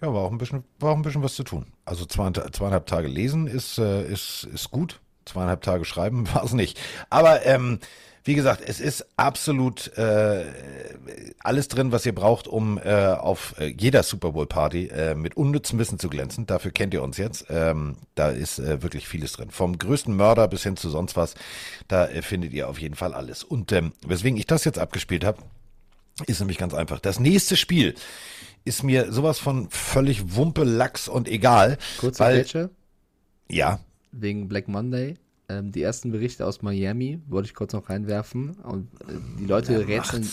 Ja, war auch ein bisschen, war auch ein bisschen was zu tun. Also zweieinhalb, zweieinhalb Tage lesen ist, äh, ist, ist gut. Zweieinhalb Tage schreiben war es nicht. Aber ähm, wie gesagt, es ist absolut äh, alles drin, was ihr braucht, um äh, auf äh, jeder Super Bowl Party äh, mit unnützem Wissen zu glänzen. Dafür kennt ihr uns jetzt. Ähm, da ist äh, wirklich vieles drin. Vom größten Mörder bis hin zu sonst was. Da äh, findet ihr auf jeden Fall alles. Und ähm, weswegen ich das jetzt abgespielt habe, ist nämlich ganz einfach. Das nächste Spiel ist mir sowas von völlig Wumpe, Lachs und egal. Kurze weil, Ja, wegen Black Monday. Ähm, die ersten Berichte aus Miami wollte ich kurz noch reinwerfen. Und äh, die Leute Ja, rätseln.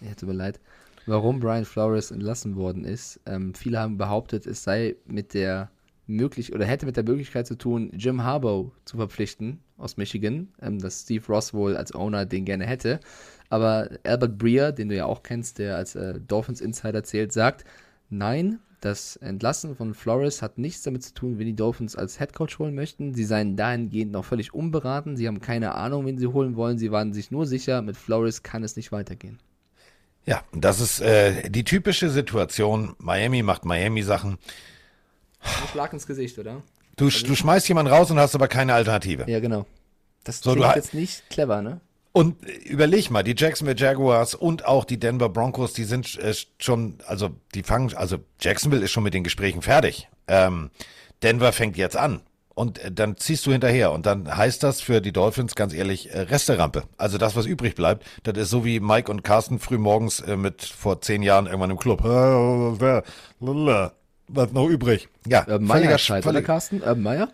Ja, tut mir leid. Warum Brian Flores entlassen worden ist. Ähm, viele haben behauptet, es sei mit der möglich oder hätte mit der Möglichkeit zu tun, Jim Harbaugh zu verpflichten aus Michigan, ähm, dass Steve Ross wohl als Owner den gerne hätte. Aber Albert Breer, den du ja auch kennst, der als äh, Dolphins Insider zählt, sagt, nein, das Entlassen von Flores hat nichts damit zu tun, wen die Dolphins als Headcoach holen möchten. Sie seien dahingehend noch völlig unberaten. Sie haben keine Ahnung, wen sie holen wollen. Sie waren sich nur sicher, mit Flores kann es nicht weitergehen. ja, das ist äh, die typische Situation. Miami macht Miami-Sachen. Ein Schlag ins Gesicht, oder? Du, du schmeißt jemanden raus und hast aber keine Alternative. Ja, genau. Das So, ha- jetzt nicht clever, ne? Und äh, überleg mal, die Jacksonville Jaguars und auch die Denver Broncos, die sind äh, schon, also die fangen, also Jacksonville ist schon mit den Gesprächen fertig. Ähm, Denver fängt jetzt an. Und äh, dann ziehst du hinterher. Und dann heißt das für die Dolphins ganz ehrlich äh, Resterampe. Also das, was übrig bleibt, das ist so wie Mike und Carsten früh morgens äh, mit vor zehn Jahren irgendwann im Club. Äh, Was noch übrig? Ja, Urban völliger Meyer Scheit, oder völlig, Carsten? Urban Meyer?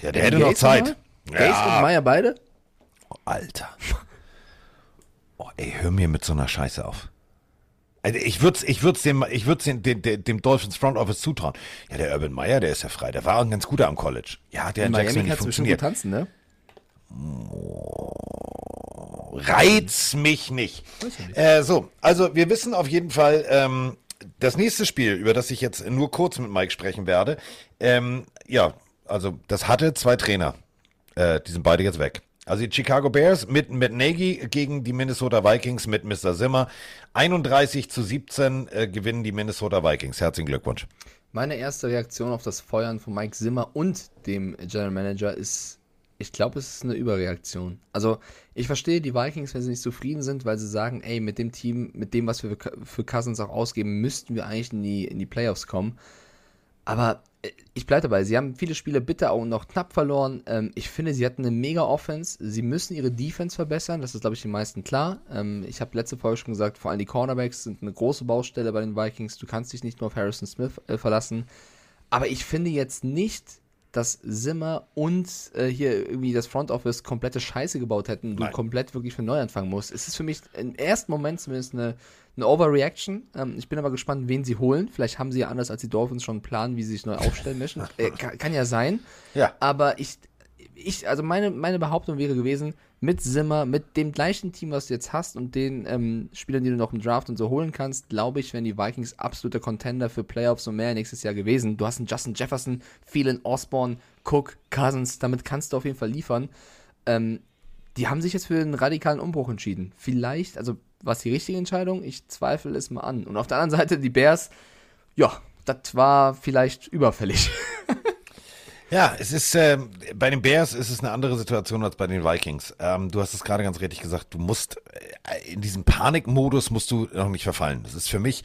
Ja, der hätte noch Zeit. Gates und Meyer beide? Alter. Oh, ey, hör mir mit so einer Scheiße auf. Also ich würde es ich würd's dem, ich würd's dem, dem, dem Dolphins Front Office zutrauen. Ja, der Urban Meyer, der ist ja frei. Der war auch ein ganz guter am College. Ja, der In Miami nicht bestimmt gut funktioniert. tanzen, ne? Reiz mich nicht. Äh, so, also wir wissen auf jeden Fall, ähm, das nächste Spiel, über das ich jetzt nur kurz mit Mike sprechen werde, ähm, ja, also das hatte zwei Trainer. Äh, die sind beide jetzt weg. Also die Chicago Bears mit, mit Nagy gegen die Minnesota Vikings mit Mr. Zimmer. 31 zu 17 äh, gewinnen die Minnesota Vikings. Herzlichen Glückwunsch. Meine erste Reaktion auf das Feuern von Mike Zimmer und dem General Manager ist, ich glaube, es ist eine Überreaktion. Also, ich verstehe die Vikings, wenn sie nicht zufrieden sind, weil sie sagen, ey, mit dem Team, mit dem, was wir für- Cousins auch ausgeben, müssten wir eigentlich in die, in die Playoffs kommen. Aber ich bleibe dabei, sie haben viele Spiele bitter auch noch knapp verloren. Ähm, ich finde, sie hatten eine mega Offense. Sie müssen ihre Defense verbessern, das ist, glaube ich, den meisten klar. Ähm, ich habe letzte Folge schon gesagt, vor allem die Cornerbacks sind eine große Baustelle bei den Vikings. Du kannst dich nicht nur auf Harrison Smith äh, verlassen. Aber ich finde jetzt nicht, dass Zimmer und äh, hier irgendwie das Front Office komplette Scheiße gebaut hätten, du Nein. komplett wirklich von neu anfangen musst. Es ist für mich im ersten Moment zumindest eine, eine Overreaction. Ähm, ich bin aber gespannt, wen sie holen. Vielleicht haben sie ja anders als die Dolphins schon einen Plan, wie sie sich neu aufstellen möchten. Äh, kann, kann ja sein. Ja. Aber ich, ich, also meine, meine Behauptung wäre gewesen, mit Zimmer, mit dem gleichen Team, was du jetzt hast und den ähm, Spielern, die du noch im Draft und so holen kannst, glaube ich, wären die Vikings absolute Contender für Playoffs und mehr nächstes Jahr gewesen. Du hast einen Justin Jefferson, Phelan Osborne, Cook, Cousins, damit kannst du auf jeden Fall liefern. Ähm, die haben sich jetzt für einen radikalen Umbruch entschieden. Vielleicht, also was die richtige Entscheidung? Ich zweifle es mal an. Und auf der anderen Seite die Bears, ja, das war vielleicht überfällig. Ja, es ist ähm, bei den Bears ist es eine andere Situation als bei den Vikings. Ähm, du hast es gerade ganz richtig gesagt. Du musst äh, in diesem Panikmodus musst du noch nicht verfallen. Das ist für mich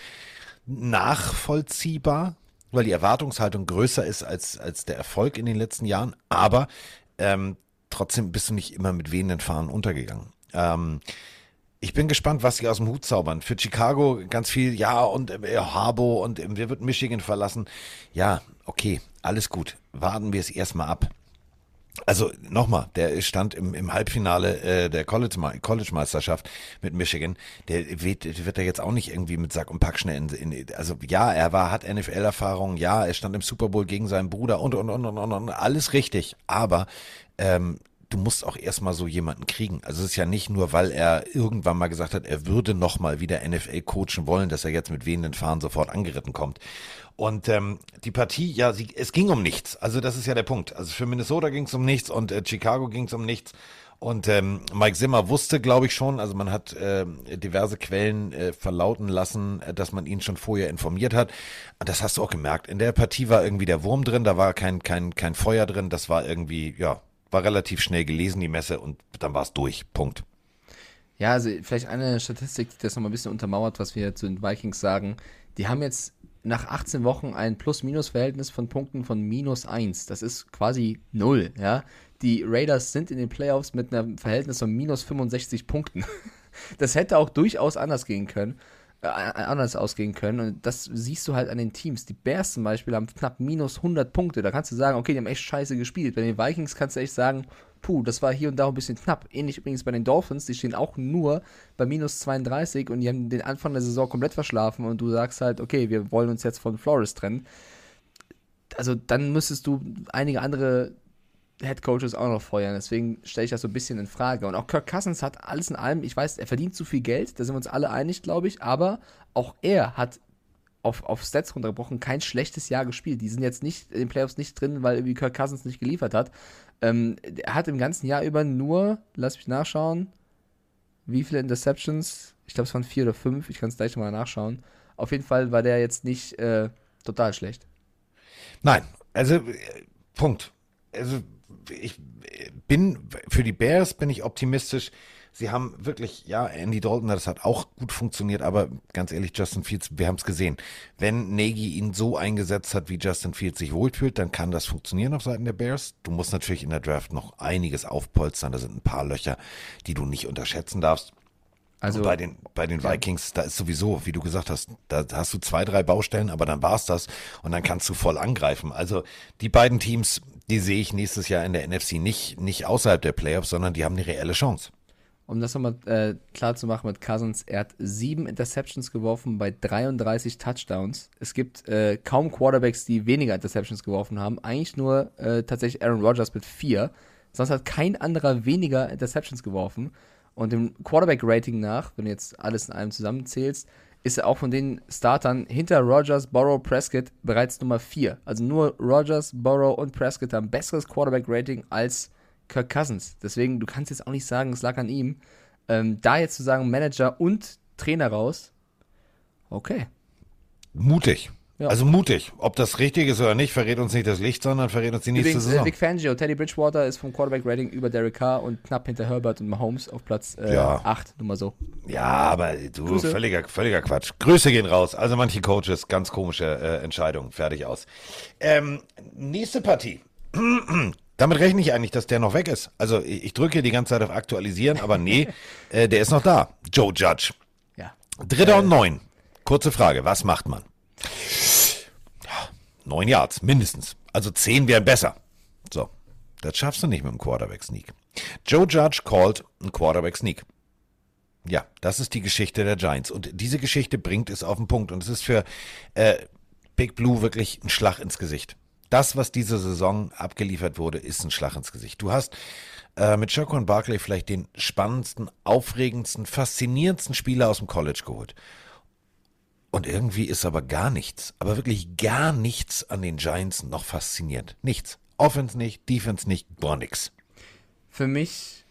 nachvollziehbar, weil die Erwartungshaltung größer ist als als der Erfolg in den letzten Jahren. Aber ähm, trotzdem bist du nicht immer mit wehenden Fahnen untergegangen. Ähm, ich bin gespannt, was sie aus dem Hut zaubern. Für Chicago ganz viel, ja, und äh, Harbo und äh, wir wird Michigan verlassen. Ja, okay, alles gut. Warten wir es erstmal ab. Also nochmal, der stand im, im Halbfinale äh, der College- College-Meisterschaft mit Michigan. Der wird, wird er jetzt auch nicht irgendwie mit Sack und Pack schnell in, in also ja, er war, hat NFL-Erfahrung, ja, er stand im Super Bowl gegen seinen Bruder und und und und und, und alles richtig. Aber ähm, du musst auch erstmal so jemanden kriegen. Also es ist ja nicht nur, weil er irgendwann mal gesagt hat, er würde nochmal wieder NFL coachen wollen, dass er jetzt mit wehenden Fahnen sofort angeritten kommt. Und ähm, die Partie, ja, sie, es ging um nichts. Also das ist ja der Punkt. Also für Minnesota ging es um nichts und äh, Chicago ging es um nichts. Und ähm, Mike Zimmer wusste, glaube ich schon, also man hat äh, diverse Quellen äh, verlauten lassen, äh, dass man ihn schon vorher informiert hat. Und das hast du auch gemerkt. In der Partie war irgendwie der Wurm drin, da war kein, kein, kein Feuer drin, das war irgendwie, ja, war relativ schnell gelesen, die Messe, und dann war es durch. Punkt. Ja, also vielleicht eine Statistik, die das nochmal ein bisschen untermauert, was wir zu den Vikings sagen. Die haben jetzt nach 18 Wochen ein Plus-Minus-Verhältnis von Punkten von minus 1. Das ist quasi null, ja. Die Raiders sind in den Playoffs mit einem Verhältnis von minus 65 Punkten. Das hätte auch durchaus anders gehen können, anders ausgehen können. Und das siehst du halt an den Teams. Die Bears zum Beispiel haben knapp minus 100 Punkte. Da kannst du sagen, okay, die haben echt scheiße gespielt. Bei den Vikings kannst du echt sagen, puh, das war hier und da ein bisschen knapp. Ähnlich übrigens bei den Dolphins, die stehen auch nur bei minus 32 und die haben den Anfang der Saison komplett verschlafen und du sagst halt, okay, wir wollen uns jetzt von Flores trennen. Also dann müsstest du einige andere Head Coaches auch noch feuern. Deswegen stelle ich das so ein bisschen in Frage. Und auch Kirk Cousins hat alles in allem, ich weiß, er verdient zu viel Geld, da sind wir uns alle einig, glaube ich, aber auch er hat auf, auf Stats runtergebrochen kein schlechtes Jahr gespielt. Die sind jetzt nicht in den Playoffs nicht drin, weil irgendwie Kirk Cousins nicht geliefert hat. Ähm, er hat im ganzen Jahr über nur, lass mich nachschauen, wie viele Interceptions? Ich glaube, es waren vier oder fünf. Ich kann es gleich nochmal nachschauen. Auf jeden Fall war der jetzt nicht äh, total schlecht. Nein, also äh, Punkt. Also ich bin für die Bears bin ich optimistisch. Sie haben wirklich, ja, Andy Dalton, das hat auch gut funktioniert, aber ganz ehrlich, Justin Fields, wir haben es gesehen. Wenn Nagy ihn so eingesetzt hat, wie Justin Fields sich wohlfühlt, dann kann das funktionieren auf Seiten der Bears. Du musst natürlich in der Draft noch einiges aufpolstern. Da sind ein paar Löcher, die du nicht unterschätzen darfst. Also Und bei den, bei den Vikings, da ist sowieso, wie du gesagt hast, da hast du zwei, drei Baustellen, aber dann war's das und dann kannst du voll angreifen. Also die beiden Teams, die sehe ich nächstes Jahr in der NFC nicht, nicht außerhalb der Playoffs, sondern die haben eine reelle Chance. Um das nochmal äh, klar zu machen mit Cousins, er hat sieben Interceptions geworfen bei 33 Touchdowns. Es gibt äh, kaum Quarterbacks, die weniger Interceptions geworfen haben. Eigentlich nur äh, tatsächlich Aaron Rodgers mit vier. Sonst hat kein anderer weniger Interceptions geworfen. Und dem Quarterback-Rating nach, wenn du jetzt alles in einem zusammenzählst, ist er auch von den Startern hinter Rodgers, Burrow, Prescott bereits Nummer 4. Also nur Rodgers, Burrow und Prescott haben besseres Quarterback-Rating als Kirk Cousins. Deswegen, du kannst jetzt auch nicht sagen, es lag an ihm. Ähm, da jetzt zu sagen, Manager und Trainer raus, okay. Mutig. Ja. Also mutig. Ob das richtig ist oder nicht, verrät uns nicht das Licht, sondern verrät uns die nächste Übrigens, äh, Saison. Vic Fangio, Teddy Bridgewater ist vom Quarterback-Rating über Derek Carr und knapp hinter Herbert und Mahomes auf Platz äh, Ja. 8, nur mal so. Ja, aber du, Grüße. völliger, völliger Quatsch. Grüße gehen raus. Also manche Coaches, ganz komische äh, Entscheidungen. Fertig aus. Ähm, nächste Partie. Damit rechne ich eigentlich, dass der noch weg ist. Also ich, ich drücke die ganze Zeit auf Aktualisieren, aber nee, äh, der ist noch da. Joe Judge. Ja. Dritter und neun. Kurze Frage, was macht man? Neun Yards, mindestens. Also zehn wären besser. So, das schaffst du nicht mit dem Quarterback-Sneak. Joe Judge called ein Quarterback-Sneak. Ja, das ist die Geschichte der Giants. Und diese Geschichte bringt es auf den Punkt. Und es ist für äh, Big Blue wirklich ein Schlag ins Gesicht. Das, was diese Saison abgeliefert wurde, ist ein Schlag ins Gesicht. Du hast äh, mit Shaquan Barkley vielleicht den spannendsten, aufregendsten, faszinierendsten Spieler aus dem College geholt. Und irgendwie ist aber gar nichts, aber wirklich gar nichts an den Giants noch faszinierend. Nichts. Offense nicht, Defense nicht, gar nichts. Für mich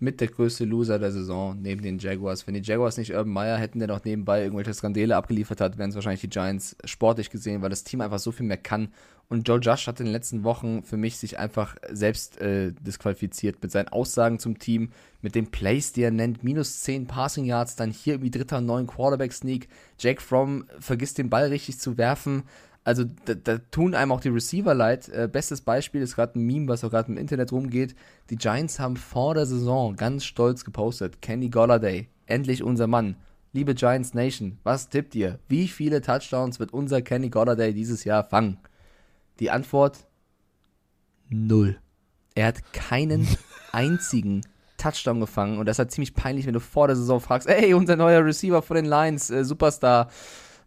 mit der größte Loser der Saison neben den Jaguars. Wenn die Jaguars nicht Urban Meyer hätten, der noch nebenbei irgendwelche Skandale abgeliefert hat, wären es wahrscheinlich die Giants sportlich gesehen, weil das Team einfach so viel mehr kann. Und Joe Josh hat in den letzten Wochen für mich sich einfach selbst äh, disqualifiziert mit seinen Aussagen zum Team, mit den Plays, die er nennt, minus 10 Passing Yards, dann hier irgendwie dritter neuen Quarterback Sneak. Jake Fromm vergisst den Ball richtig zu werfen also da, da, tun einem auch die Receiver leid. Äh, bestes Beispiel ist gerade ein Meme, was auch gerade im Internet rumgeht. Die Giants haben vor der Saison ganz stolz gepostet, Kenny Golladay, endlich unser Mann. Liebe Giants Nation, was tippt ihr? Wie viele Touchdowns wird unser Kenny Golladay dieses Jahr fangen? Die Antwort: Null. Er hat keinen einzigen Touchdown gefangen und das ist halt ziemlich peinlich, wenn du vor der Saison fragst, ey, unser neuer Receiver von den Lions, äh, Superstar,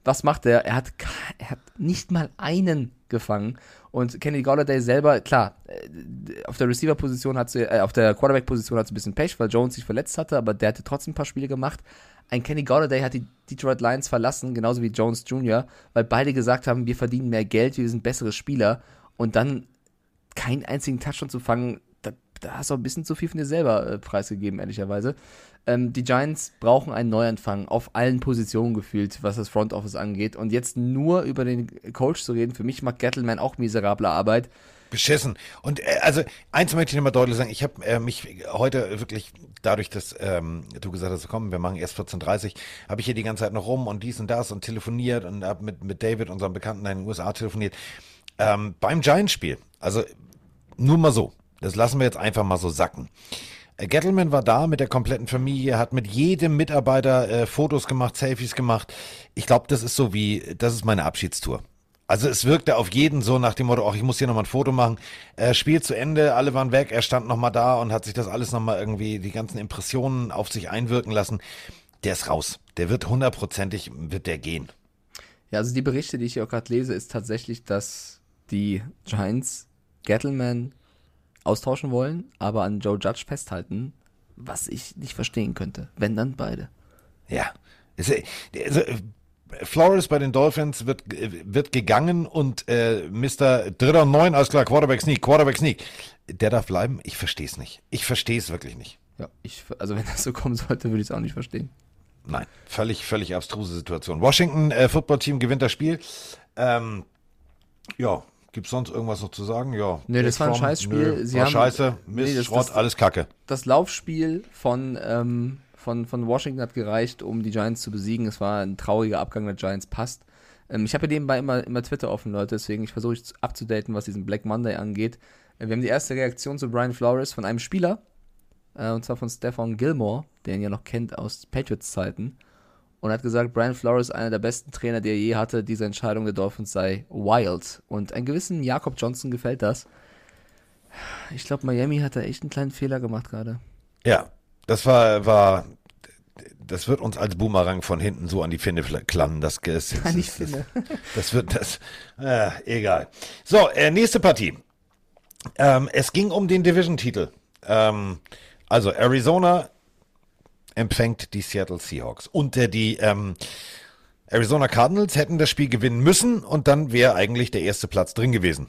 was macht er? Er hat, er hat nicht mal einen gefangen. Und Kenny Golladay selber, klar, äh, auf der Receiver-Position hat sie, äh, auf der Quarterback-Position hat sie ein bisschen Pech, weil Jones sich verletzt hatte, aber der hatte trotzdem ein paar Spiele gemacht. Ein Kenny Golladay hat die Detroit Lions verlassen, genauso wie Jones Jr., weil beide gesagt haben, wir verdienen mehr Geld, wir sind bessere Spieler. Und dann keinen einzigen Touchdown zu fangen, da, da hast du auch ein bisschen zu viel von dir selber äh, preisgegeben, ehrlicherweise. Ähm, die Giants brauchen einen Neuanfang auf allen Positionen gefühlt, was das Front Office angeht. Und jetzt nur über den Coach zu reden, für mich macht Gettleman auch miserable Arbeit. Beschissen. Und äh, also eins möchte ich nochmal deutlich sagen, ich habe äh, mich heute wirklich dadurch, dass ähm, du gesagt hast, komm, wir machen erst 14.30 Uhr, habe ich hier die ganze Zeit noch rum und dies und das und telefoniert und habe mit, mit David, unserem Bekannten in den USA, telefoniert. Ähm, beim Giants-Spiel, also nur mal so, das lassen wir jetzt einfach mal so sacken. Äh, Gettleman war da mit der kompletten Familie, hat mit jedem Mitarbeiter äh, Fotos gemacht, Selfies gemacht. Ich glaube, das ist so wie, das ist meine Abschiedstour. Also es wirkte auf jeden so nach dem Motto, ach, ich muss hier nochmal ein Foto machen. Äh, Spiel zu Ende, alle waren weg, er stand nochmal da und hat sich das alles nochmal irgendwie, die ganzen Impressionen auf sich einwirken lassen. Der ist raus. Der wird hundertprozentig, wird der gehen. Ja, also die Berichte, die ich hier auch gerade lese, ist tatsächlich, dass die Giants Gettleman austauschen wollen, aber an Joe Judge festhalten, was ich nicht verstehen könnte. Wenn dann beide. Ja. Also, Flores bei den Dolphins wird, wird gegangen und äh, Mr. Dritter und Neun, alles klar, Quarterback Sneak, Quarterback Sneak. Der darf bleiben? Ich verstehe es nicht. Ich verstehe es wirklich nicht. Ja, ich, also wenn das so kommen sollte, würde ich es auch nicht verstehen. Nein, völlig, völlig abstruse Situation. Washington äh, Football Team gewinnt das Spiel. Ähm, ja, Gibt es sonst irgendwas noch zu sagen? Ja. Nee, das war ein Scheißspiel. Sie war haben, scheiße, Mist, nee, Schrott, das, alles Kacke. Das Laufspiel von, ähm, von, von Washington hat gereicht, um die Giants zu besiegen. Es war ein trauriger Abgang der Giants, passt. Ähm, ich habe ja nebenbei immer, immer Twitter offen, Leute, deswegen ich versuche ich abzudaten, was diesen Black Monday angeht. Äh, wir haben die erste Reaktion zu Brian Flores von einem Spieler, äh, und zwar von Stefan Gilmore, den ihr noch kennt aus Patriots-Zeiten und hat gesagt, Brian Flores, einer der besten Trainer, die er je hatte, diese Entscheidung der Dolphins sei wild. Und einem gewissen Jakob Johnson gefällt das. Ich glaube, Miami hat da echt einen kleinen Fehler gemacht gerade. Ja, das war, war, das wird uns als Boomerang von hinten so an die Finne klammen. Das, das, das, das, das, das wird das, äh, egal. So, äh, nächste Partie. Ähm, es ging um den Division-Titel. Ähm, also Arizona empfängt die Seattle Seahawks. Und äh, die ähm, Arizona Cardinals hätten das Spiel gewinnen müssen und dann wäre eigentlich der erste Platz drin gewesen.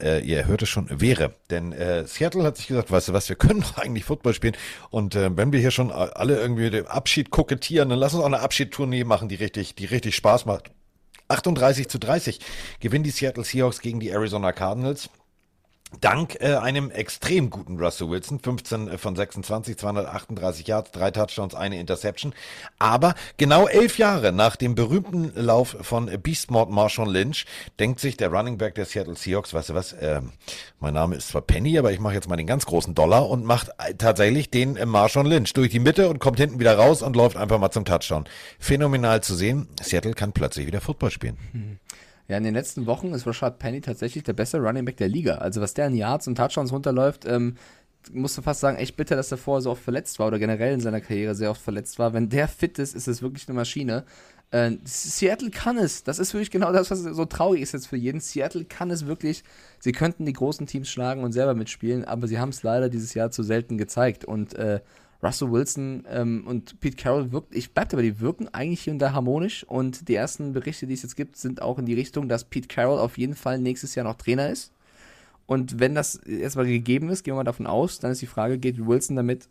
Äh, ihr hört es schon, wäre. Denn äh, Seattle hat sich gesagt, weißt du was, wir können doch eigentlich Football spielen. Und äh, wenn wir hier schon alle irgendwie den Abschied kokettieren, dann lass uns auch eine Abschiedtournee machen, die richtig, die richtig Spaß macht. 38 zu 30 gewinnen die Seattle Seahawks gegen die Arizona Cardinals. Dank äh, einem extrem guten Russell Wilson, 15 äh, von 26, 238 Yards, drei Touchdowns, eine Interception. Aber genau elf Jahre nach dem berühmten Lauf von Beast Mode Marshawn Lynch denkt sich der Running Back der Seattle Seahawks, weißt du was, äh, mein Name ist zwar Penny, aber ich mache jetzt mal den ganz großen Dollar und macht äh, tatsächlich den äh, Marshawn Lynch durch die Mitte und kommt hinten wieder raus und läuft einfach mal zum Touchdown. Phänomenal zu sehen, Seattle kann plötzlich wieder Football spielen. Hm. Ja, in den letzten Wochen ist Rashad Penny tatsächlich der beste Running Back der Liga. Also was der in Yards und Touchdowns runterläuft, ähm, musst du fast sagen, echt bitter, dass er vorher so oft verletzt war oder generell in seiner Karriere sehr oft verletzt war. Wenn der fit ist, ist es wirklich eine Maschine. Äh, Seattle kann es. Das ist wirklich genau das, was so traurig ist jetzt für jeden. Seattle kann es wirklich. Sie könnten die großen Teams schlagen und selber mitspielen, aber sie haben es leider dieses Jahr zu selten gezeigt. Und äh, Russell Wilson ähm, und Pete Carroll wirkt, ich bleib dabei, die wirken eigentlich hier und da harmonisch und die ersten Berichte, die es jetzt gibt, sind auch in die Richtung, dass Pete Carroll auf jeden Fall nächstes Jahr noch Trainer ist. Und wenn das erstmal gegeben ist, gehen wir mal davon aus, dann ist die Frage, geht Wilson damit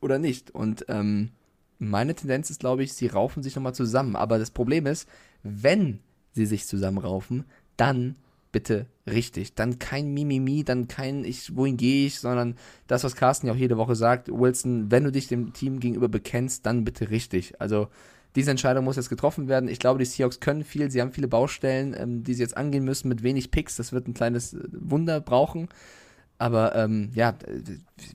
oder nicht? Und ähm, meine Tendenz ist, glaube ich, sie raufen sich nochmal zusammen. Aber das Problem ist, wenn sie sich zusammenraufen, dann bitte richtig. Dann kein Mimimi, dann kein ich, wohin gehe ich, sondern das, was Carsten ja auch jede Woche sagt, Wilson, wenn du dich dem Team gegenüber bekennst, dann bitte richtig. Also diese Entscheidung muss jetzt getroffen werden. Ich glaube, die Seahawks können viel, sie haben viele Baustellen, ähm, die sie jetzt angehen müssen mit wenig Picks. Das wird ein kleines äh, Wunder brauchen. Aber ähm, ja,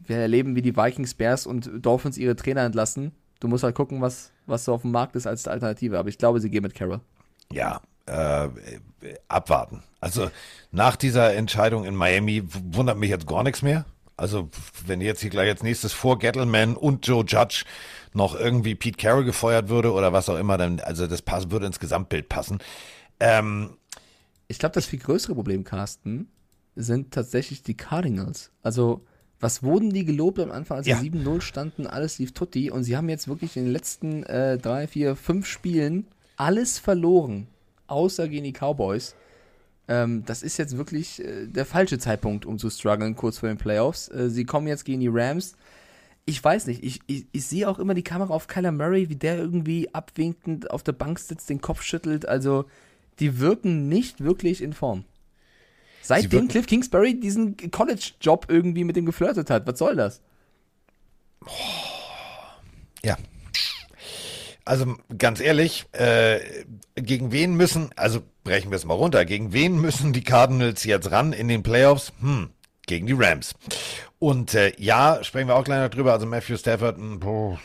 wir erleben, wie die Vikings, Bears und Dolphins ihre Trainer entlassen. Du musst halt gucken, was, was so auf dem Markt ist als Alternative. Aber ich glaube, sie gehen mit Carroll. Ja, äh, abwarten. Also nach dieser Entscheidung in Miami wundert mich jetzt gar nichts mehr. Also wenn jetzt hier gleich als nächstes vor Gettleman und Joe Judge noch irgendwie Pete Carroll gefeuert würde oder was auch immer, dann also das pass, würde ins Gesamtbild passen. Ähm, ich glaube, das viel größere Problem, Carsten, sind tatsächlich die Cardinals. Also was wurden die gelobt am Anfang, als sie ja. 7-0 standen, alles lief tutti und sie haben jetzt wirklich in den letzten äh, drei, vier, fünf Spielen alles verloren außer gegen die Cowboys. Ähm, das ist jetzt wirklich äh, der falsche Zeitpunkt, um zu strugglen, kurz vor den Playoffs. Äh, sie kommen jetzt gegen die Rams. Ich weiß nicht, ich, ich, ich sehe auch immer die Kamera auf Kyler Murray, wie der irgendwie abwinkend auf der Bank sitzt, den Kopf schüttelt. Also, die wirken nicht wirklich in Form. Seitdem Cliff Kingsbury diesen College-Job irgendwie mit dem geflirtet hat. Was soll das? Ja, also ganz ehrlich, äh, gegen wen müssen, also brechen wir es mal runter, gegen wen müssen die Cardinals jetzt ran in den Playoffs? Hm, gegen die Rams. Und äh, ja, sprechen wir auch gleich noch drüber, also Matthew Stafford, hm,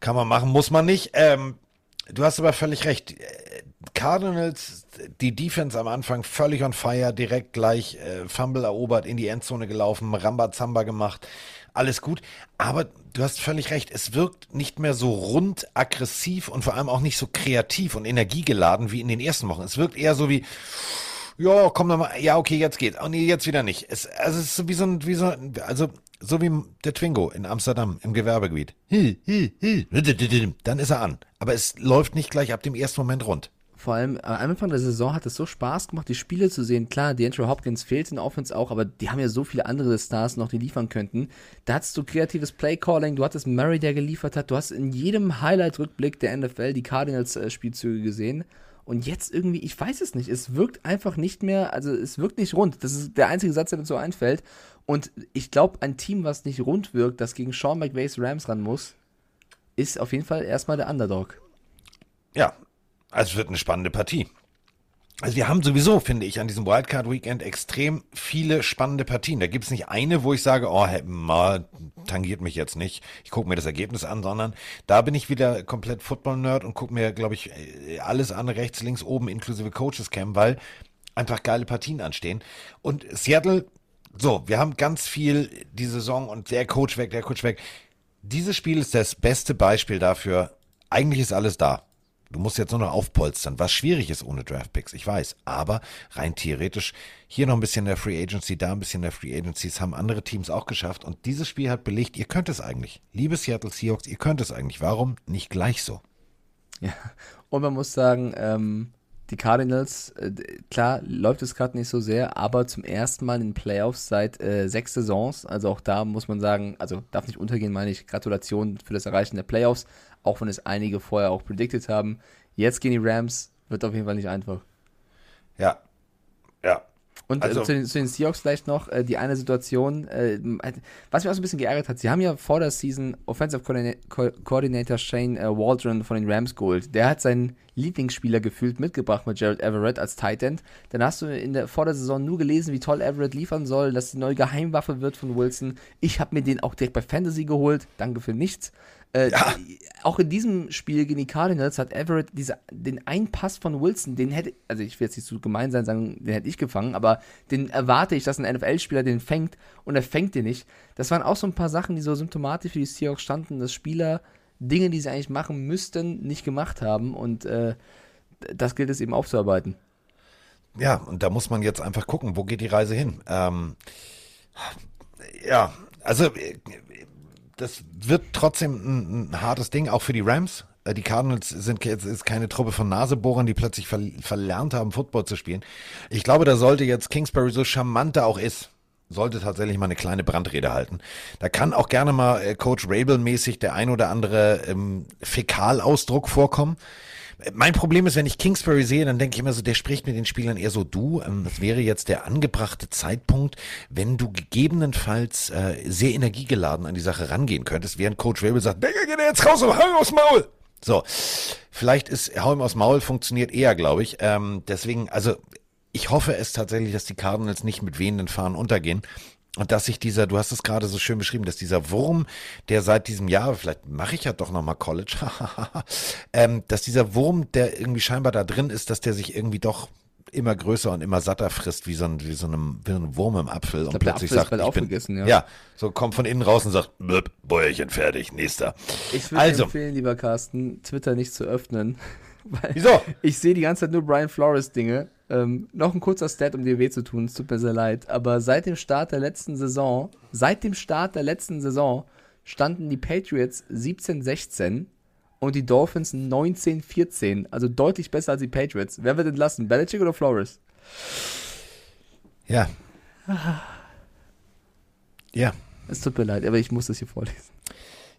kann man machen, muss man nicht. Ähm, du hast aber völlig recht. Cardinals, die Defense am Anfang völlig on fire, direkt gleich äh, Fumble erobert, in die Endzone gelaufen, Rambazamba gemacht alles gut. Aber du hast völlig recht, es wirkt nicht mehr so rund, aggressiv und vor allem auch nicht so kreativ und energiegeladen wie in den ersten Wochen. Es wirkt eher so wie, ja, komm noch mal, ja, okay, jetzt geht. Oh nee, jetzt wieder nicht. Es, also es ist so wie so ein, wie so, also so wie der Twingo in Amsterdam im Gewerbegebiet. Dann ist er an. Aber es läuft nicht gleich ab dem ersten Moment rund vor allem am Anfang der Saison hat es so Spaß gemacht, die Spiele zu sehen. Klar, D'Angelo Hopkins fehlt in Offense auch, aber die haben ja so viele andere Stars noch, die liefern könnten. Da hattest du kreatives Playcalling, du hattest Murray, der geliefert hat, du hast in jedem Highlight-Rückblick der NFL die Cardinals-Spielzüge gesehen. Und jetzt irgendwie, ich weiß es nicht, es wirkt einfach nicht mehr, also es wirkt nicht rund. Das ist der einzige Satz, der mir so einfällt. Und ich glaube, ein Team, was nicht rund wirkt, das gegen Sean McVays Rams ran muss, ist auf jeden Fall erstmal der Underdog. Ja, also es wird eine spannende Partie. Also wir haben sowieso, finde ich, an diesem Wildcard Weekend extrem viele spannende Partien. Da gibt es nicht eine, wo ich sage, oh, mal tangiert mich jetzt nicht. Ich gucke mir das Ergebnis an, sondern da bin ich wieder komplett Football-Nerd und gucke mir, glaube ich, alles an, rechts, links, oben, inklusive Coaches Cam, weil einfach geile Partien anstehen. Und Seattle, so, wir haben ganz viel die Saison und der Coach weg, der Coach weg. Dieses Spiel ist das beste Beispiel dafür. Eigentlich ist alles da. Du musst jetzt nur noch aufpolstern, was schwierig ist ohne Draftpicks, ich weiß. Aber rein theoretisch, hier noch ein bisschen der Free Agency, da ein bisschen der Free Agencies, haben andere Teams auch geschafft. Und dieses Spiel hat belegt, ihr könnt es eigentlich. Liebe Seattle Seahawks, ihr könnt es eigentlich. Warum nicht gleich so? Ja, und man muss sagen, ähm, die Cardinals, äh, klar, läuft es gerade nicht so sehr, aber zum ersten Mal in den Playoffs seit äh, sechs Saisons. Also auch da muss man sagen, also darf nicht untergehen, meine ich. Gratulation für das Erreichen der Playoffs auch wenn es einige vorher auch predicted haben. Jetzt gehen die Rams, wird auf jeden Fall nicht einfach. Ja, ja. Und äh, also, äh, zu, den, zu, den, Seahawks vielleicht noch äh, die eine Situation, äh, was mich auch so ein bisschen geärgert hat. Sie haben ja vor der Season Offensive Coordinator Shane äh, Waldron von den Rams geholt. Der hat seinen Lieblingsspieler gefühlt mitgebracht mit Jared Everett als Tight End. Dann hast du in der, vor der Saison nur gelesen, wie toll Everett liefern soll, dass die neue Geheimwaffe wird von Wilson. Ich habe mir den auch direkt bei Fantasy geholt. Danke für nichts. Äh, Auch in diesem Spiel gegen die Cardinals hat Everett diese, den einen Pass von Wilson, den hätte, also ich will jetzt nicht so gemein sein, sagen, den hätte ich gefangen, aber den erwarte ich, dass ein NFL-Spieler den fängt und er fängt den nicht. Das waren auch so ein paar Sachen, die so symptomatisch für die Seahawks standen, dass Spieler Dinge, die sie eigentlich machen müssten, nicht gemacht haben und äh, das gilt es eben aufzuarbeiten. Ja, und da muss man jetzt einfach gucken, wo geht die Reise hin. Ähm, ja, also äh, das wird trotzdem ein, ein, hartes Ding, auch für die Rams. Äh, die Cardinals sind jetzt keine Truppe von Nasebohrern, die plötzlich ver verlernt haben, Football zu spielen. Ich glaube, da sollte jetzt Kingsbury so charmant er auch ist, sollte tatsächlich mal eine kleine Brandrede halten. Da kann auch gerne mal äh, Coach Rabel-mäßig der ein oder andere ähm, Fäkalausdruck vorkommen. Mein Problem ist, wenn ich Kingsbury sehe, dann denke ich immer so, der spricht mit den Spielern eher so du. Ähm, das wäre jetzt der angebrachte Zeitpunkt, wenn du gegebenenfalls äh, sehr energiegeladen an die Sache rangehen könntest, während Coach Rabel sagt, Digga, geh jetzt raus und hau aus Maul. So, vielleicht ist Hau ihm aus Maul funktioniert eher, glaube ich. Ähm, deswegen, also ich hoffe es tatsächlich, dass die Cardinals nicht mit wehenden Fahnen untergehen. Und dass sich dieser, du hast es gerade so schön beschrieben, dass dieser Wurm, der seit diesem Jahr, vielleicht mache ich ja doch nochmal College, ähm, dass dieser Wurm, der irgendwie scheinbar da drin ist, dass der sich irgendwie doch immer größer und immer satter frisst, wie so ein, wie so ein, wie ein Wurm im Apfel ich und glaub, plötzlich Apfel sagt, ich bin, ja. ja, so kommt von innen raus und sagt, "Blöp, Bäuerchen fertig, nächster. Ich würde Also. empfehlen, lieber Carsten, Twitter nicht zu öffnen. Weil Wieso? Ich sehe die ganze Zeit nur Brian Flores-Dinge. Ähm, noch ein kurzer Stat, um dir weh zu tun, es tut mir sehr leid. Aber seit dem Start der letzten Saison, seit dem Start der letzten Saison, standen die Patriots 17-16 und die Dolphins 19-14. Also deutlich besser als die Patriots. Wer wird entlassen? Belichick oder Flores? Ja. Ja. Es tut mir leid, aber ich muss das hier vorlesen.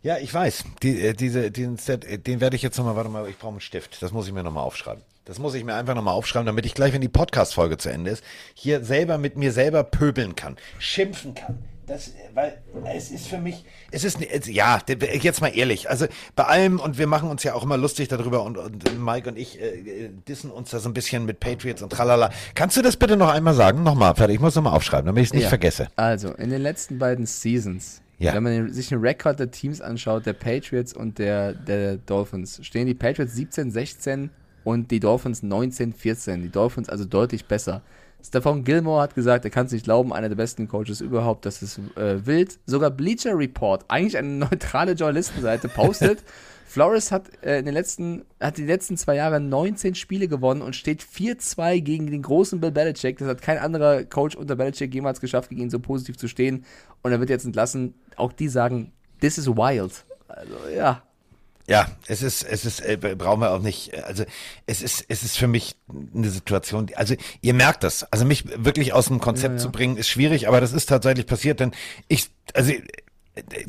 Ja, ich weiß. Die, äh, diese, den, Set, äh, den werde ich jetzt nochmal, warte mal, ich brauche einen Stift. Das muss ich mir nochmal aufschreiben. Das muss ich mir einfach nochmal aufschreiben, damit ich gleich, wenn die Podcast-Folge zu Ende ist, hier selber mit mir selber pöbeln kann, schimpfen kann. Das, weil es ist für mich, es ist, ja, jetzt mal ehrlich, also bei allem, und wir machen uns ja auch immer lustig darüber und, und Mike und ich äh, dissen uns da so ein bisschen mit Patriots und tralala. Kannst du das bitte noch einmal sagen? Nochmal, fertig, ich muss nochmal aufschreiben, damit ich es nicht Ja. vergesse. Also, in den letzten beiden Seasons, Ja. wenn man sich den Rekord der Teams anschaut, der Patriots und der, der Dolphins, stehen die Patriots 17-16 und die Dolphins 19-14. Die Dolphins also deutlich besser. Stefan Gilmore hat gesagt, er kann es nicht glauben, einer der besten Coaches überhaupt, das ist äh, wild. Sogar Bleacher Report, eigentlich eine neutrale Journalistenseite, postet, Flores hat äh, in den letzten, hat die letzten zwei Jahre 19 Spiele gewonnen und steht 4-2 gegen den großen Bill Belichick. Das hat kein anderer Coach unter Belichick jemals geschafft, gegen ihn so positiv zu stehen. Und er wird jetzt entlassen. Auch die sagen, this is wild. Also ja. Ja, es ist, es ist, äh, brauchen wir auch nicht, äh, also es ist, es ist für mich eine Situation, also ihr merkt das, also mich wirklich aus dem Konzept Ja, ja. zu bringen, ist schwierig, aber das ist tatsächlich passiert, denn ich, also äh,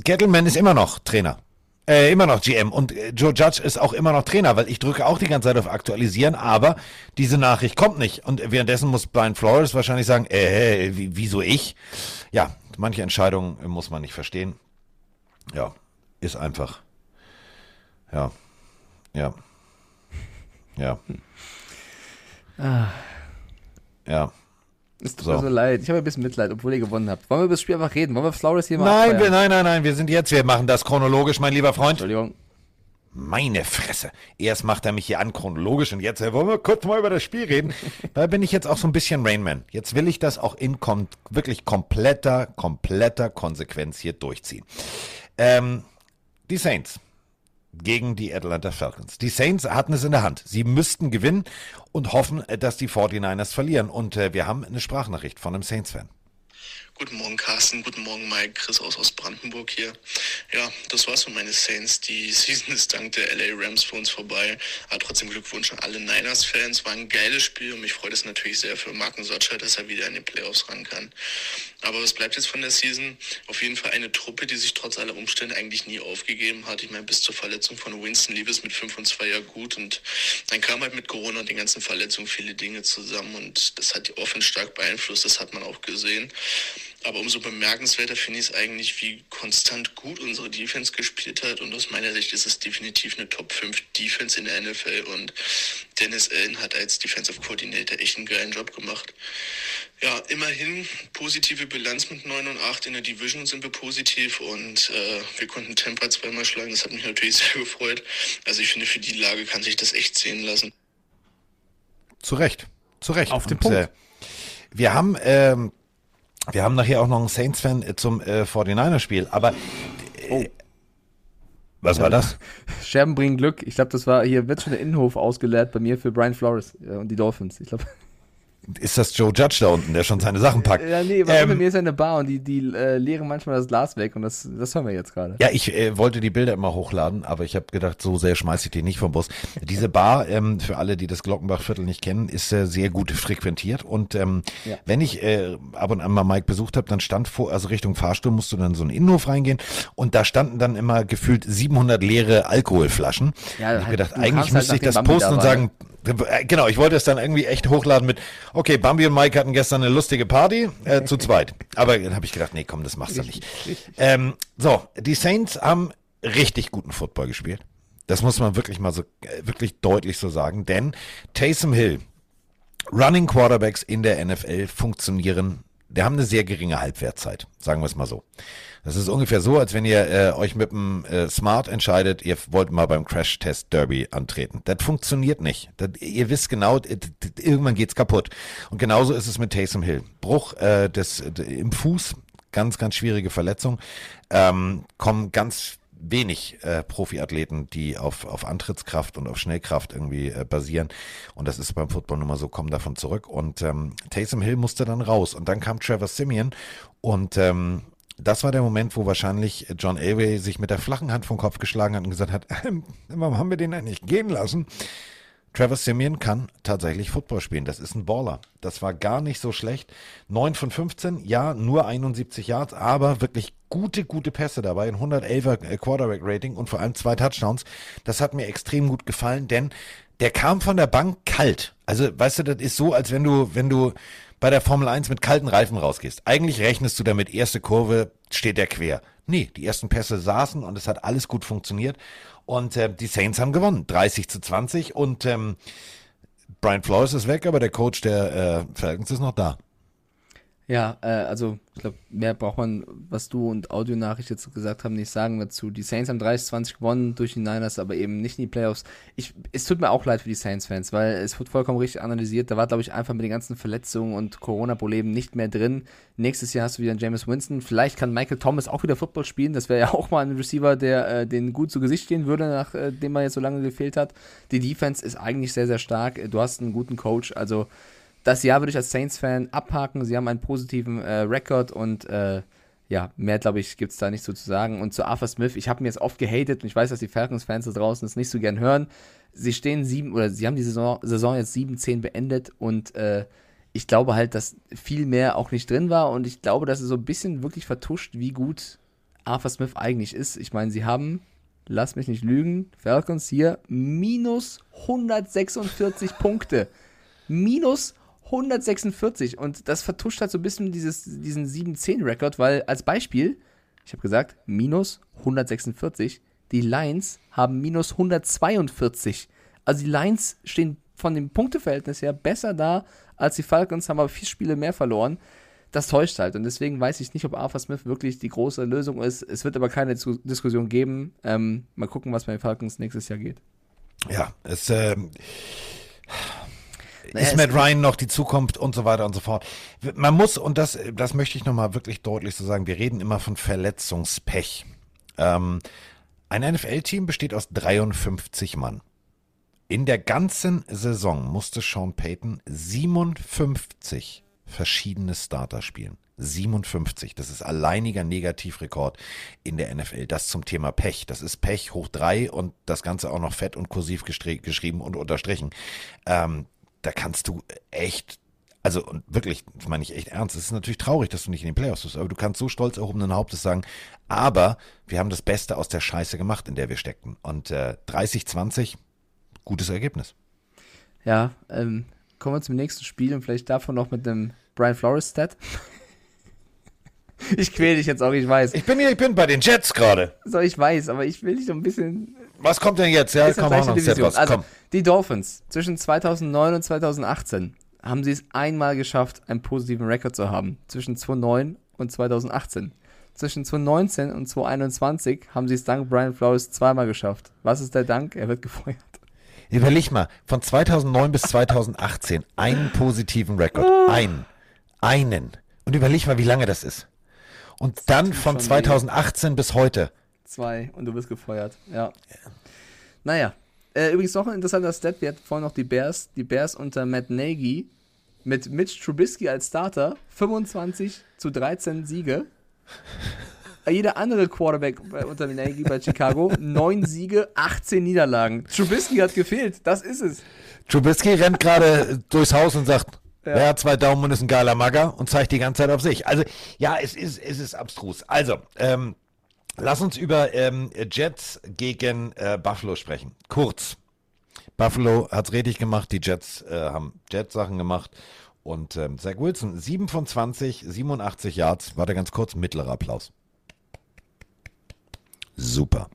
Gettleman ist immer noch Trainer. Äh, immer noch GM und äh, Joe Judge ist auch immer noch Trainer, weil ich drücke auch die ganze Zeit auf Aktualisieren, aber diese Nachricht kommt nicht. Und währenddessen muss Brian Flores wahrscheinlich sagen, äh, wie, wieso ich? Ja, manche Entscheidungen muss man nicht verstehen. Ja, ist einfach. Ja. Ja. Ja. Ah. Ja. Es tut So. mir so leid. Ich habe ein bisschen Mitleid, obwohl ihr gewonnen habt. Wollen wir über das Spiel einfach reden? Wollen wir Flores hier mal Nein, wir, nein, nein, nein, wir sind jetzt, wir machen das chronologisch, mein lieber Freund. Entschuldigung. Meine Fresse. Erst macht er mich hier an chronologisch und jetzt äh, wollen wir kurz mal über das Spiel reden. Da bin ich jetzt auch so ein bisschen Rainman. Jetzt will ich das auch in kom wirklich kompletter, kompletter Konsequenz hier durchziehen. Ähm, die Saints gegen die Atlanta Falcons. Die Saints hatten es in der Hand. Sie müssten gewinnen und hoffen, dass die 49ers verlieren. Und äh, wir haben eine Sprachnachricht von einem Saints-Fan. Guten Morgen, Carsten. Guten Morgen, Mike. Chris aus, aus Brandenburg hier. Ja, das war's von meinen Saints. Die Season ist dank der LA Rams für uns vorbei. Aber trotzdem Glückwunsch an alle Niners-Fans. War ein geiles Spiel und mich freut es natürlich sehr für Marken Sotscher, dass er wieder in den Playoffs ran kann. Aber was bleibt jetzt von der Season? Auf jeden Fall eine Truppe, die sich trotz aller Umstände eigentlich nie aufgegeben hat. Ich meine, bis zur Verletzung von Winston lief es mit 5 und 2 ja gut und dann kam halt mit Corona und den ganzen Verletzungen viele Dinge zusammen und das hat die Offense stark beeinflusst, das hat man auch gesehen. Aber umso bemerkenswerter finde ich es eigentlich, wie konstant gut unsere Defense gespielt hat. Und aus meiner Sicht ist es definitiv eine Top 5 Defense in der NFL. Und Dennis Allen hat als Defensive Coordinator echt einen geilen Job gemacht. Ja, immerhin positive Bilanz mit 9 und 8. In der Division sind wir positiv und äh, wir konnten Tampa zweimal schlagen. Das hat mich natürlich sehr gefreut. Also ich finde, für die Lage kann sich das echt sehen lassen. Zu Recht. Zu Recht. Auf den Und, Punkt. Äh, wir haben, ähm, wir haben nachher auch noch einen Saints-Fan äh, zum äh, 49er-Spiel, aber äh, was war das? Scherben bringen Glück. Ich glaube, das war, hier wird schon der Innenhof ausgeleert bei mir für Brian Flores äh, und die Dolphins. Ich glaube, Ist das Joe Judge da unten, der schon seine Sachen packt? ja, nee, weil Ähm, unter mir ist ja eine Bar und die, die äh, leeren manchmal das Glas weg und das, das hören wir jetzt gerade. Ja, ich äh, wollte die Bilder immer hochladen, aber ich habe gedacht, so sehr schmeiße ich die nicht vom Bus. Diese Bar, ähm, für alle, die das Glockenbachviertel nicht kennen, ist äh, sehr gut frequentiert. Und ähm, Ja. wenn ich äh, ab und an mal Mike besucht habe, dann stand vor, also Richtung Fahrstuhl musst du dann so einen Innenhof reingehen und da standen dann immer gefühlt 700 leere Alkoholflaschen. Ja, ich habe halt, gedacht, eigentlich halt müsste ich nachdem das Bambi posten da und sagen, Genau, ich wollte es dann irgendwie echt hochladen mit, okay, Bambi und Mike hatten gestern eine lustige Party, äh, zu zweit. Aber dann habe ich gedacht, nee, komm, das machst du nicht. Ähm, so, die Saints haben richtig guten Football gespielt. Das muss man wirklich mal so, äh, wirklich deutlich so sagen, denn Taysom Hill, Running Quarterbacks in der NFL funktionieren, die haben eine sehr geringe Halbwertzeit, sagen wir es mal so. Das ist ungefähr so, als wenn ihr äh, euch mit dem äh, Smart entscheidet, ihr wollt mal beim Crash-Test Derby antreten. Das funktioniert nicht. Das, ihr wisst genau, d- d- irgendwann geht's kaputt. Und genauso ist es mit Taysom Hill. Bruch äh, des, im Fuß, ganz, ganz schwierige Verletzung. Ähm, kommen ganz wenig äh, Profiathleten, die auf, auf Antrittskraft und auf Schnellkraft irgendwie äh, basieren. Und das ist beim Football nun mal so, kommen davon zurück. Und ähm, Taysom Hill musste dann raus. Und dann kam Trevor Simeon und ähm, das war der Moment, wo wahrscheinlich John Elway sich mit der flachen Hand vom Kopf geschlagen hat und gesagt hat, warum haben wir den eigentlich gehen lassen? Trevor Simeon kann tatsächlich Football spielen. Das ist ein Baller. Das war gar nicht so schlecht. 9 von 15, ja, nur 71 Yards, aber wirklich gute, gute Pässe dabei. Ein 111er Quarterback-Rating und vor allem zwei Touchdowns. Das hat mir extrem gut gefallen, denn der kam von der Bank kalt. Also, weißt du, das ist so, als wenn du, wenn du bei der Formel 1 mit kalten Reifen rausgehst. Eigentlich rechnest du damit, erste Kurve steht der quer. Nee, die ersten Pässe saßen und es hat alles gut funktioniert. Und äh, die Saints haben gewonnen, 30 zu 20. Und ähm, Brian Flores ist weg, aber der Coach der äh, Falcons ist noch da. Ja, äh, also ich glaube, mehr braucht man, was du und Audionachricht jetzt gesagt haben, nicht sagen dazu. Die Saints haben 30-20 gewonnen durch die Niners, aber eben nicht in die Playoffs. Ich, es tut mir auch leid für die Saints-Fans, weil es wird vollkommen richtig analysiert. Da war, glaube ich, einfach mit den ganzen Verletzungen und Corona-Problemen nicht mehr drin. Nächstes Jahr hast du wieder einen James Winston. Vielleicht kann Michael Thomas auch wieder Football spielen. Das wäre ja auch mal ein Receiver, der äh, den gut zu Gesicht stehen würde, nachdem er jetzt so lange gefehlt hat. Die Defense ist eigentlich sehr, sehr stark. Du hast einen guten Coach, also das Jahr würde ich als Saints-Fan abhaken. Sie haben einen positiven äh, Rekord und äh, ja, mehr glaube ich gibt es da nicht so zu sagen. Und zu Arthur Smith, ich habe mir jetzt oft gehatet und ich weiß, dass die Falcons-Fans da draußen es nicht so gern hören. Sie stehen sieben oder sie haben die Saison, Saison jetzt 7-10 beendet und äh, ich glaube halt, dass viel mehr auch nicht drin war und ich glaube, dass es so ein bisschen wirklich vertuscht, wie gut Arthur Smith eigentlich ist. Ich meine, sie haben, lass mich nicht lügen, Falcons hier minus 146 Punkte. Minus 146 und das vertuscht halt so ein bisschen dieses, diesen 7-10-Rekord, weil als Beispiel, ich habe gesagt, minus 146, die Lions haben minus 142. Also die Lions stehen von dem Punkteverhältnis her besser da als die Falcons, haben aber vier Spiele mehr verloren. Das täuscht halt und deswegen weiß ich nicht, ob Arthur Smith wirklich die große Lösung ist. Es wird aber keine Dis Diskussion geben. Ähm, mal gucken, was bei den Falcons nächstes Jahr geht. Ja, es ähm, Naja, ist Matt Ryan noch die Zukunft und so weiter und so fort. Man muss, und das, das möchte ich nochmal wirklich deutlich so sagen, wir reden immer von Verletzungspech. Ähm, ein NFL-Team besteht aus 53 Mann. In der ganzen Saison musste Sean Payton 57 verschiedene Starter spielen. 57. Das ist alleiniger Negativrekord in der NFL. Das zum Thema Pech. Das ist Pech hoch drei und das Ganze auch noch fett und kursiv geschrieben und unterstrichen. Ähm, da kannst du echt, also und wirklich, das meine ich echt ernst. Es ist natürlich traurig, dass du nicht in den Playoffs bist, aber du kannst so stolz erhobenen Hauptes sagen, aber wir haben das Beste aus der Scheiße gemacht, in der wir steckten. Und äh, 30-20, gutes Ergebnis. Ja, ähm, kommen wir zum nächsten Spiel und vielleicht davon noch mit dem Brian Flores-Stat. ich quäle dich jetzt auch, ich weiß. Ich bin hier, ich bin bei den Jets gerade. So, ich weiß, aber ich will dich so ein bisschen. Was kommt denn jetzt? Ja, Ist komm, gleiche Division. Also, Komm. die Dolphins zwischen 2009 und 2018 haben sie es einmal geschafft, einen positiven Rekord zu haben. Zwischen 2009 und 2018. Zwischen 2019 und 2021 haben sie es dank Brian Flores zweimal geschafft. Was ist der Dank? Er wird gefeuert. Überleg mal, von 2009 bis 2018 einen positiven Rekord. Einen. Einen. Und überleg mal, wie lange das ist. Und dann von schon 2018 bis heute. Zwei und du bist gefeuert. Ja. Naja. Äh, übrigens noch ein interessanter Stat. Wir hatten vorhin noch die Bears. Die Bears unter Matt Nagy mit Mitch Trubisky als Starter. 25 zu 13 Siege. Äh, Jeder andere Quarterback bei, unter Nagy bei Chicago. 9 Siege, 18 Niederlagen. Trubisky hat gefehlt. Das ist es. Trubisky rennt gerade durchs Haus und sagt, Ja. hat zwei Daumen und ist ein geiler Magger und zeigt die ganze Zeit auf sich. Also, ja, es ist, es ist abstrus. Also, ähm, lass uns über ähm, Jets gegen äh, Buffalo sprechen. Kurz. Buffalo hat's richtig gemacht, die Jets äh, haben Jets-Sachen gemacht. Und ähm, Zach Wilson, 7 von 20, 87 Yards, warte ganz kurz, mittlerer Applaus. Super.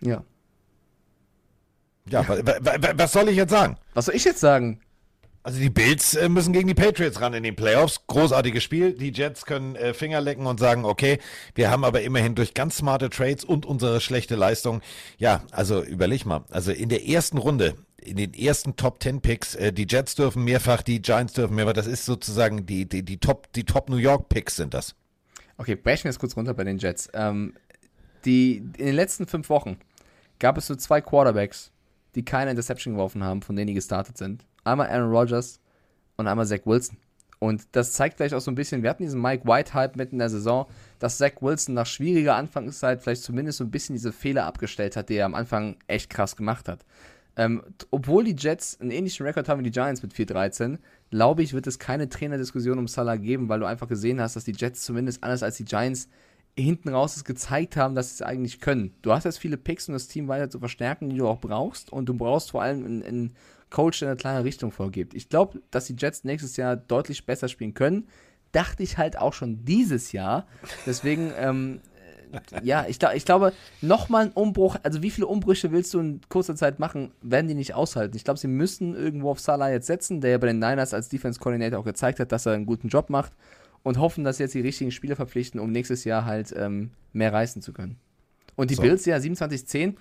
Ja. Ja, wa- wa- wa- was soll ich jetzt sagen? Was soll ich jetzt sagen? Also die Bills äh, müssen gegen die Patriots ran in den Playoffs. Großartiges Spiel. Die Jets können äh, Finger lecken und sagen, okay, wir haben aber immerhin durch ganz smarte Trades und unsere schlechte Leistung, ja, also überleg mal, also in der ersten Runde, in den ersten Top 10 Picks, äh, die Jets dürfen mehrfach, die Giants dürfen mehrfach, das ist sozusagen die, die, die Top, die Top New York Picks sind das. Okay, brechen wir jetzt kurz runter bei den Jets. Ähm, die, in den letzten fünf Wochen gab es so zwei Quarterbacks, die keine Interception geworfen haben, von denen die gestartet sind. Einmal Aaron Rodgers und einmal Zach Wilson. Und das zeigt vielleicht auch so ein bisschen, wir hatten diesen Mike White-Hype mitten in der Saison, dass Zach Wilson nach schwieriger Anfangszeit vielleicht zumindest so ein bisschen diese Fehler abgestellt hat, die er am Anfang echt krass gemacht hat. Ähm, obwohl die Jets einen ähnlichen Rekord haben wie die Giants mit 4-13, glaube ich, wird es keine Trainerdiskussion um Salah geben, weil du einfach gesehen hast, dass die Jets zumindest anders als die Giants hinten raus es gezeigt haben, dass sie es eigentlich können. Du hast jetzt viele Picks, um das Team weiter zu verstärken, die du auch brauchst. Und du brauchst vor allem einen, einen Coach, eine klare Richtung vorgibt. Ich glaube, dass die Jets nächstes Jahr deutlich besser spielen können. Dachte ich halt auch schon dieses Jahr. Deswegen, ähm, äh, ja, ich, ich glaube, nochmal ein Umbruch, also wie viele Umbrüche willst du in kurzer Zeit machen, werden die nicht aushalten. Ich glaube, sie müssen irgendwo auf Salah jetzt setzen, der ja bei den Niners als Defense Coordinator auch gezeigt hat, dass er einen guten Job macht und hoffen, dass sie jetzt die richtigen Spieler verpflichten, um nächstes Jahr halt ähm, mehr reißen zu können. Und die So. Bills, ja, 27-10.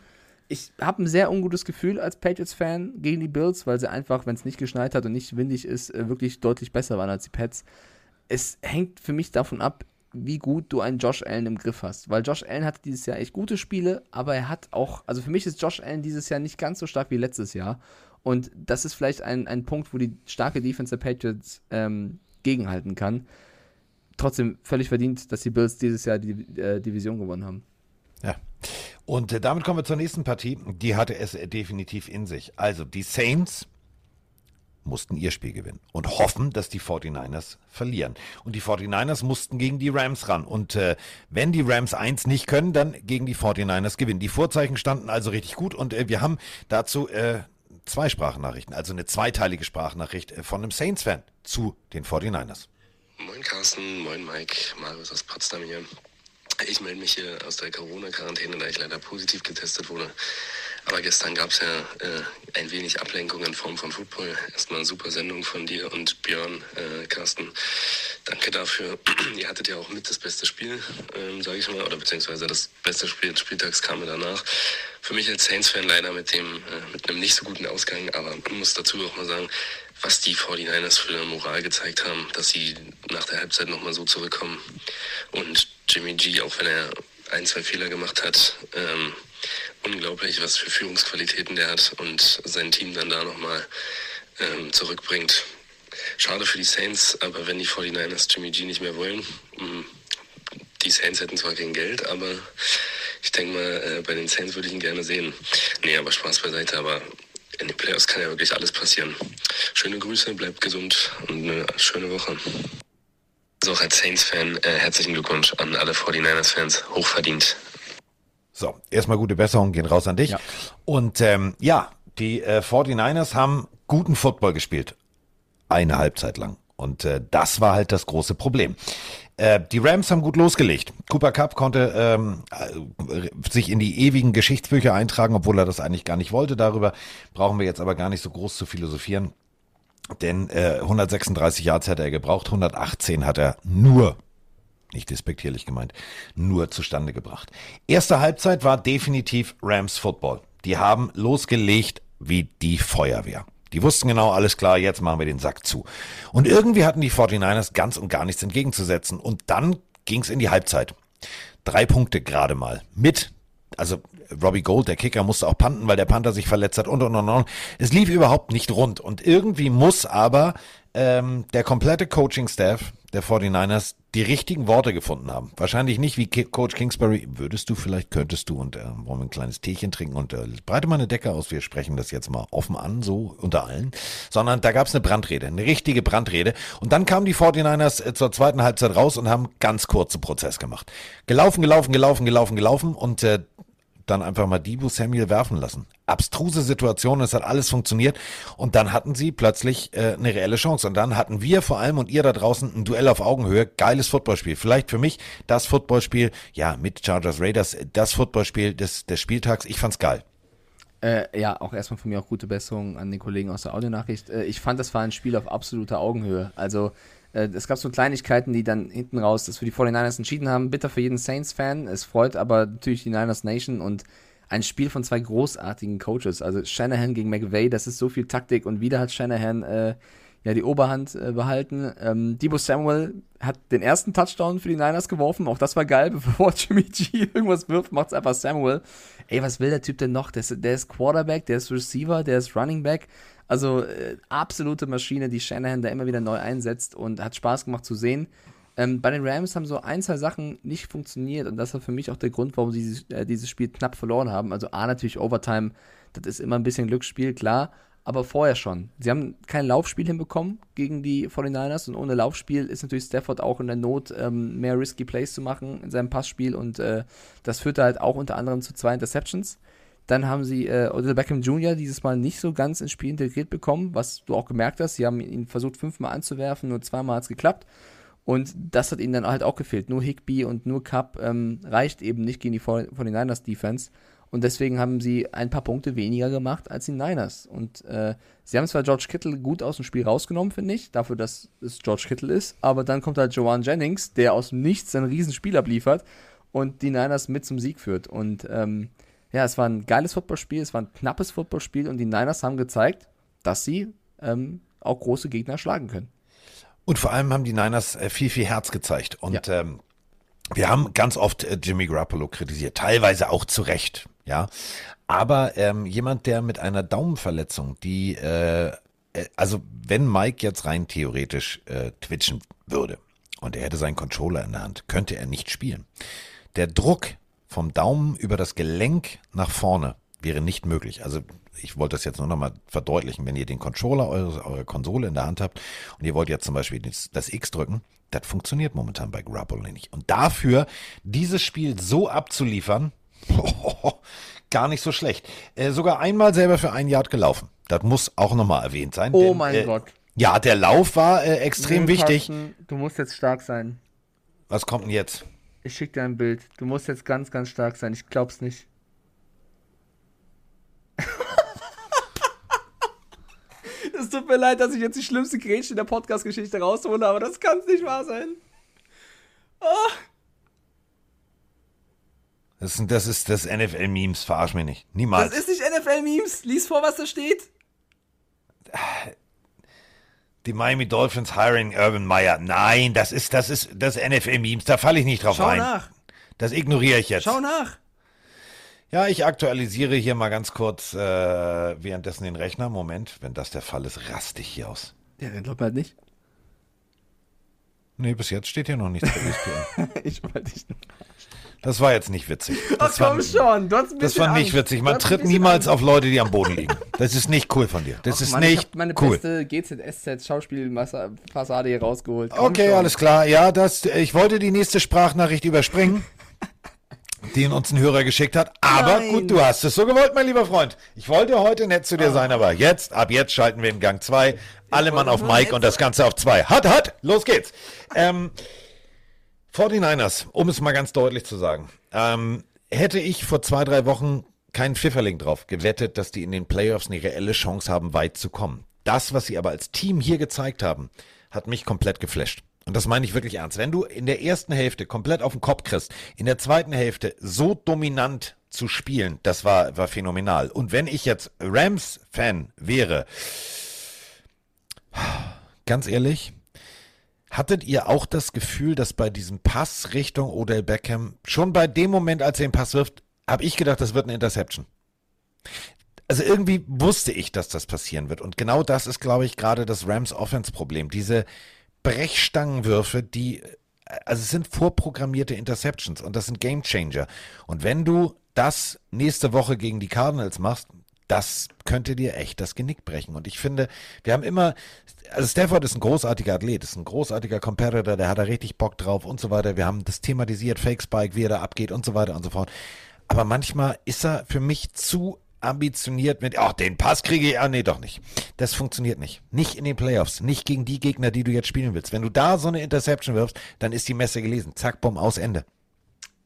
Ich habe ein sehr ungutes Gefühl als Patriots-Fan gegen die Bills, weil sie einfach, wenn es nicht geschneit hat und nicht windig ist, äh, wirklich deutlich besser waren als die Pets. Es hängt für mich davon ab, wie gut du einen Josh Allen im Griff hast. Weil Josh Allen hatte dieses Jahr echt gute Spiele, aber er hat auch, also für mich ist Josh Allen dieses Jahr nicht ganz so stark wie letztes Jahr. Und das ist vielleicht ein, ein Punkt, wo die starke Defense der Patriots ähm, gegenhalten kann. Trotzdem völlig verdient, dass die Bills dieses Jahr die äh, Division gewonnen haben. Ja. Und äh, damit kommen wir zur nächsten Partie. Die hatte es äh, definitiv in sich. Also die Saints mussten ihr Spiel gewinnen und hoffen, dass die 49ers verlieren. Und die 49ers mussten gegen die Rams ran. Und äh, wenn die Rams eins nicht können, dann gegen die 49ers gewinnen. Die Vorzeichen standen also richtig gut und äh, wir haben dazu äh, zwei Sprachnachrichten, also eine zweiteilige Sprachnachricht äh, von einem Saints-Fan zu den 49ers. Moin Carsten, moin Mike, Marius aus Potsdam hier. Ich melde mich hier aus der Corona-Quarantäne, da ich leider positiv getestet wurde. Aber gestern gab es ja äh, ein wenig Ablenkung in Form von Football. Erstmal eine super Sendung von dir und Björn, äh, Carsten. Danke dafür. Ihr hattet ja auch mit das beste Spiel, ähm, sage ich mal, oder beziehungsweise das beste Spiel des Spieltags kam mir danach. Für mich als Saints-Fan leider mit dem äh, mit einem nicht so guten Ausgang, aber muss dazu auch mal sagen, was die 49ers für eine Moral gezeigt haben, dass sie nach der Halbzeit nochmal so zurückkommen. Und Jimmy G, auch wenn er ein, zwei Fehler gemacht hat, ähm, unglaublich, was für Führungsqualitäten der hat und sein Team dann da nochmal ähm, zurückbringt. Schade für die Saints, aber wenn die 49ers Jimmy G nicht mehr wollen, mh, die Saints hätten zwar kein Geld, aber ich denke mal, äh, bei den Saints würde ich ihn gerne sehen. Nee, aber Spaß beiseite, aber in den Playoffs kann ja wirklich alles passieren. Schöne Grüße, bleibt gesund und eine schöne Woche. Also auch als Saints-Fan äh, herzlichen Glückwunsch an alle 49ers-Fans. Hochverdient. So, erstmal gute Besserung gehen raus an dich. Und ähm, ja, die äh, 49ers haben guten Football gespielt. Eine Halbzeit lang. Und äh, das war halt das große Problem. Äh, die Rams haben gut losgelegt. Cooper Cup konnte ähm, äh, sich in die ewigen Geschichtsbücher eintragen, obwohl er das eigentlich gar nicht wollte. Darüber brauchen wir jetzt aber gar nicht so groß zu philosophieren. Denn äh, 136 Yards hätte er gebraucht, 118 hat er nur, nicht despektierlich gemeint, nur zustande gebracht. Erste Halbzeit war definitiv Rams Football. Die haben losgelegt wie die Feuerwehr. Die wussten genau, alles klar, jetzt machen wir den Sack zu. Und irgendwie hatten die 49ers ganz und gar nichts entgegenzusetzen. Und dann ging's in die Halbzeit. Drei Punkte gerade mal. Mit, also Robbie Gold, der Kicker, musste auch panten, weil der Panther sich verletzt hat und und und und. Es lief überhaupt nicht rund. Und irgendwie muss aber ähm, der komplette Coaching-Staff der 49ers die richtigen Worte gefunden haben. Wahrscheinlich nicht wie Ki- Coach Kingsbury. Würdest du vielleicht, könntest du und äh, wollen wir ein kleines Teechen trinken und äh, breite mal eine Decke aus. Wir sprechen das jetzt mal offen an, so unter allen. Sondern da gab es eine Brandrede, eine richtige Brandrede. Und dann kamen die 49ers äh, zur zweiten Halbzeit raus und haben ganz kurzen Prozess gemacht. Gelaufen, gelaufen, gelaufen, gelaufen, gelaufen und äh, dann einfach mal Dibu Samuel werfen lassen. Abstruse Situation, es hat alles funktioniert und dann hatten sie plötzlich äh, eine reelle Chance und dann hatten wir vor allem und ihr da draußen ein Duell auf Augenhöhe, geiles Footballspiel. Vielleicht für mich das Footballspiel, ja, mit Chargers Raiders, das Footballspiel des, des Spieltags. Ich fand's geil. Äh, ja, auch erstmal von mir auch gute Besserung an den Kollegen aus der Audionachricht. Äh, ich fand, das war ein Spiel auf absoluter Augenhöhe. Also, es gab so Kleinigkeiten, die dann hinten raus das für die 49ers entschieden haben. Bitter für jeden Saints-Fan. Es freut aber natürlich die Niners Nation und ein Spiel von zwei großartigen Coaches. Also Shanahan gegen McVay, das ist so viel Taktik und wieder hat Shanahan äh, ja die Oberhand äh, behalten. Ähm, Debo Samuel hat den ersten Touchdown für die Niners geworfen. Auch das war geil, bevor Jimmy G irgendwas wirft, macht's einfach Samuel. Ey, was will der Typ denn noch? Der ist, der ist Quarterback, der ist Receiver, der ist Running Back. Also äh, absolute Maschine, die Shanahan da immer wieder neu einsetzt und hat Spaß gemacht zu sehen. Ähm, bei den Rams haben so ein, zwei Sachen nicht funktioniert und das war für mich auch der Grund, warum sie dieses, äh, dieses Spiel knapp verloren haben. Also A, natürlich Overtime, das ist immer ein bisschen Glücksspiel, klar, aber vorher schon. Sie haben kein Laufspiel hinbekommen gegen die 49ers und ohne Laufspiel ist natürlich Stafford auch in der Not, ähm, mehr risky Plays zu machen in seinem Passspiel und äh, das führte halt auch unter anderem zu zwei Interceptions. Dann haben sie äh, Odell Beckham Jr. dieses Mal nicht so ganz ins Spiel integriert bekommen, was du auch gemerkt hast. Sie haben ihn versucht fünfmal anzuwerfen, nur zweimal hat es geklappt. Und das hat ihnen dann halt auch gefehlt. Nur Higby und nur Cup ähm, reicht eben nicht gegen die 49ers Defense. Und deswegen haben sie ein paar Punkte weniger gemacht als die Niners. Und äh, sie haben zwar George Kittle gut aus dem Spiel rausgenommen, finde ich, dafür, dass es George Kittle ist. Aber dann kommt halt Joanne Jennings, der aus dem Nichts ein Riesenspiel abliefert und die Niners mit zum Sieg führt. Und ähm, ja, es war ein geiles Footballspiel, es war ein knappes Footballspiel und die Niners haben gezeigt, dass sie ähm, auch große Gegner schlagen können. Und vor allem haben die Niners äh, viel, viel Herz gezeigt. Und ähm, wir haben ganz oft äh, Jimmy Garoppolo kritisiert, teilweise auch zu Recht, ja. Aber ähm, jemand, der mit einer Daumenverletzung, die, äh, äh, also wenn Mike jetzt rein theoretisch äh, twitchen würde und er hätte seinen Controller in der Hand, könnte er nicht spielen. Der Druck vom Daumen über das Gelenk nach vorne wäre nicht möglich. Also ich wollte das jetzt nur nochmal verdeutlichen, wenn ihr den Controller eure, eure Konsole in der Hand habt und ihr wollt jetzt zum Beispiel das, das X drücken, das funktioniert momentan bei Garoppolo nicht. Und dafür dieses Spiel so abzuliefern, gar nicht so schlecht. Äh, sogar einmal selber für ein Yard gelaufen. Das muss auch nochmal erwähnt sein. Oh denn, mein äh, Gott. Ja, der Lauf war äh, extrem wichtig. Du musst jetzt stark sein. Was kommt denn jetzt? Ich schick dir ein Bild. Du musst jetzt ganz, ganz stark sein. Ich glaub's nicht. Es tut mir leid, dass ich jetzt die schlimmste Grätsche in der Podcast-Geschichte raushole, aber das kann's nicht wahr sein. Ah. Das ist das, ist das NFL-Memes, verarsch mich nicht. Niemals. Das ist nicht NFL-Memes. Lies vor, was da steht. Die Miami Dolphins hiring Urban Meyer. Nein, das ist, das ist das NFL-Memes. Da falle ich nicht drauf Schau rein. nach. Das ignoriere ich jetzt. Schau nach. Ja, ich aktualisiere hier mal ganz kurz äh, währenddessen den Rechner. Moment, wenn das der Fall ist, raste ich hier aus. Ja, dann glaubt halt nicht. Nee, bis jetzt steht hier noch nichts bei ESPN. ich wollte nur. Das war jetzt nicht witzig. Ach Das war, komm schon, du hast ein das war nicht Angst. witzig. Man tritt niemals Angst. auf Leute, die am Boden liegen. Das ist nicht cool von dir. Das Ach ist Mann, ich nicht hab meine cool. beste GZSZ Schauspielfassade hier rausgeholt. Komm Okay, schon. alles klar. Ja, das, ich wollte die nächste Sprachnachricht überspringen, die uns ein Hörer geschickt hat. Aber Nein. gut, du hast es so gewollt, mein lieber Freund. Ich wollte heute nett zu dir sein, aber jetzt, ab jetzt schalten wir in Gang 2. Alle Mann auf Mike und das Ganze auf 2. Hat, hat, los geht's. Ähm, 49ers, um es mal ganz deutlich zu sagen. Ähm, hätte ich vor zwei, drei Wochen keinen Pfifferling drauf gewettet, dass die in den Playoffs eine reelle Chance haben, weit zu kommen. das, was sie aber als Team hier gezeigt haben, hat mich komplett geflasht. Und das meine ich wirklich ernst. Wenn du in der ersten Hälfte komplett auf den Kopf kriegst, in der zweiten Hälfte so dominant zu spielen, das war, war phänomenal. Und wenn ich jetzt Rams-Fan wäre, ganz ehrlich, hattet ihr auch das Gefühl, dass bei diesem Pass Richtung Odell Beckham, schon bei dem Moment, als er den Pass wirft, habe ich gedacht, das wird eine Interception. Also irgendwie wusste ich, dass das passieren wird. Und genau das ist, glaube ich, gerade das Rams Offense-Problem. Diese Brechstangenwürfe, die, also es sind vorprogrammierte Interceptions und das sind Game Changer. Und wenn du das nächste Woche gegen die Cardinals machst, das könnte dir echt das Genick brechen. Und ich finde, wir haben immer, also Stafford ist ein großartiger Athlet, ist ein großartiger Competitor, der hat da richtig Bock drauf und so weiter. Wir haben das thematisiert, Fake Spike, wie er da abgeht und so weiter und so fort. Aber manchmal ist er für mich zu ambitioniert mit, ach, den Pass kriege ich, ah, nee, doch nicht. Das funktioniert nicht. Nicht in den Playoffs, nicht gegen die Gegner, die du jetzt spielen willst. Wenn du da so eine Interception wirfst, dann ist die Messe gelesen. Zack, bumm, aus Ende.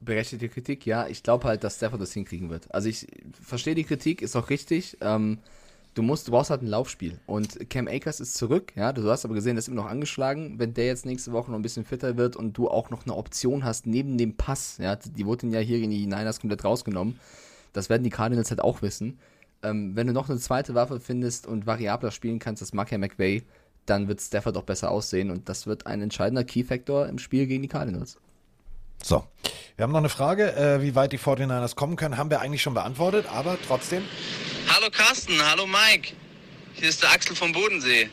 Berechtigte Kritik, ja. Ich glaube halt, dass Stafford das hinkriegen wird. Also ich verstehe die Kritik, ist auch richtig. Ähm, du musst, du brauchst halt ein Laufspiel. Und Cam Akers ist zurück, ja. Du hast aber gesehen, der ist immer noch angeschlagen. Wenn der jetzt nächste Woche noch ein bisschen fitter wird und du auch noch eine Option hast neben dem Pass, ja, die wurden ja hier in die Niners komplett rausgenommen das werden die Cardinals halt auch wissen. Ähm, wenn du noch eine zweite Waffe findest und variabler spielen kannst, das mag ja McVay, dann wird Stafford auch besser aussehen und das wird ein entscheidender Key-Factor im Spiel gegen die Cardinals. So, wir haben noch eine Frage, äh, wie weit die 49ers kommen können, haben wir eigentlich schon beantwortet, aber trotzdem. Hallo Carsten, hallo Mike. Hier ist der Axel vom Bodensee.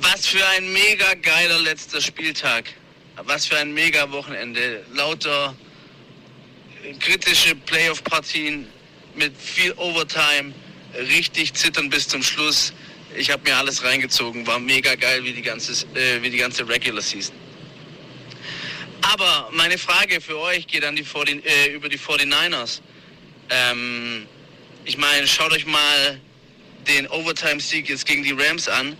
Was für ein mega geiler letzter Spieltag. Was für ein mega Wochenende. Lauter kritische Playoff-Partien mit viel Overtime, richtig zittern bis zum Schluss. Ich habe mir alles reingezogen, war mega geil wie die ganze, äh, wie die ganze Regular Season. Aber meine Frage für euch geht an die 40, äh, über die 49ers. Ähm, ich meine, schaut euch mal den Overtime-Sieg jetzt gegen die Rams an,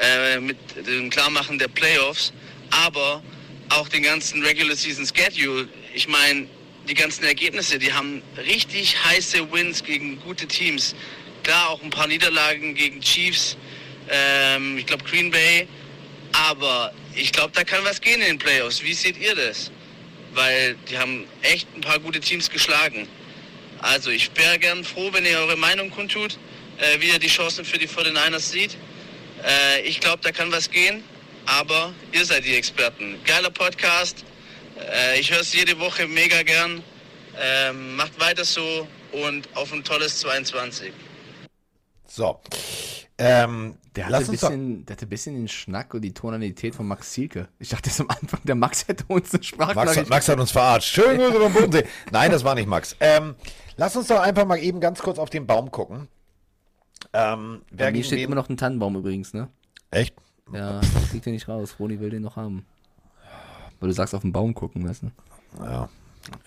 äh, mit dem Klarmachen der Playoffs, aber auch den ganzen Regular Season Schedule. Ich meine, die ganzen Ergebnisse, die haben richtig heiße Wins gegen gute Teams. Klar, auch ein paar Niederlagen gegen Chiefs, ähm, ich glaube Green Bay, aber ich glaube, da kann was gehen in den Playoffs. Wie seht ihr das? Weil die haben echt ein paar gute Teams geschlagen. Also ich wäre gern froh, wenn ihr eure Meinung kundtut, äh, wie ihr die Chancen für die 49ers sieht. Äh, ich glaube, da kann was gehen, aber ihr seid die Experten. Geiler Podcast. Äh, ich höre es jede Woche mega gern. Ähm, macht weiter so und auf ein tolles 22. So. Ähm, der, hatte ein bisschen, der hatte ein bisschen den Schnack und die Tonalität von Max Zielke. Ich dachte am Anfang, der Max hätte uns eine Sprachnachricht. Max, Max hat uns verarscht. Schön Grüße vom Bodensee. Nein, das war nicht Max. Ähm, lass uns doch einfach mal eben ganz kurz auf den Baum gucken. Ähm, Bei mir steht immer noch ein Tannenbaum übrigens, ne? Echt? Ja, kriegt er nicht raus. Roni will den noch haben. Weil du sagst, auf den Baum gucken, weißt du? Ja.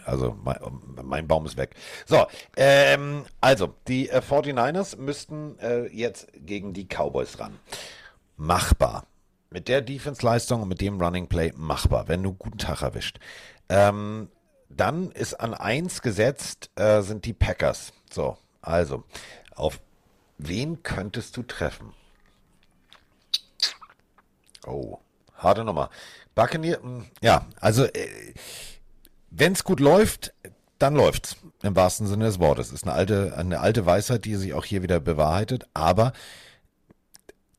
Also mein, mein, Baum ist weg. So, ähm, also die äh, 49ers müssten äh, jetzt gegen die Cowboys ran. Machbar. Mit der Defense-Leistung und mit dem Running Play machbar, wenn du guten Tag erwischt. Ähm, dann ist an 1 gesetzt, äh, sind die Packers. So, also, auf wen könntest du treffen? Oh, harte Nummer. Buccaneer, hm, ja, also äh, wenn es gut läuft, dann läuft's im wahrsten Sinne des Wortes. Ist eine alte, eine alte Weisheit, die sich auch hier wieder bewahrheitet, aber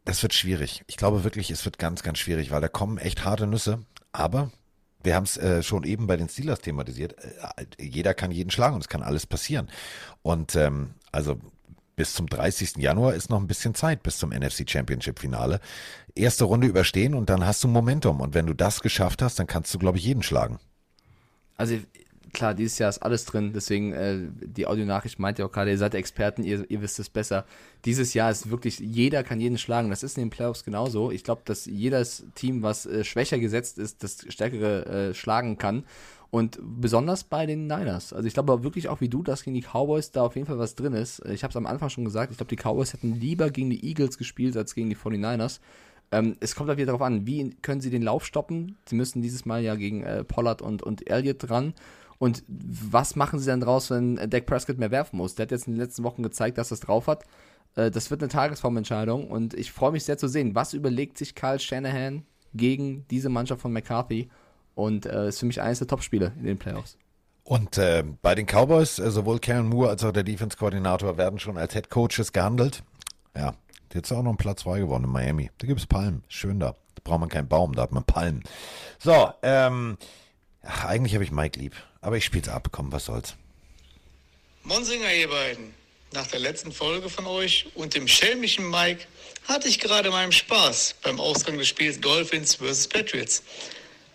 das wird schwierig. Ich glaube wirklich, es wird ganz, ganz schwierig, weil da kommen echt harte Nüsse. Aber wir haben es äh, schon eben bei den Steelers thematisiert. Äh, jeder kann jeden schlagen und es kann alles passieren. Und ähm, also bis zum 30. Januar ist noch ein bisschen Zeit bis zum NFC Championship Finale. Erste Runde überstehen und dann hast du Momentum. Und wenn du das geschafft hast, dann kannst du, glaube ich, jeden schlagen. Also klar, dieses Jahr ist alles drin, deswegen äh, die Audionachricht meint ja auch gerade, ihr seid Experten, ihr, ihr wisst es besser. Dieses Jahr ist wirklich, jeder kann jeden schlagen. Das ist in den Playoffs genauso. Ich glaube, dass jedes Team, was äh, schwächer gesetzt ist, das stärkere äh, schlagen kann. Und besonders bei den Niners. Also ich glaube wirklich auch wie du, dass gegen die Cowboys da auf jeden Fall was drin ist. Ich habe es am Anfang schon gesagt, ich glaube, die Cowboys hätten lieber gegen die Eagles gespielt als gegen die 49ers. Ähm, es kommt halt wieder darauf an, wie können sie den Lauf stoppen. Sie müssen dieses Mal ja gegen äh, Pollard und, und Elliott dran. Und was machen sie dann draus, wenn Dak Prescott mehr werfen muss? Der hat jetzt in den letzten Wochen gezeigt, dass er es drauf hat. Äh, das wird eine Tagesformentscheidung und ich freue mich sehr zu sehen, was überlegt sich Kyle Shanahan gegen diese Mannschaft von McCarthy und äh, ist für mich eines der Top-Spiele in den Playoffs. Und äh, bei den Cowboys, äh, sowohl Karen Moore als auch der Defense-Koordinator werden schon als Head Coaches gehandelt. Ja, jetzt auch noch ein Platz frei geworden in Miami. Da gibt es Palmen. Schön da. Da braucht man keinen Baum, da hat man Palmen. So, ähm, ach, eigentlich habe ich Mike lieb. Aber ich spiel's ab. Komm, was soll's. Monsinger, ihr beiden. Nach der letzten Folge von euch und dem schelmischen Mike hatte ich gerade meinen Spaß beim Ausgang des Spiels Dolphins vs. Patriots.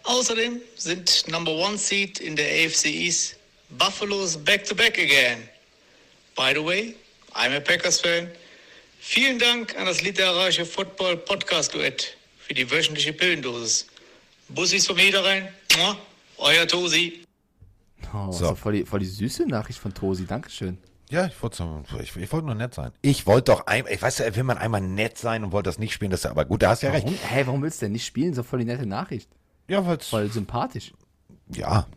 Außerdem sind Number One Seed in der AFC East Buffaloes back to back again. By the way, I'm a Packers fan. Vielen Dank an das literarische Football Podcast Duett für die wöchentliche Pillendosis. Bussis vom Niederrhein. Mua, Euer Tosi. Oh, So. voll, die, voll die süße Nachricht von Tosi. Dankeschön. Ja, ich wollte ich, ich wollte nur nett sein. Ich wollte doch ein, ich weiß ja, will man einmal nett sein und wollte das nicht spielen, das ist ja aber gut, da hast du ja recht. Warum? Hä, warum willst du denn nicht spielen? So voll die nette Nachricht. Ja, weil's, Voll sympathisch. ja.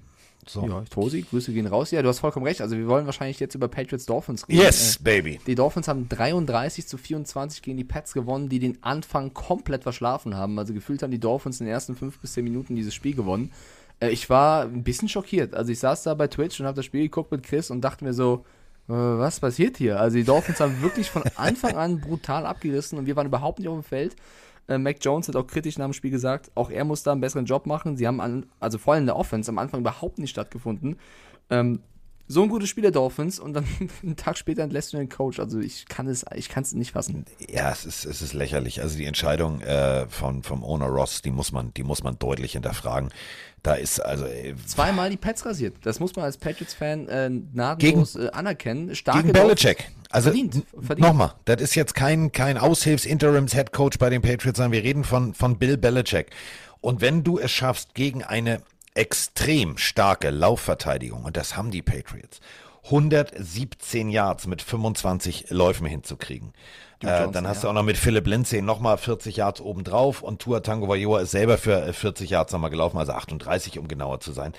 So. Ja, Tosi, Grüße gehen raus. Ja, du hast vollkommen recht. Also wir wollen wahrscheinlich jetzt über Patriots Dolphins reden. Yes, Äh, baby. Die Dolphins haben 33 zu 24 gegen die Pets gewonnen, die den Anfang komplett verschlafen haben. Also gefühlt haben die Dolphins in den ersten 5 bis 10 Minuten dieses Spiel gewonnen. Äh, ich war ein bisschen schockiert. Also ich saß da bei Twitch und habe das Spiel geguckt mit Chris und dachte mir so, äh, was passiert hier? Also die Dolphins haben wirklich von Anfang an brutal abgerissen und wir waren überhaupt nicht auf dem Feld. Äh, Mac Jones hat auch kritisch nach dem Spiel gesagt, auch er muss da einen besseren Job machen. Sie haben, an, also vor allem in der Offense, am Anfang überhaupt nicht stattgefunden. Ähm, so ein gutes Spiel der Dolphins und dann einen Tag später entlässt du den Coach. Also ich kann es, ich kann es nicht fassen. Ja, es ist, es ist lächerlich. Also die Entscheidung äh, von, vom Owner Ross, die muss man, die muss man deutlich hinterfragen. Da ist also ey, Zweimal die Pets rasiert. Das muss man als Patriots-Fan äh, gnadenlos äh, anerkennen. Starke gegen Belichick. Also Verdient, verdient. nochmal, das ist jetzt kein, kein Aushilfs-Interims-Head-Coach bei den Patriots, sondern wir reden von, von Bill Belichick. Und wenn du es schaffst, gegen eine extrem starke Laufverteidigung, und das haben die Patriots, 117 Yards mit 25 Läufen hinzukriegen. Äh, Johnson, dann hast ja. du auch noch mit Philipp Lindsay nochmal 40 Yards obendrauf und Tua Tango Vailoa ist selber für äh, 40 Yards nochmal gelaufen, also 38, um genauer zu sein.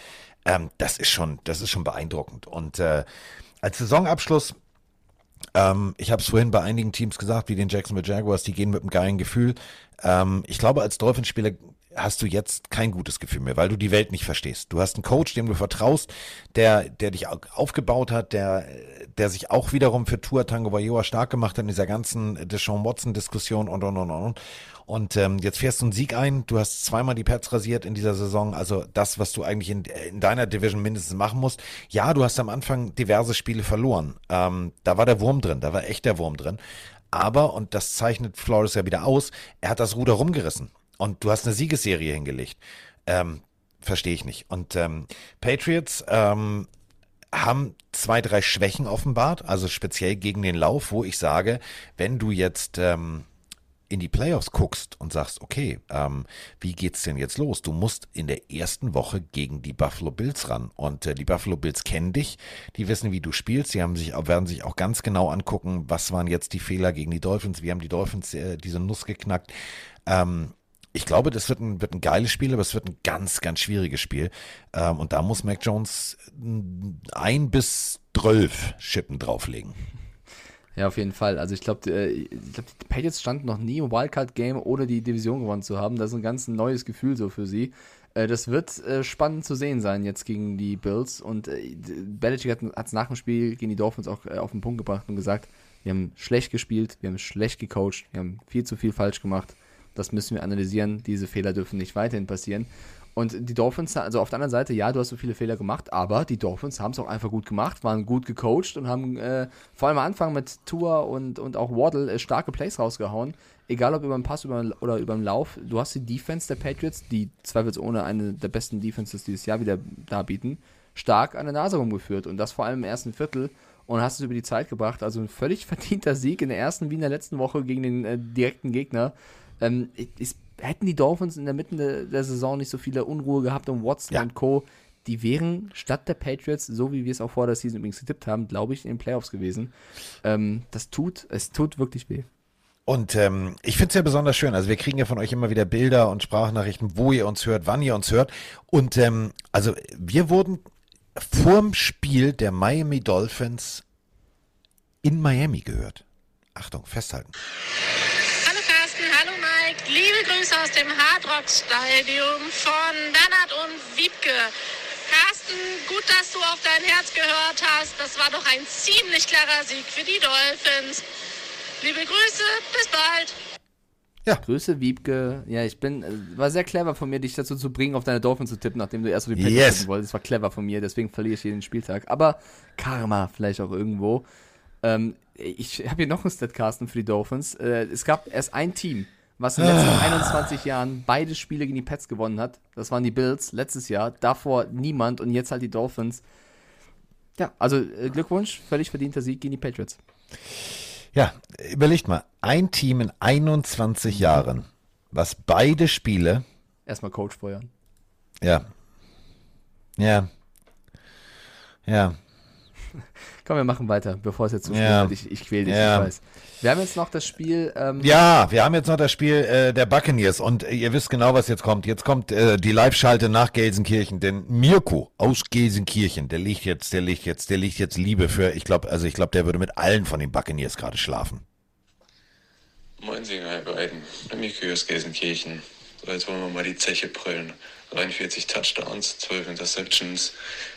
Ähm, das ist schon, das ist schon beeindruckend. Und äh, als Saisonabschluss ähm, ich habe es vorhin bei einigen Teams gesagt, wie den Jacksonville Jaguars, die gehen mit einem geilen Gefühl. Ähm, ich glaube, als Dolphinspieler hast du jetzt kein gutes Gefühl mehr, weil du die Welt nicht verstehst. Du hast einen Coach, dem du vertraust, der, der dich au- aufgebaut hat, der, der sich auch wiederum für Tua Tango Vailoa stark gemacht hat in dieser ganzen Deshaun Watson Diskussion und und und und. Und ähm, jetzt fährst du einen Sieg ein. Du hast zweimal die Pets rasiert in dieser Saison. Also das, was du eigentlich in, in deiner Division mindestens machen musst. Ja, du hast am Anfang diverse Spiele verloren. Ähm, da war der Wurm drin. Da war echt der Wurm drin. Aber, und das zeichnet Flores ja wieder aus, er hat das Ruder rumgerissen. Und du hast eine Siegesserie hingelegt. Ähm, Verstehe ich nicht. Und ähm, Patriots ähm, haben zwei, drei Schwächen offenbart, also speziell gegen den Lauf, wo ich sage, wenn du jetzt ähm, in die Playoffs guckst und sagst, okay, ähm, wie geht's denn jetzt los? Du musst in der ersten Woche gegen die Buffalo Bills ran. Und äh, die Buffalo Bills kennen dich, die wissen, wie du spielst, sie haben sich, werden sich auch ganz genau angucken, was waren jetzt die Fehler gegen die Dolphins, wie haben die Dolphins äh, diese Nuss geknackt. Ähm, ich glaube, das wird ein, wird ein geiles Spiel, aber es wird ein ganz, ganz schwieriges Spiel. Ähm, und da muss Mac Jones mm, ein bis zwölf Schippen drauflegen. Ja, auf jeden Fall. Also ich glaube, äh, ich glaub, die Patriots standen noch nie im Wildcard-Game, ohne die Division gewonnen zu haben. Das ist ein ganz neues Gefühl so für sie. Äh, das wird äh, spannend zu sehen sein jetzt gegen die Bills. Und Belichick hat es nach dem Spiel gegen die Dolphins auch auf den Punkt gebracht und gesagt, wir haben schlecht gespielt, wir haben schlecht gecoacht, wir haben viel zu viel falsch gemacht. Das müssen wir analysieren. Diese Fehler dürfen nicht weiterhin passieren. Und die Dolphins, also auf der anderen Seite, ja, du hast so viele Fehler gemacht, aber die Dolphins haben es auch einfach gut gemacht, waren gut gecoacht und haben äh, vor allem am Anfang mit Tua und, und auch Waddle äh, starke Plays rausgehauen. Egal ob über den Pass über, oder über den Lauf. Du hast die Defense der Patriots, die zweifelsohne eine der besten Defenses dieses Jahr wieder darbieten, stark an der Nase rumgeführt. Und das vor allem im ersten Viertel. Und hast es über die Zeit gebracht. Also ein völlig verdienter Sieg in der ersten wie in der letzten Woche gegen den äh, direkten Gegner. Ähm, ist, hätten die Dolphins in der Mitte der, der Saison nicht so viele Unruhe gehabt um Watson Ja. und Co., die wären statt der Patriots, so wie wir es auch vor der Season übrigens getippt haben, glaube ich, in den Playoffs gewesen. Ähm, das tut, es tut wirklich weh. Und ähm, ich finde es ja besonders schön. Also wir kriegen ja von euch immer wieder Bilder und Sprachnachrichten, wo ihr uns hört, wann ihr uns hört. Und ähm, also wir wurden vorm Spiel der Miami Dolphins in Miami gehört. Achtung, festhalten. Liebe Grüße aus dem Hard Rock Stadium von Bernhard und Wiebke. Carsten, gut, dass du auf dein Herz gehört hast. Das war doch ein ziemlich klarer Sieg für die Dolphins. Liebe Grüße, bis bald. Ja. Grüße, Wiebke. Ja, ich bin, äh, war sehr clever von mir, dich dazu zu bringen, auf deine Dolphins zu tippen, nachdem du erst auf die Packers Yes. tippen wolltest. Das war clever von mir, deswegen verliere ich jeden Spieltag. Aber Karma vielleicht auch irgendwo. Ähm, ich habe hier noch einen Statcasten für die Dolphins. Äh, es gab erst ein Team, was in den letzten Ah. 21 Jahren beide Spiele gegen die Pets gewonnen hat. Das waren die Bills letztes Jahr. Davor niemand und jetzt halt die Dolphins. Ja, also äh, Glückwunsch, völlig verdienter Sieg gegen die Patriots. Ja, überlegt mal, ein Team in 21 Jahren, was beide Spiele, Erstmal Coach feuern. ja, ja, ja, Komm, wir machen weiter, bevor es jetzt zu schnell Ja. wird. Ich, ich quäl dich, Ja. ich weiß. Wir haben jetzt noch das Spiel. Ähm, Ja, wir haben jetzt noch das Spiel äh, der Buccaneers und äh, ihr wisst genau, was jetzt kommt. Jetzt kommt äh, die Live-Schalte nach Gelsenkirchen, denn Mirko aus Gelsenkirchen, der liegt jetzt, der liegt jetzt, der liegt jetzt Liebe für, ich glaube, also ich glaube, der würde mit allen von den Buccaneers gerade schlafen. Moin ihr beiden. Mirko aus Gelsenkirchen. So, jetzt wollen wir mal die Zeche prellen. 43 Touchdowns, 12 Interceptions.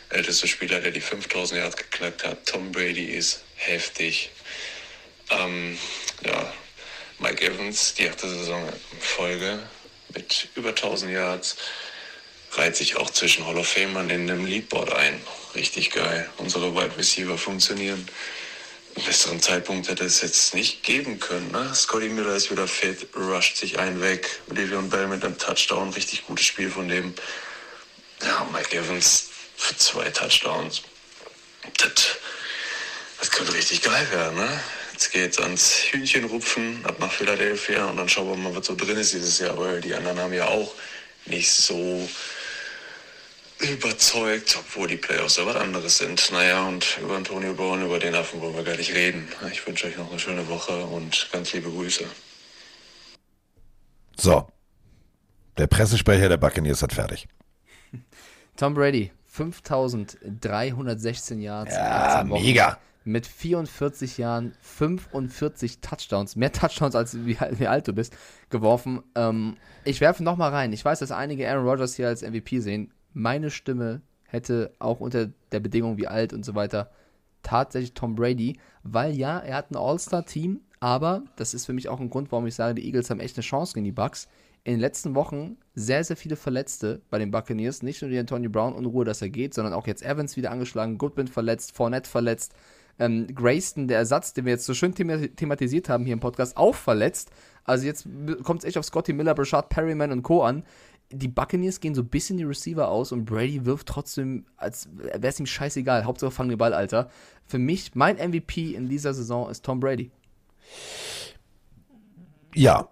Ältester Spieler, der die 5000 Yards geknackt hat. Tom Brady ist heftig. Ähm, ja, Mike Evans, die achte Saison in Folge mit über 1000 Yards. Reiht sich auch zwischen Hall of Famern in einem Leadboard ein. Richtig geil. Unsere Wide Receiver funktionieren. Einen besseren Zeitpunkt hätte es jetzt nicht geben können. Ne? Scotty Miller ist wieder fit, rusht sich einen weg. Le'Veon Bell mit einem Touchdown, richtig gutes Spiel von dem. Ja, und Mike Evans für zwei Touchdowns. Das, das könnte richtig geil werden. Ne? Jetzt geht's ans Hühnchenrupfen, ab nach Philadelphia und dann schauen wir mal, was so drin ist dieses Jahr, weil die anderen haben ja auch nicht so überzeugt, obwohl die Playoffs ja was anderes sind. Naja, und über Antonio Brown, über den Affen wollen wir gar nicht reden. Ich wünsche euch noch eine schöne Woche und ganz liebe Grüße. So, der Pressesprecher der Buccaneers hat fertig. Tom Brady, 5316 Yards. Ja, 18 Wochen. mega. Mit 44 Jahren, 45 Touchdowns, mehr Touchdowns als wie, wie alt du bist, geworfen. Ähm, ich werfe nochmal rein. Ich weiß, dass einige Aaron Rodgers hier als MVP sehen. Meine Stimme hätte auch unter der Bedingung wie alt und so weiter tatsächlich Tom Brady, weil ja, er hat ein All-Star-Team, aber das ist für mich auch ein Grund, warum ich sage, die Eagles haben echt eine Chance gegen die Bucks. In den letzten Wochen sehr, sehr viele Verletzte bei den Buccaneers. Nicht nur die Antonio Brown Unruhe, dass er geht, sondern auch jetzt Evans wieder angeschlagen, Goodwin verletzt, Fournette verletzt, ähm, Grayston, der Ersatz, den wir jetzt so schön thema thematisiert haben hier im Podcast, auch verletzt. Also jetzt kommt es echt auf Scotty Miller, Brashard Perryman und Co. an. Die Buccaneers gehen so ein bisschen die Receiver aus und Brady wirft trotzdem, als wäre es ihm scheißegal. Hauptsache fangen den Ball, Alter. Für mich, mein MVP in dieser Saison ist Tom Brady. Ja,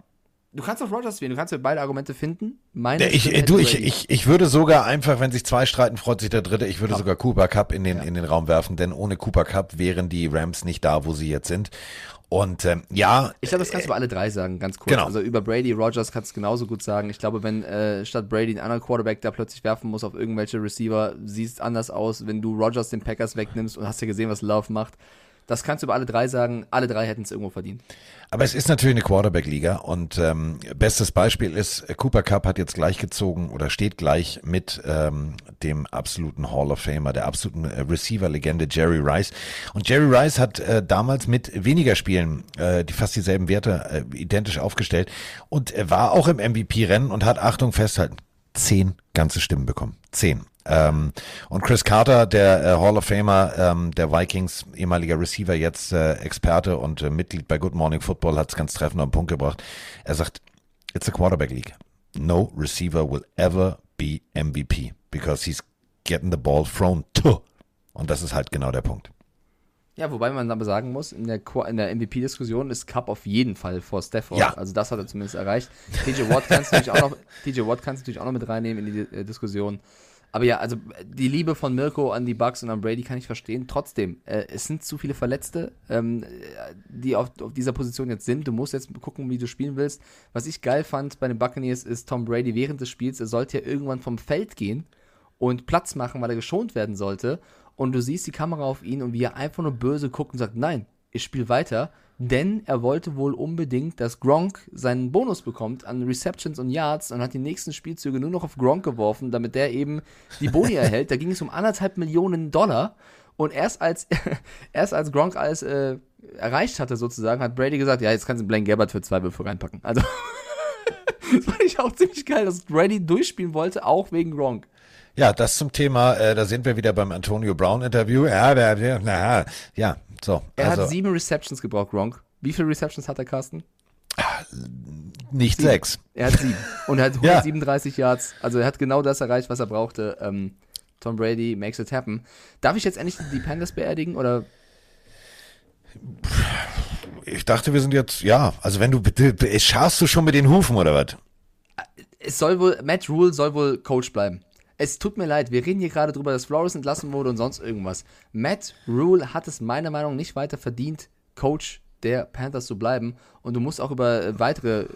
Du kannst auch Rogers wählen, du kannst ja beide Argumente finden. Meine Ja, ich, Stimme du, ich, ich, ich würde sogar einfach, wenn sich zwei streiten, freut sich der Dritte. Ich würde sogar Cooper Cup in den, in den Raum werfen, denn ohne Cooper Cup wären die Rams nicht da, wo sie jetzt sind. Und ähm, ja, Ich glaube, das kannst du über alle drei sagen, ganz kurz. Genau. Also über Brady, Rogers kannst du genauso gut sagen. Ich glaube, wenn äh, statt Brady ein anderer Quarterback da plötzlich werfen muss auf irgendwelche Receiver, sieht es anders aus, wenn du Rogers den Packers wegnimmst und hast ja gesehen, was Love macht. Das kannst du über alle drei sagen. Alle drei hätten es irgendwo verdient. aber es ist natürlich eine Quarterback-Liga und ähm, bestes Beispiel ist, äh, Cooper Cup hat jetzt gleichgezogen oder steht gleich mit ähm, dem absoluten Hall of Famer, der absoluten äh, Receiver-Legende Jerry Rice. Und Jerry Rice hat äh, damals mit weniger Spielen äh, die fast dieselben Werte äh, identisch aufgestellt und er war auch im MVP-Rennen und hat, Achtung, festhalten, zehn ganze Stimmen bekommen. Zehn. Ähm, und Chris Carter, der äh, Hall of Famer ähm, der Vikings, ehemaliger Receiver, jetzt äh, Experte und äh, Mitglied bei Good Morning Football, hat es ganz treffend auf den Punkt gebracht. Er sagt, it's a quarterback league. No receiver will ever be MVP because he's getting the ball thrown to. Und das ist halt genau der Punkt. Ja, wobei man aber sagen muss, in der, in der MVP-Diskussion ist Cup auf jeden Fall vor Stafford. Ja. Also das hat er zumindest erreicht. TJ Watt kannst du natürlich auch noch, TJ Watt kannst du natürlich auch noch mit reinnehmen in die äh, Diskussion. Aber ja, also die Liebe von Mirko an die Bucks und an Brady kann ich verstehen. Trotzdem, äh, es sind zu viele Verletzte, ähm, äh, die auf, auf dieser Position jetzt sind. Du musst jetzt gucken, wie du spielen willst. Was ich geil fand bei den Buccaneers ist Tom Brady während des Spiels, er sollte ja irgendwann vom Feld gehen und Platz machen, weil er geschont werden sollte. Und du siehst die Kamera auf ihn und wie er einfach nur böse guckt und sagt, nein, ich spiele weiter, denn er wollte wohl unbedingt, dass Gronk seinen Bonus bekommt an Receptions und Yards und hat die nächsten Spielzüge nur noch auf Gronk geworfen, damit der eben die Boni erhält. Da ging es um anderthalb Millionen Dollar. Und erst als, erst als Gronk alles äh, erreicht hatte, sozusagen, hat Brady gesagt, ja, jetzt kannst du Blaine Gabbard für zwei Würfe reinpacken. Also, das fand ich auch ziemlich geil, dass Brady durchspielen wollte, auch wegen Gronk. Ja, das zum Thema, äh, da sind wir wieder beim Antonio Brown Interview. Ja, na, ja, so. Er also, hat sieben Receptions gebraucht, Gronk. Wie viele Receptions hat er, Carsten? nicht Sieben. sechs. Er hat sieben. Und er hat Ja. 137 Yards. Also er hat genau das erreicht, was er brauchte. Ähm, Tom Brady makes it happen. Darf ich jetzt endlich die Panthers beerdigen oder Ich dachte, wir sind jetzt, ja, also wenn du, bitte, scharst du schon mit den Hufen oder was? es soll wohl, Matt Rule soll wohl Coach bleiben. Es tut mir leid, wir reden hier gerade drüber, dass Flores entlassen wurde und sonst irgendwas. Matt Rule hat es meiner Meinung nach nicht weiter verdient, Coach der Panthers zu bleiben. Und du musst auch über äh, weitere äh,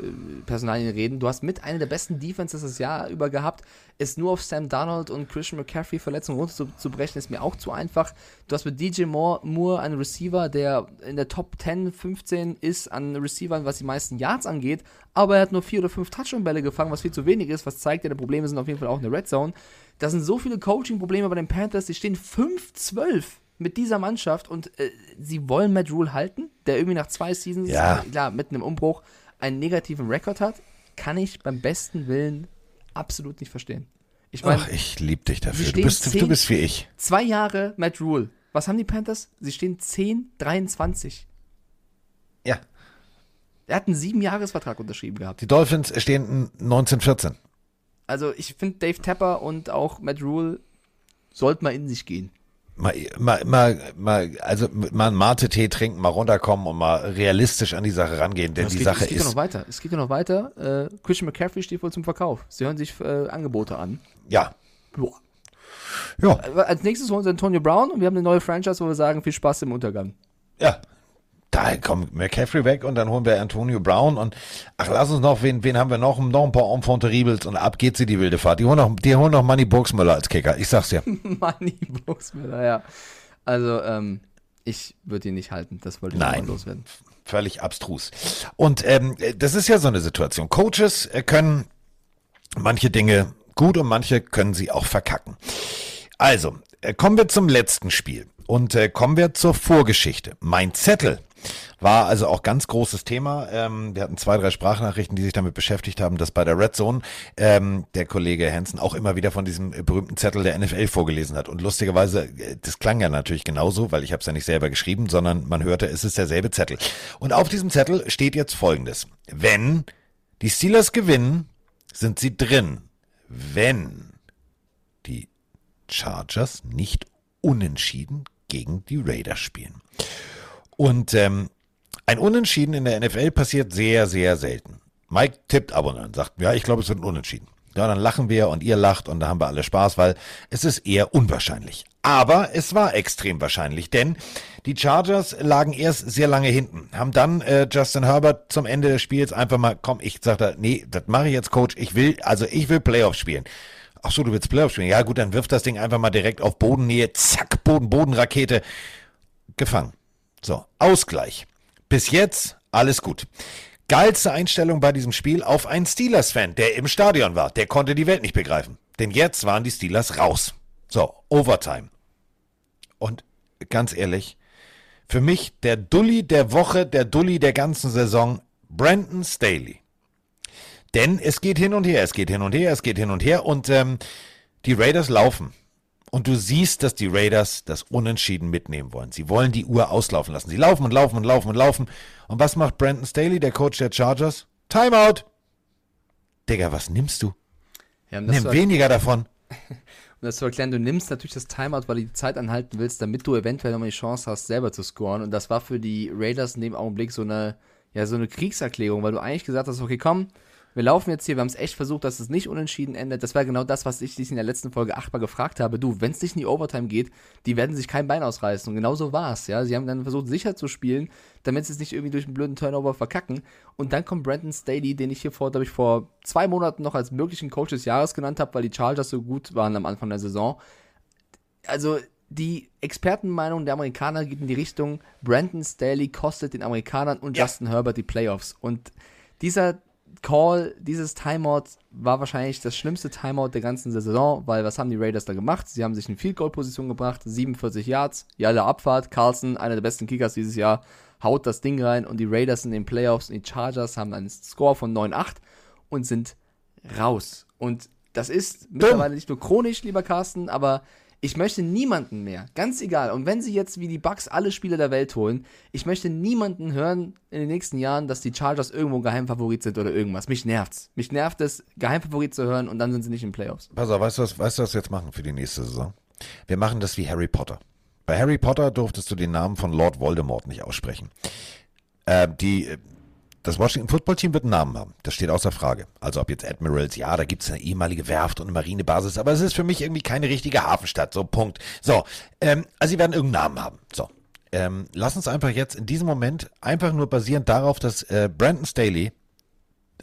Personalien reden. Du hast mit einer der besten Defenses das Jahr über gehabt. Es nur auf Sam Donald und Christian McCaffrey Verletzungen runterzubrechen, ist mir auch zu einfach. Du hast mit DJ Moore, Moore einen Receiver, der in der Top 10, 15 ist an Receivern, was die meisten Yards angeht. Aber er hat nur vier oder fünf Touchdown-Bälle gefangen, was viel zu wenig ist, was zeigt, die Probleme sind auf jeden Fall auch in der Red Zone. Da sind so viele Coaching-Probleme bei den Panthers, die stehen 5-12 mit dieser Mannschaft und äh, sie wollen Matt Rule halten, der irgendwie nach zwei Seasons, Ja. klar, mitten im Umbruch, einen negativen Rekord hat, kann ich beim besten Willen absolut nicht verstehen. Ich meine, Ach, ich lieb dich dafür. Du bist, du 10 bist wie ich. Zwei Jahre Matt Rule. Was haben die Panthers? Sie stehen 10, 23. Ja. Er hat einen sieben Jahresvertrag unterschrieben gehabt. Die Dolphins stehen 1914. Also ich finde Dave Tapper und auch Matt Rule sollten mal in sich gehen. Mal, mal, mal, mal, also mal einen Mate-Tee trinken, mal runterkommen und mal realistisch an die Sache rangehen, denn es die geht, Sache es geht ist. ja noch weiter. Es geht ja noch weiter. Äh, Christian McCaffrey steht wohl zum Verkauf. Sie hören sich äh, Angebote an. Ja. Boah. Ja. Äh, Als nächstes holen sie Antonio Brown und wir haben eine neue Franchise, wo wir sagen, viel Spaß im Untergang. Ja. Da kommt McCaffrey weg und dann holen wir Antonio Brown und ach, lass uns noch, wen, wen haben wir noch? Noch ein paar Enfant terribles und ab geht sie die wilde Fahrt. Die holen noch, die holen noch Manny Burgsmüller als Kicker. Ich sag's dir. Money Buchsmüller, ja. Also, ähm, ich würde ihn nicht halten. Das wollte ich Nein. mal loswerden. Völlig abstrus. Und ähm, das ist ja so eine Situation. Coaches äh, können manche Dinge gut und manche können sie auch verkacken. Also, äh, kommen wir zum letzten Spiel und äh, kommen wir zur Vorgeschichte. Mein Zettel war also auch ganz großes Thema. Ähm, wir hatten zwei, drei Sprachnachrichten, die sich damit beschäftigt haben, dass bei der Red Zone ähm, der Kollege Hansen auch immer wieder von diesem äh, berühmten Zettel der NFL vorgelesen hat. Und lustigerweise, äh, das klang ja natürlich genauso, weil ich habe es ja nicht selber geschrieben, sondern man hörte, es ist derselbe Zettel. Und auf diesem Zettel steht jetzt Folgendes. Wenn die Steelers gewinnen, sind sie drin. Wenn die Chargers nicht unentschieden gegen die Raiders spielen. Und ähm, ein Unentschieden in der NFL passiert sehr, sehr selten. Mike tippt ab und an, sagt, ja, ich glaube, es wird ein Unentschieden. Ja, dann lachen wir und ihr lacht und da haben wir alle Spaß, weil es ist eher unwahrscheinlich. Aber es war extrem wahrscheinlich, denn die Chargers lagen erst sehr lange hinten, haben dann äh, Justin Herbert zum Ende des Spiels einfach mal, komm, ich sagte, nee, das mache ich jetzt, Coach, ich will, also ich will Playoffs spielen. Ach so, du willst Playoffs spielen? Ja gut, dann wirf das Ding einfach mal direkt auf Bodennähe, zack, Boden, Bodenrakete, gefangen. So, Ausgleich. Bis jetzt alles gut. Geilste Einstellung bei diesem Spiel auf einen Steelers-Fan, der im Stadion war. Der konnte die Welt nicht begreifen. Denn jetzt waren die Steelers raus. So, Overtime. Und ganz ehrlich, für mich der Dulli der Woche, der Dulli der ganzen Saison, Brandon Staley. Denn es geht hin und her, es geht hin und her, es geht hin und her und ähm, die Raiders laufen. Und du siehst, dass die Raiders das Unentschieden mitnehmen wollen. Sie wollen die Uhr auslaufen lassen. Sie laufen und laufen und laufen und laufen. Und was macht Brandon Staley, der Coach der Chargers? Timeout! Digga, was nimmst du? Ja, um das Nimm weniger davon. Um das zu erklären, du nimmst natürlich das Timeout, weil du die Zeit anhalten willst, damit du eventuell nochmal die Chance hast, selber zu scoren. Und das war für die Raiders in dem Augenblick so eine, ja, so eine Kriegserklärung, weil du eigentlich gesagt hast, okay, komm, wir laufen jetzt hier, wir haben es echt versucht, dass es nicht unentschieden endet. Das war genau das, was ich dich in der letzten Folge achtmal gefragt habe. Du, wenn es nicht in die Overtime geht, die werden sich kein Bein ausreißen. Und genau so war es, ja. Sie haben dann versucht, sicher zu spielen, damit sie es nicht irgendwie durch einen blöden Turnover verkacken. Und dann kommt Brandon Staley, den ich hier vor, glaube ich, vor zwei Monaten noch als möglichen Coach des Jahres genannt habe, weil die Chargers so gut waren am Anfang der Saison. Also, die Expertenmeinung der Amerikaner geht in die Richtung, Brandon Staley kostet den Amerikanern und Justin Herbert die Playoffs. Und dieser Call, dieses Timeout war wahrscheinlich das schlimmste Timeout der ganzen Saison, weil was haben die Raiders da gemacht? Sie haben sich in Field Goal Position gebracht, 47 Yards, Jalla Abfahrt, Carlson, einer der besten Kickers dieses Jahr, haut das Ding rein und die Raiders in den Playoffs und die Chargers haben einen Score von 9-8 und sind raus. Und das ist mittlerweile nicht nur chronisch, lieber Carsten, aber ich möchte niemanden mehr, ganz egal. Und wenn sie jetzt wie die Bucks alle Spiele der Welt holen, ich möchte niemanden hören in den nächsten Jahren, dass die Chargers irgendwo Geheimfavorit sind oder irgendwas. Mich nervt's. Mich nervt es, Geheimfavorit zu hören und dann sind sie nicht in Playoffs. Pass auf, weißt du, was, weißt du, was wir jetzt machen für die nächste Saison? Wir machen das wie Harry Potter. Bei Harry Potter durftest du den Namen von Lord Voldemort nicht aussprechen. Äh, die, das Washington Football Team wird einen Namen haben. Das steht außer Frage. Also ob jetzt Admirals, ja, da gibt es eine ehemalige Werft und eine Marinebasis, aber es ist für mich irgendwie keine richtige Hafenstadt. So, Punkt. So, ähm, also sie werden irgendeinen Namen haben. So. Ähm, lass uns einfach jetzt in diesem Moment einfach nur basierend darauf, dass äh, Brandon Staley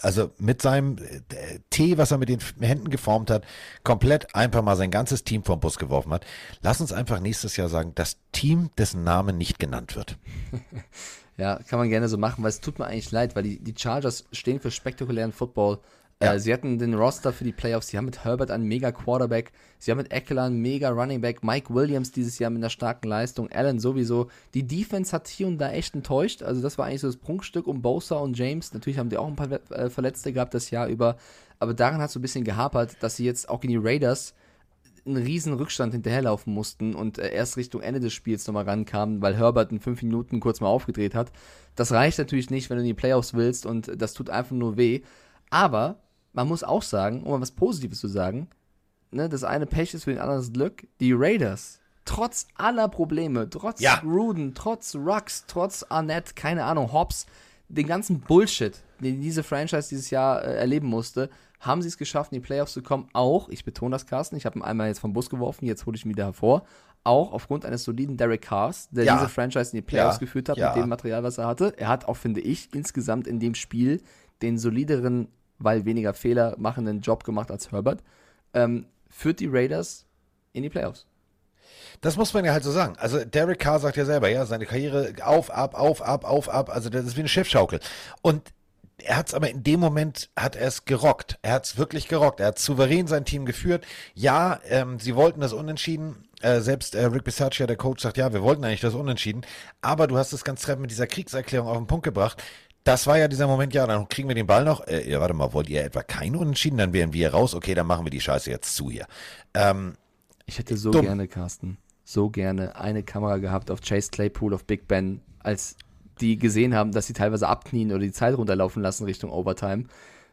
also mit seinem äh, Tee, was er mit den Händen geformt hat, komplett einfach mal sein ganzes Team vom Bus geworfen hat. Lass uns einfach nächstes Jahr sagen, das Team, dessen Name nicht genannt wird. Ja, kann man gerne so machen, weil es tut mir eigentlich leid, weil die, die Chargers stehen für spektakulären Football. Ja. Äh, sie hatten den Roster für die Playoffs, sie haben mit Herbert einen mega Quarterback, sie haben mit Eckler einen mega Running Back, Mike Williams dieses Jahr mit einer starken Leistung, Allen sowieso. Die Defense hat hier und da echt enttäuscht, also das war eigentlich so das Prunkstück um Bosa und James. Natürlich haben die auch ein paar äh, Verletzte gehabt das Jahr über, aber daran hat es so ein bisschen gehapert, dass sie jetzt auch gegen die Raiders einen riesen Rückstand hinterherlaufen mussten und äh, erst Richtung Ende des Spiels nochmal rankamen, weil Herbert in fünf Minuten kurz mal aufgedreht hat. Das reicht natürlich nicht, wenn du in die Playoffs willst und das tut einfach nur weh. Aber man muss auch sagen, um mal was Positives zu sagen, ne, das eine Pech ist für den anderen das Glück. Die Raiders, trotz aller Probleme, trotz Ja. Gruden, trotz Rux, trotz Arnett, keine Ahnung, Hobbs, den ganzen Bullshit, den diese Franchise dieses Jahr äh, erleben musste, haben sie es geschafft, in die Playoffs zu kommen. Auch, ich betone das, Carsten, ich habe ihn einmal jetzt vom Bus geworfen, jetzt hole ich ihn wieder hervor. Auch aufgrund eines soliden Derek Cars, der Ja. diese Franchise in die Playoffs Ja. geführt hat Ja. mit dem Material, was er hatte. Er hat auch, finde ich, insgesamt in dem Spiel den solideren, weil weniger Fehler machenden Job gemacht als Herbert. Ähm, führt die Raiders in die Playoffs. Das muss man ja halt so sagen. Also Derek Carr sagt ja selber, ja, seine Karriere auf, ab, auf, ab, auf, ab. Also das ist wie eine Schiffschaukel. Und er hat es aber in dem Moment, hat er es gerockt. Er hat es wirklich gerockt. Er hat souverän sein Team geführt. Ja, ähm, sie wollten das Unentschieden. Äh, selbst äh, Rick Bisaccia, der Coach, sagt, ja, wir wollten eigentlich das Unentschieden. Aber du hast es ganz treffend mit dieser Kriegserklärung auf den Punkt gebracht. Das war ja dieser Moment, ja, dann kriegen wir den Ball noch. Äh, ja, warte mal, wollt ihr etwa kein Unentschieden? Dann wären wir raus. Okay, dann machen wir die Scheiße jetzt zu hier. Ähm, Ich hätte so Dumm. gerne, Carsten, so gerne eine Kamera gehabt auf Chase Claypool, auf Big Ben, als die gesehen haben, dass sie teilweise abknien oder die Zeit runterlaufen lassen Richtung Overtime.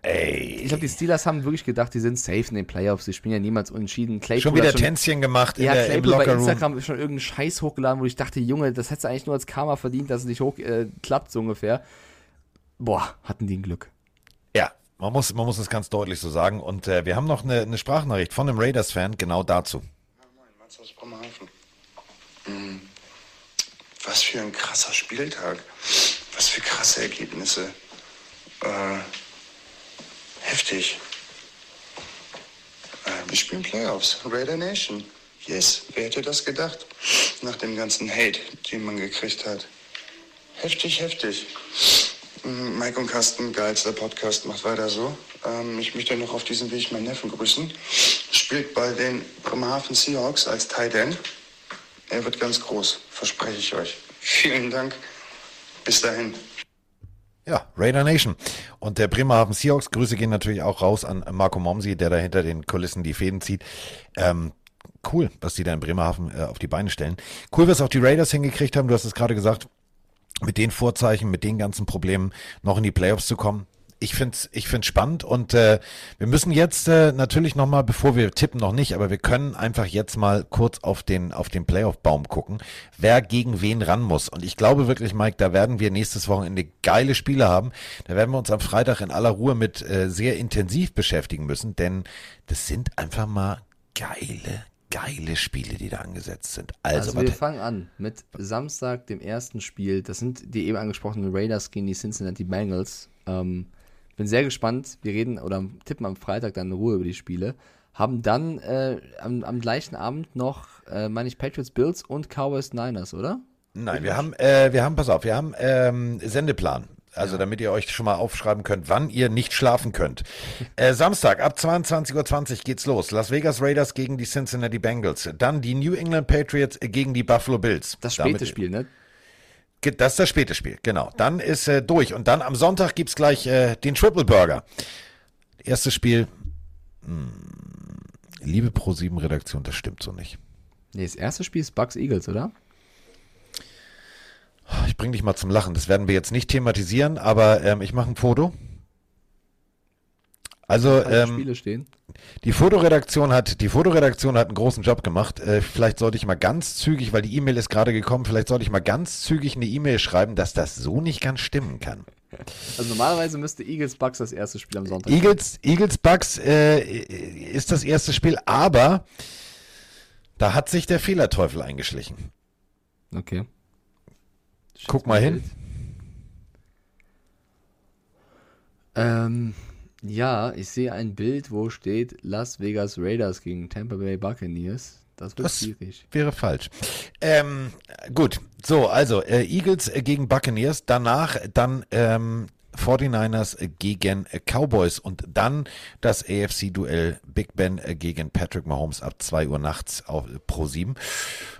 Ey. Ich glaube, die Steelers haben wirklich gedacht, die sind safe in den Playoffs. Sie spielen ja niemals unentschieden. Claypool Schon wieder hat Tänzchen gemacht in ja, der, im Claypool bei. Instagram schon irgendeinen Scheiß hochgeladen, wo ich dachte, Junge, das hättest du eigentlich nur als Karma verdient, dass es nicht hochklappt, äh, klappt, so ungefähr. Boah, hatten die ein Glück. Ja, man muss, man muss es ganz deutlich so sagen. Und äh, wir haben noch eine, eine Sprachnachricht von einem Raiders-Fan genau dazu. Mats aus Bremerhaven. Hm. Was für ein krasser Spieltag. Was für krasse Ergebnisse. Äh, heftig. Äh, wir spielen Playoffs. Raider Nation. Yes, wer hätte das gedacht? Nach dem ganzen Hate, den man gekriegt hat. Heftig, heftig. Mm, Mike und Carsten, geilster Podcast, macht weiter so. Ähm, ich möchte noch auf diesem Weg meinen Neffen grüßen. Spielt bei den Bremerhaven Seahawks als Tight End. Er wird ganz groß, verspreche ich euch. Vielen Dank. Bis dahin. Ja, Raider Nation. Und der Bremerhaven Seahawks, Grüße gehen natürlich auch raus an Marco Momsi, der da hinter den Kulissen die Fäden zieht. Ähm, cool, was die da in Bremerhaven äh, auf die Beine stellen. Cool, was auch die Raiders hingekriegt haben. Du hast es gerade gesagt, mit den Vorzeichen, mit den ganzen Problemen noch in die Playoffs zu kommen. Ich finde es ich find's spannend und äh, wir müssen jetzt äh, natürlich nochmal, bevor wir tippen, noch nicht, aber wir können einfach jetzt mal kurz auf den, auf den Playoff-Baum gucken, wer gegen wen ran muss. Und ich glaube wirklich, Mike, da werden wir nächstes Wochenende geile Spiele haben. Da werden wir uns am Freitag in aller Ruhe mit äh, sehr intensiv beschäftigen müssen, denn das sind einfach mal geile, geile Spiele, die da angesetzt sind. Also, Also, wir was- fangen an mit Samstag, dem ersten Spiel. Das sind die eben angesprochenen Raiders gegen die Cincinnati Bengals. Ähm, bin sehr gespannt. Wir reden oder tippen am Freitag dann in Ruhe über die Spiele. haben dann äh, am, am gleichen Abend noch, äh, meine ich, Patriots Bills und Cowboys Niners, oder? Nein, wir haben, äh, wir haben, pass auf, wir haben ähm, Sendeplan. Also damit ihr euch schon mal aufschreiben könnt, wann ihr nicht schlafen könnt. Äh, Samstag ab 22.20 Uhr geht's los. Las Vegas Raiders gegen die Cincinnati Bengals. Dann die New England Patriots gegen die Buffalo Bills. Das späte Damit- Spiel, ne? Das ist das späte Spiel, genau. Dann ist äh, durch. Und dann am Sonntag gibt's gleich äh, den Triple Burger. Erstes Spiel. Hm, liebe Pro7-Redaktion, das stimmt so nicht. Nee, das erste Spiel ist Bucks Eagles, oder? Ich bring dich mal zum Lachen. Das werden wir jetzt nicht thematisieren, aber ähm, ich mache ein Foto. Also ähm, Spiele stehen. Die Fotoredaktion hat die Fotoredaktion hat einen großen Job gemacht. Äh, vielleicht sollte ich mal ganz zügig, weil die E-Mail ist gerade gekommen, vielleicht sollte ich mal ganz zügig eine E-Mail schreiben, dass das so nicht ganz stimmen kann. Also normalerweise müsste Eagles Bucks das erste Spiel am Sonntag. Eagles, Eagles Bucks äh, ist das erste Spiel, aber da hat sich der Fehlerteufel eingeschlichen. Okay. Guck mal hin. Ähm, ja, ich sehe ein Bild, wo steht Las Vegas Raiders gegen Tampa Bay Buccaneers. Das wird Das schwierig. wäre falsch. Ähm, gut, so, also äh, Eagles äh, gegen Buccaneers, danach dann ähm, 49ers äh, gegen äh, Cowboys und dann das AFC-Duell Big Ben gegen Patrick Mahomes ab 2 Uhr nachts auf Pro 7.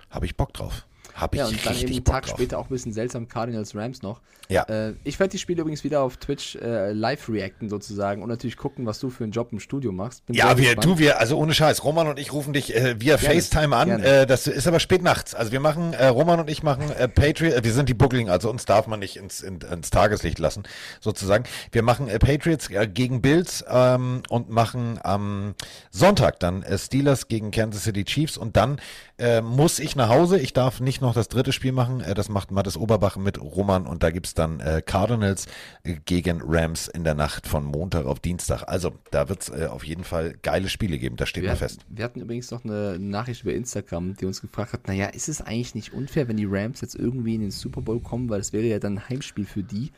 Habe ich Bock drauf. Habe ich Ja, und dann richtig eben einen Bock Tag drauf. später auch ein bisschen seltsam Cardinals Rams noch. Ja. Äh, ich werde die Spiele übrigens wieder auf Twitch äh, live reacten sozusagen und natürlich gucken, was du für einen Job im Studio machst. Bin Ja, wir, gespannt. du, wir, also ohne Scheiß, Roman und ich rufen dich äh, via Gerne, FaceTime an. Äh, das ist aber spät nachts. Also wir machen, äh, Roman und ich machen äh, Patriot, äh, wir sind die Buckling, also uns darf man nicht ins, in, ins Tageslicht lassen, sozusagen. Wir machen äh, Patriots äh, gegen Bills ähm, und machen am Sonntag dann äh, Steelers gegen Kansas City Chiefs und dann äh, muss ich nach Hause. Ich darf nicht noch das dritte Spiel machen. Äh, das macht Mattes Oberbach mit Roman und da gibt's dann äh, Cardinals äh, gegen Rams in der Nacht von Montag auf Dienstag. Also da wird's äh, auf jeden Fall geile Spiele geben. Das steht wir, mal fest. wir hatten übrigens noch eine Nachricht über Instagram, die uns gefragt hat, naja, ist es eigentlich nicht unfair, wenn die Rams jetzt irgendwie in den Super Bowl kommen, weil das wäre ja dann ein Heimspiel für die.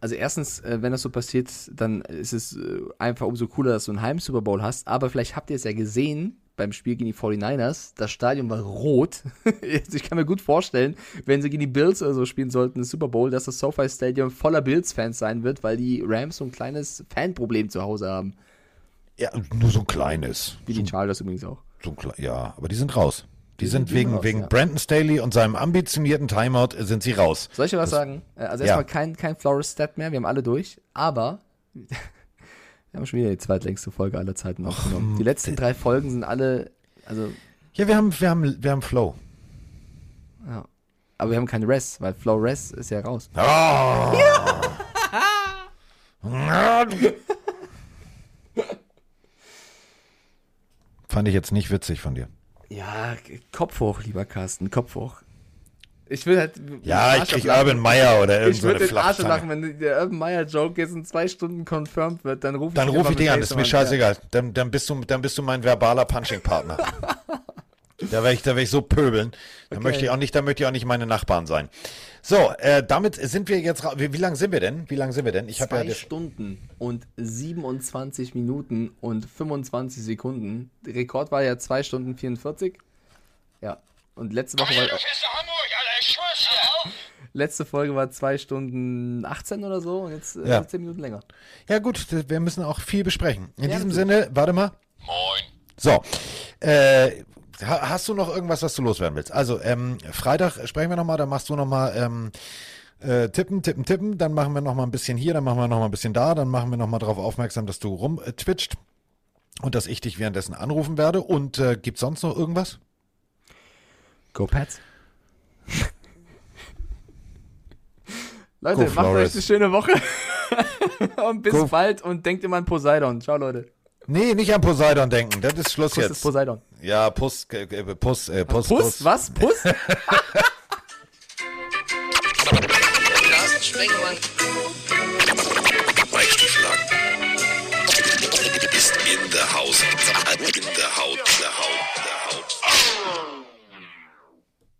Also erstens, äh, wenn das so passiert, dann ist es äh, einfach umso cooler, dass du einen Heim-Super Bowl hast. Aber vielleicht habt ihr es ja gesehen beim Spiel gegen die 49ers. Das Stadion war rot. Ich kann mir gut vorstellen, wenn sie gegen die Bills oder so spielen sollten, im Super Bowl, dass das SoFi Stadium voller Bills-Fans sein wird, weil die Rams so ein kleines Fanproblem zu Hause haben. Ja, nur so ein kleines. Wie die Chargers übrigens auch. So ein ja, aber die sind raus. Die, Die sind sind wegen, raus, wegen ja. Brandon Staley und seinem ambitionierten Timeout sind sie raus. Soll ich dir was Das- sagen? Äh, Also Ja. erstmal kein, kein Flores-Stat mehr, wir haben alle durch, aber wir haben schon wieder die zweitlängste Folge aller Zeiten aufgenommen. Die letzten drei Folgen sind alle, also, Ja, wir haben, wir haben, wir haben Flow. ja. Aber wir haben keinen Rest, weil Flores ist ja raus. Fand ich jetzt nicht witzig von dir. Ja, Kopf hoch, lieber Carsten, Kopf hoch. Ich will halt. Ja, ich krieg ablachen. Urban Meyer oder irgend Ich so eine würde den Arsch Flachpfanne. lachen, wenn der Urban Meyer Joke jetzt in zwei Stunden confirmed wird, dann rufe ich Dann aber ich dich an, ist mir scheißegal. Dann, dann, bist du, dann bist du mein verbaler Punching-Partner. da werde ich, da werd ich so pöbeln. Da Okay. möchte ich auch nicht, da möchte ich auch nicht meine Nachbarn sein. So, äh, damit sind wir jetzt, wie, wie lang sind wir denn? Wie lang sind wir denn? Ich habe Zwei ja, Stunden und 27 Minuten und 25 Sekunden. Der Rekord war ja 2 Stunden 44. Ja. Und letzte Woche war. Letzte Folge war 2 Stunden 18 oder so und jetzt äh, Ja. 10 Minuten länger. ja gut, wir müssen auch viel besprechen. In Ja, diesem natürlich. Sinne, warte mal. Moin. So, äh, ha- hast du noch irgendwas, was du loswerden willst? Also, ähm, Freitag sprechen wir nochmal, dann machst du nochmal, ähm, äh, tippen, tippen, tippen, dann machen wir noch mal ein bisschen hier, dann machen wir noch mal ein bisschen da, dann machen wir noch mal darauf aufmerksam, dass du rum äh, und dass ich dich währenddessen anrufen werde. Und äh, gibt sonst noch irgendwas? Go Pats. Leute, Go macht euch Flores. eine schöne Woche. und bis Go- bald und denkt immer an Poseidon. Ciao, Leute. Nee, nicht an Poseidon denken, das ist Schluss Kuss jetzt. ist Poseidon. Ja, Puss, äh, äh, Puss, äh, Puss, Puss? Was? Puss? Carsten Sprengemann.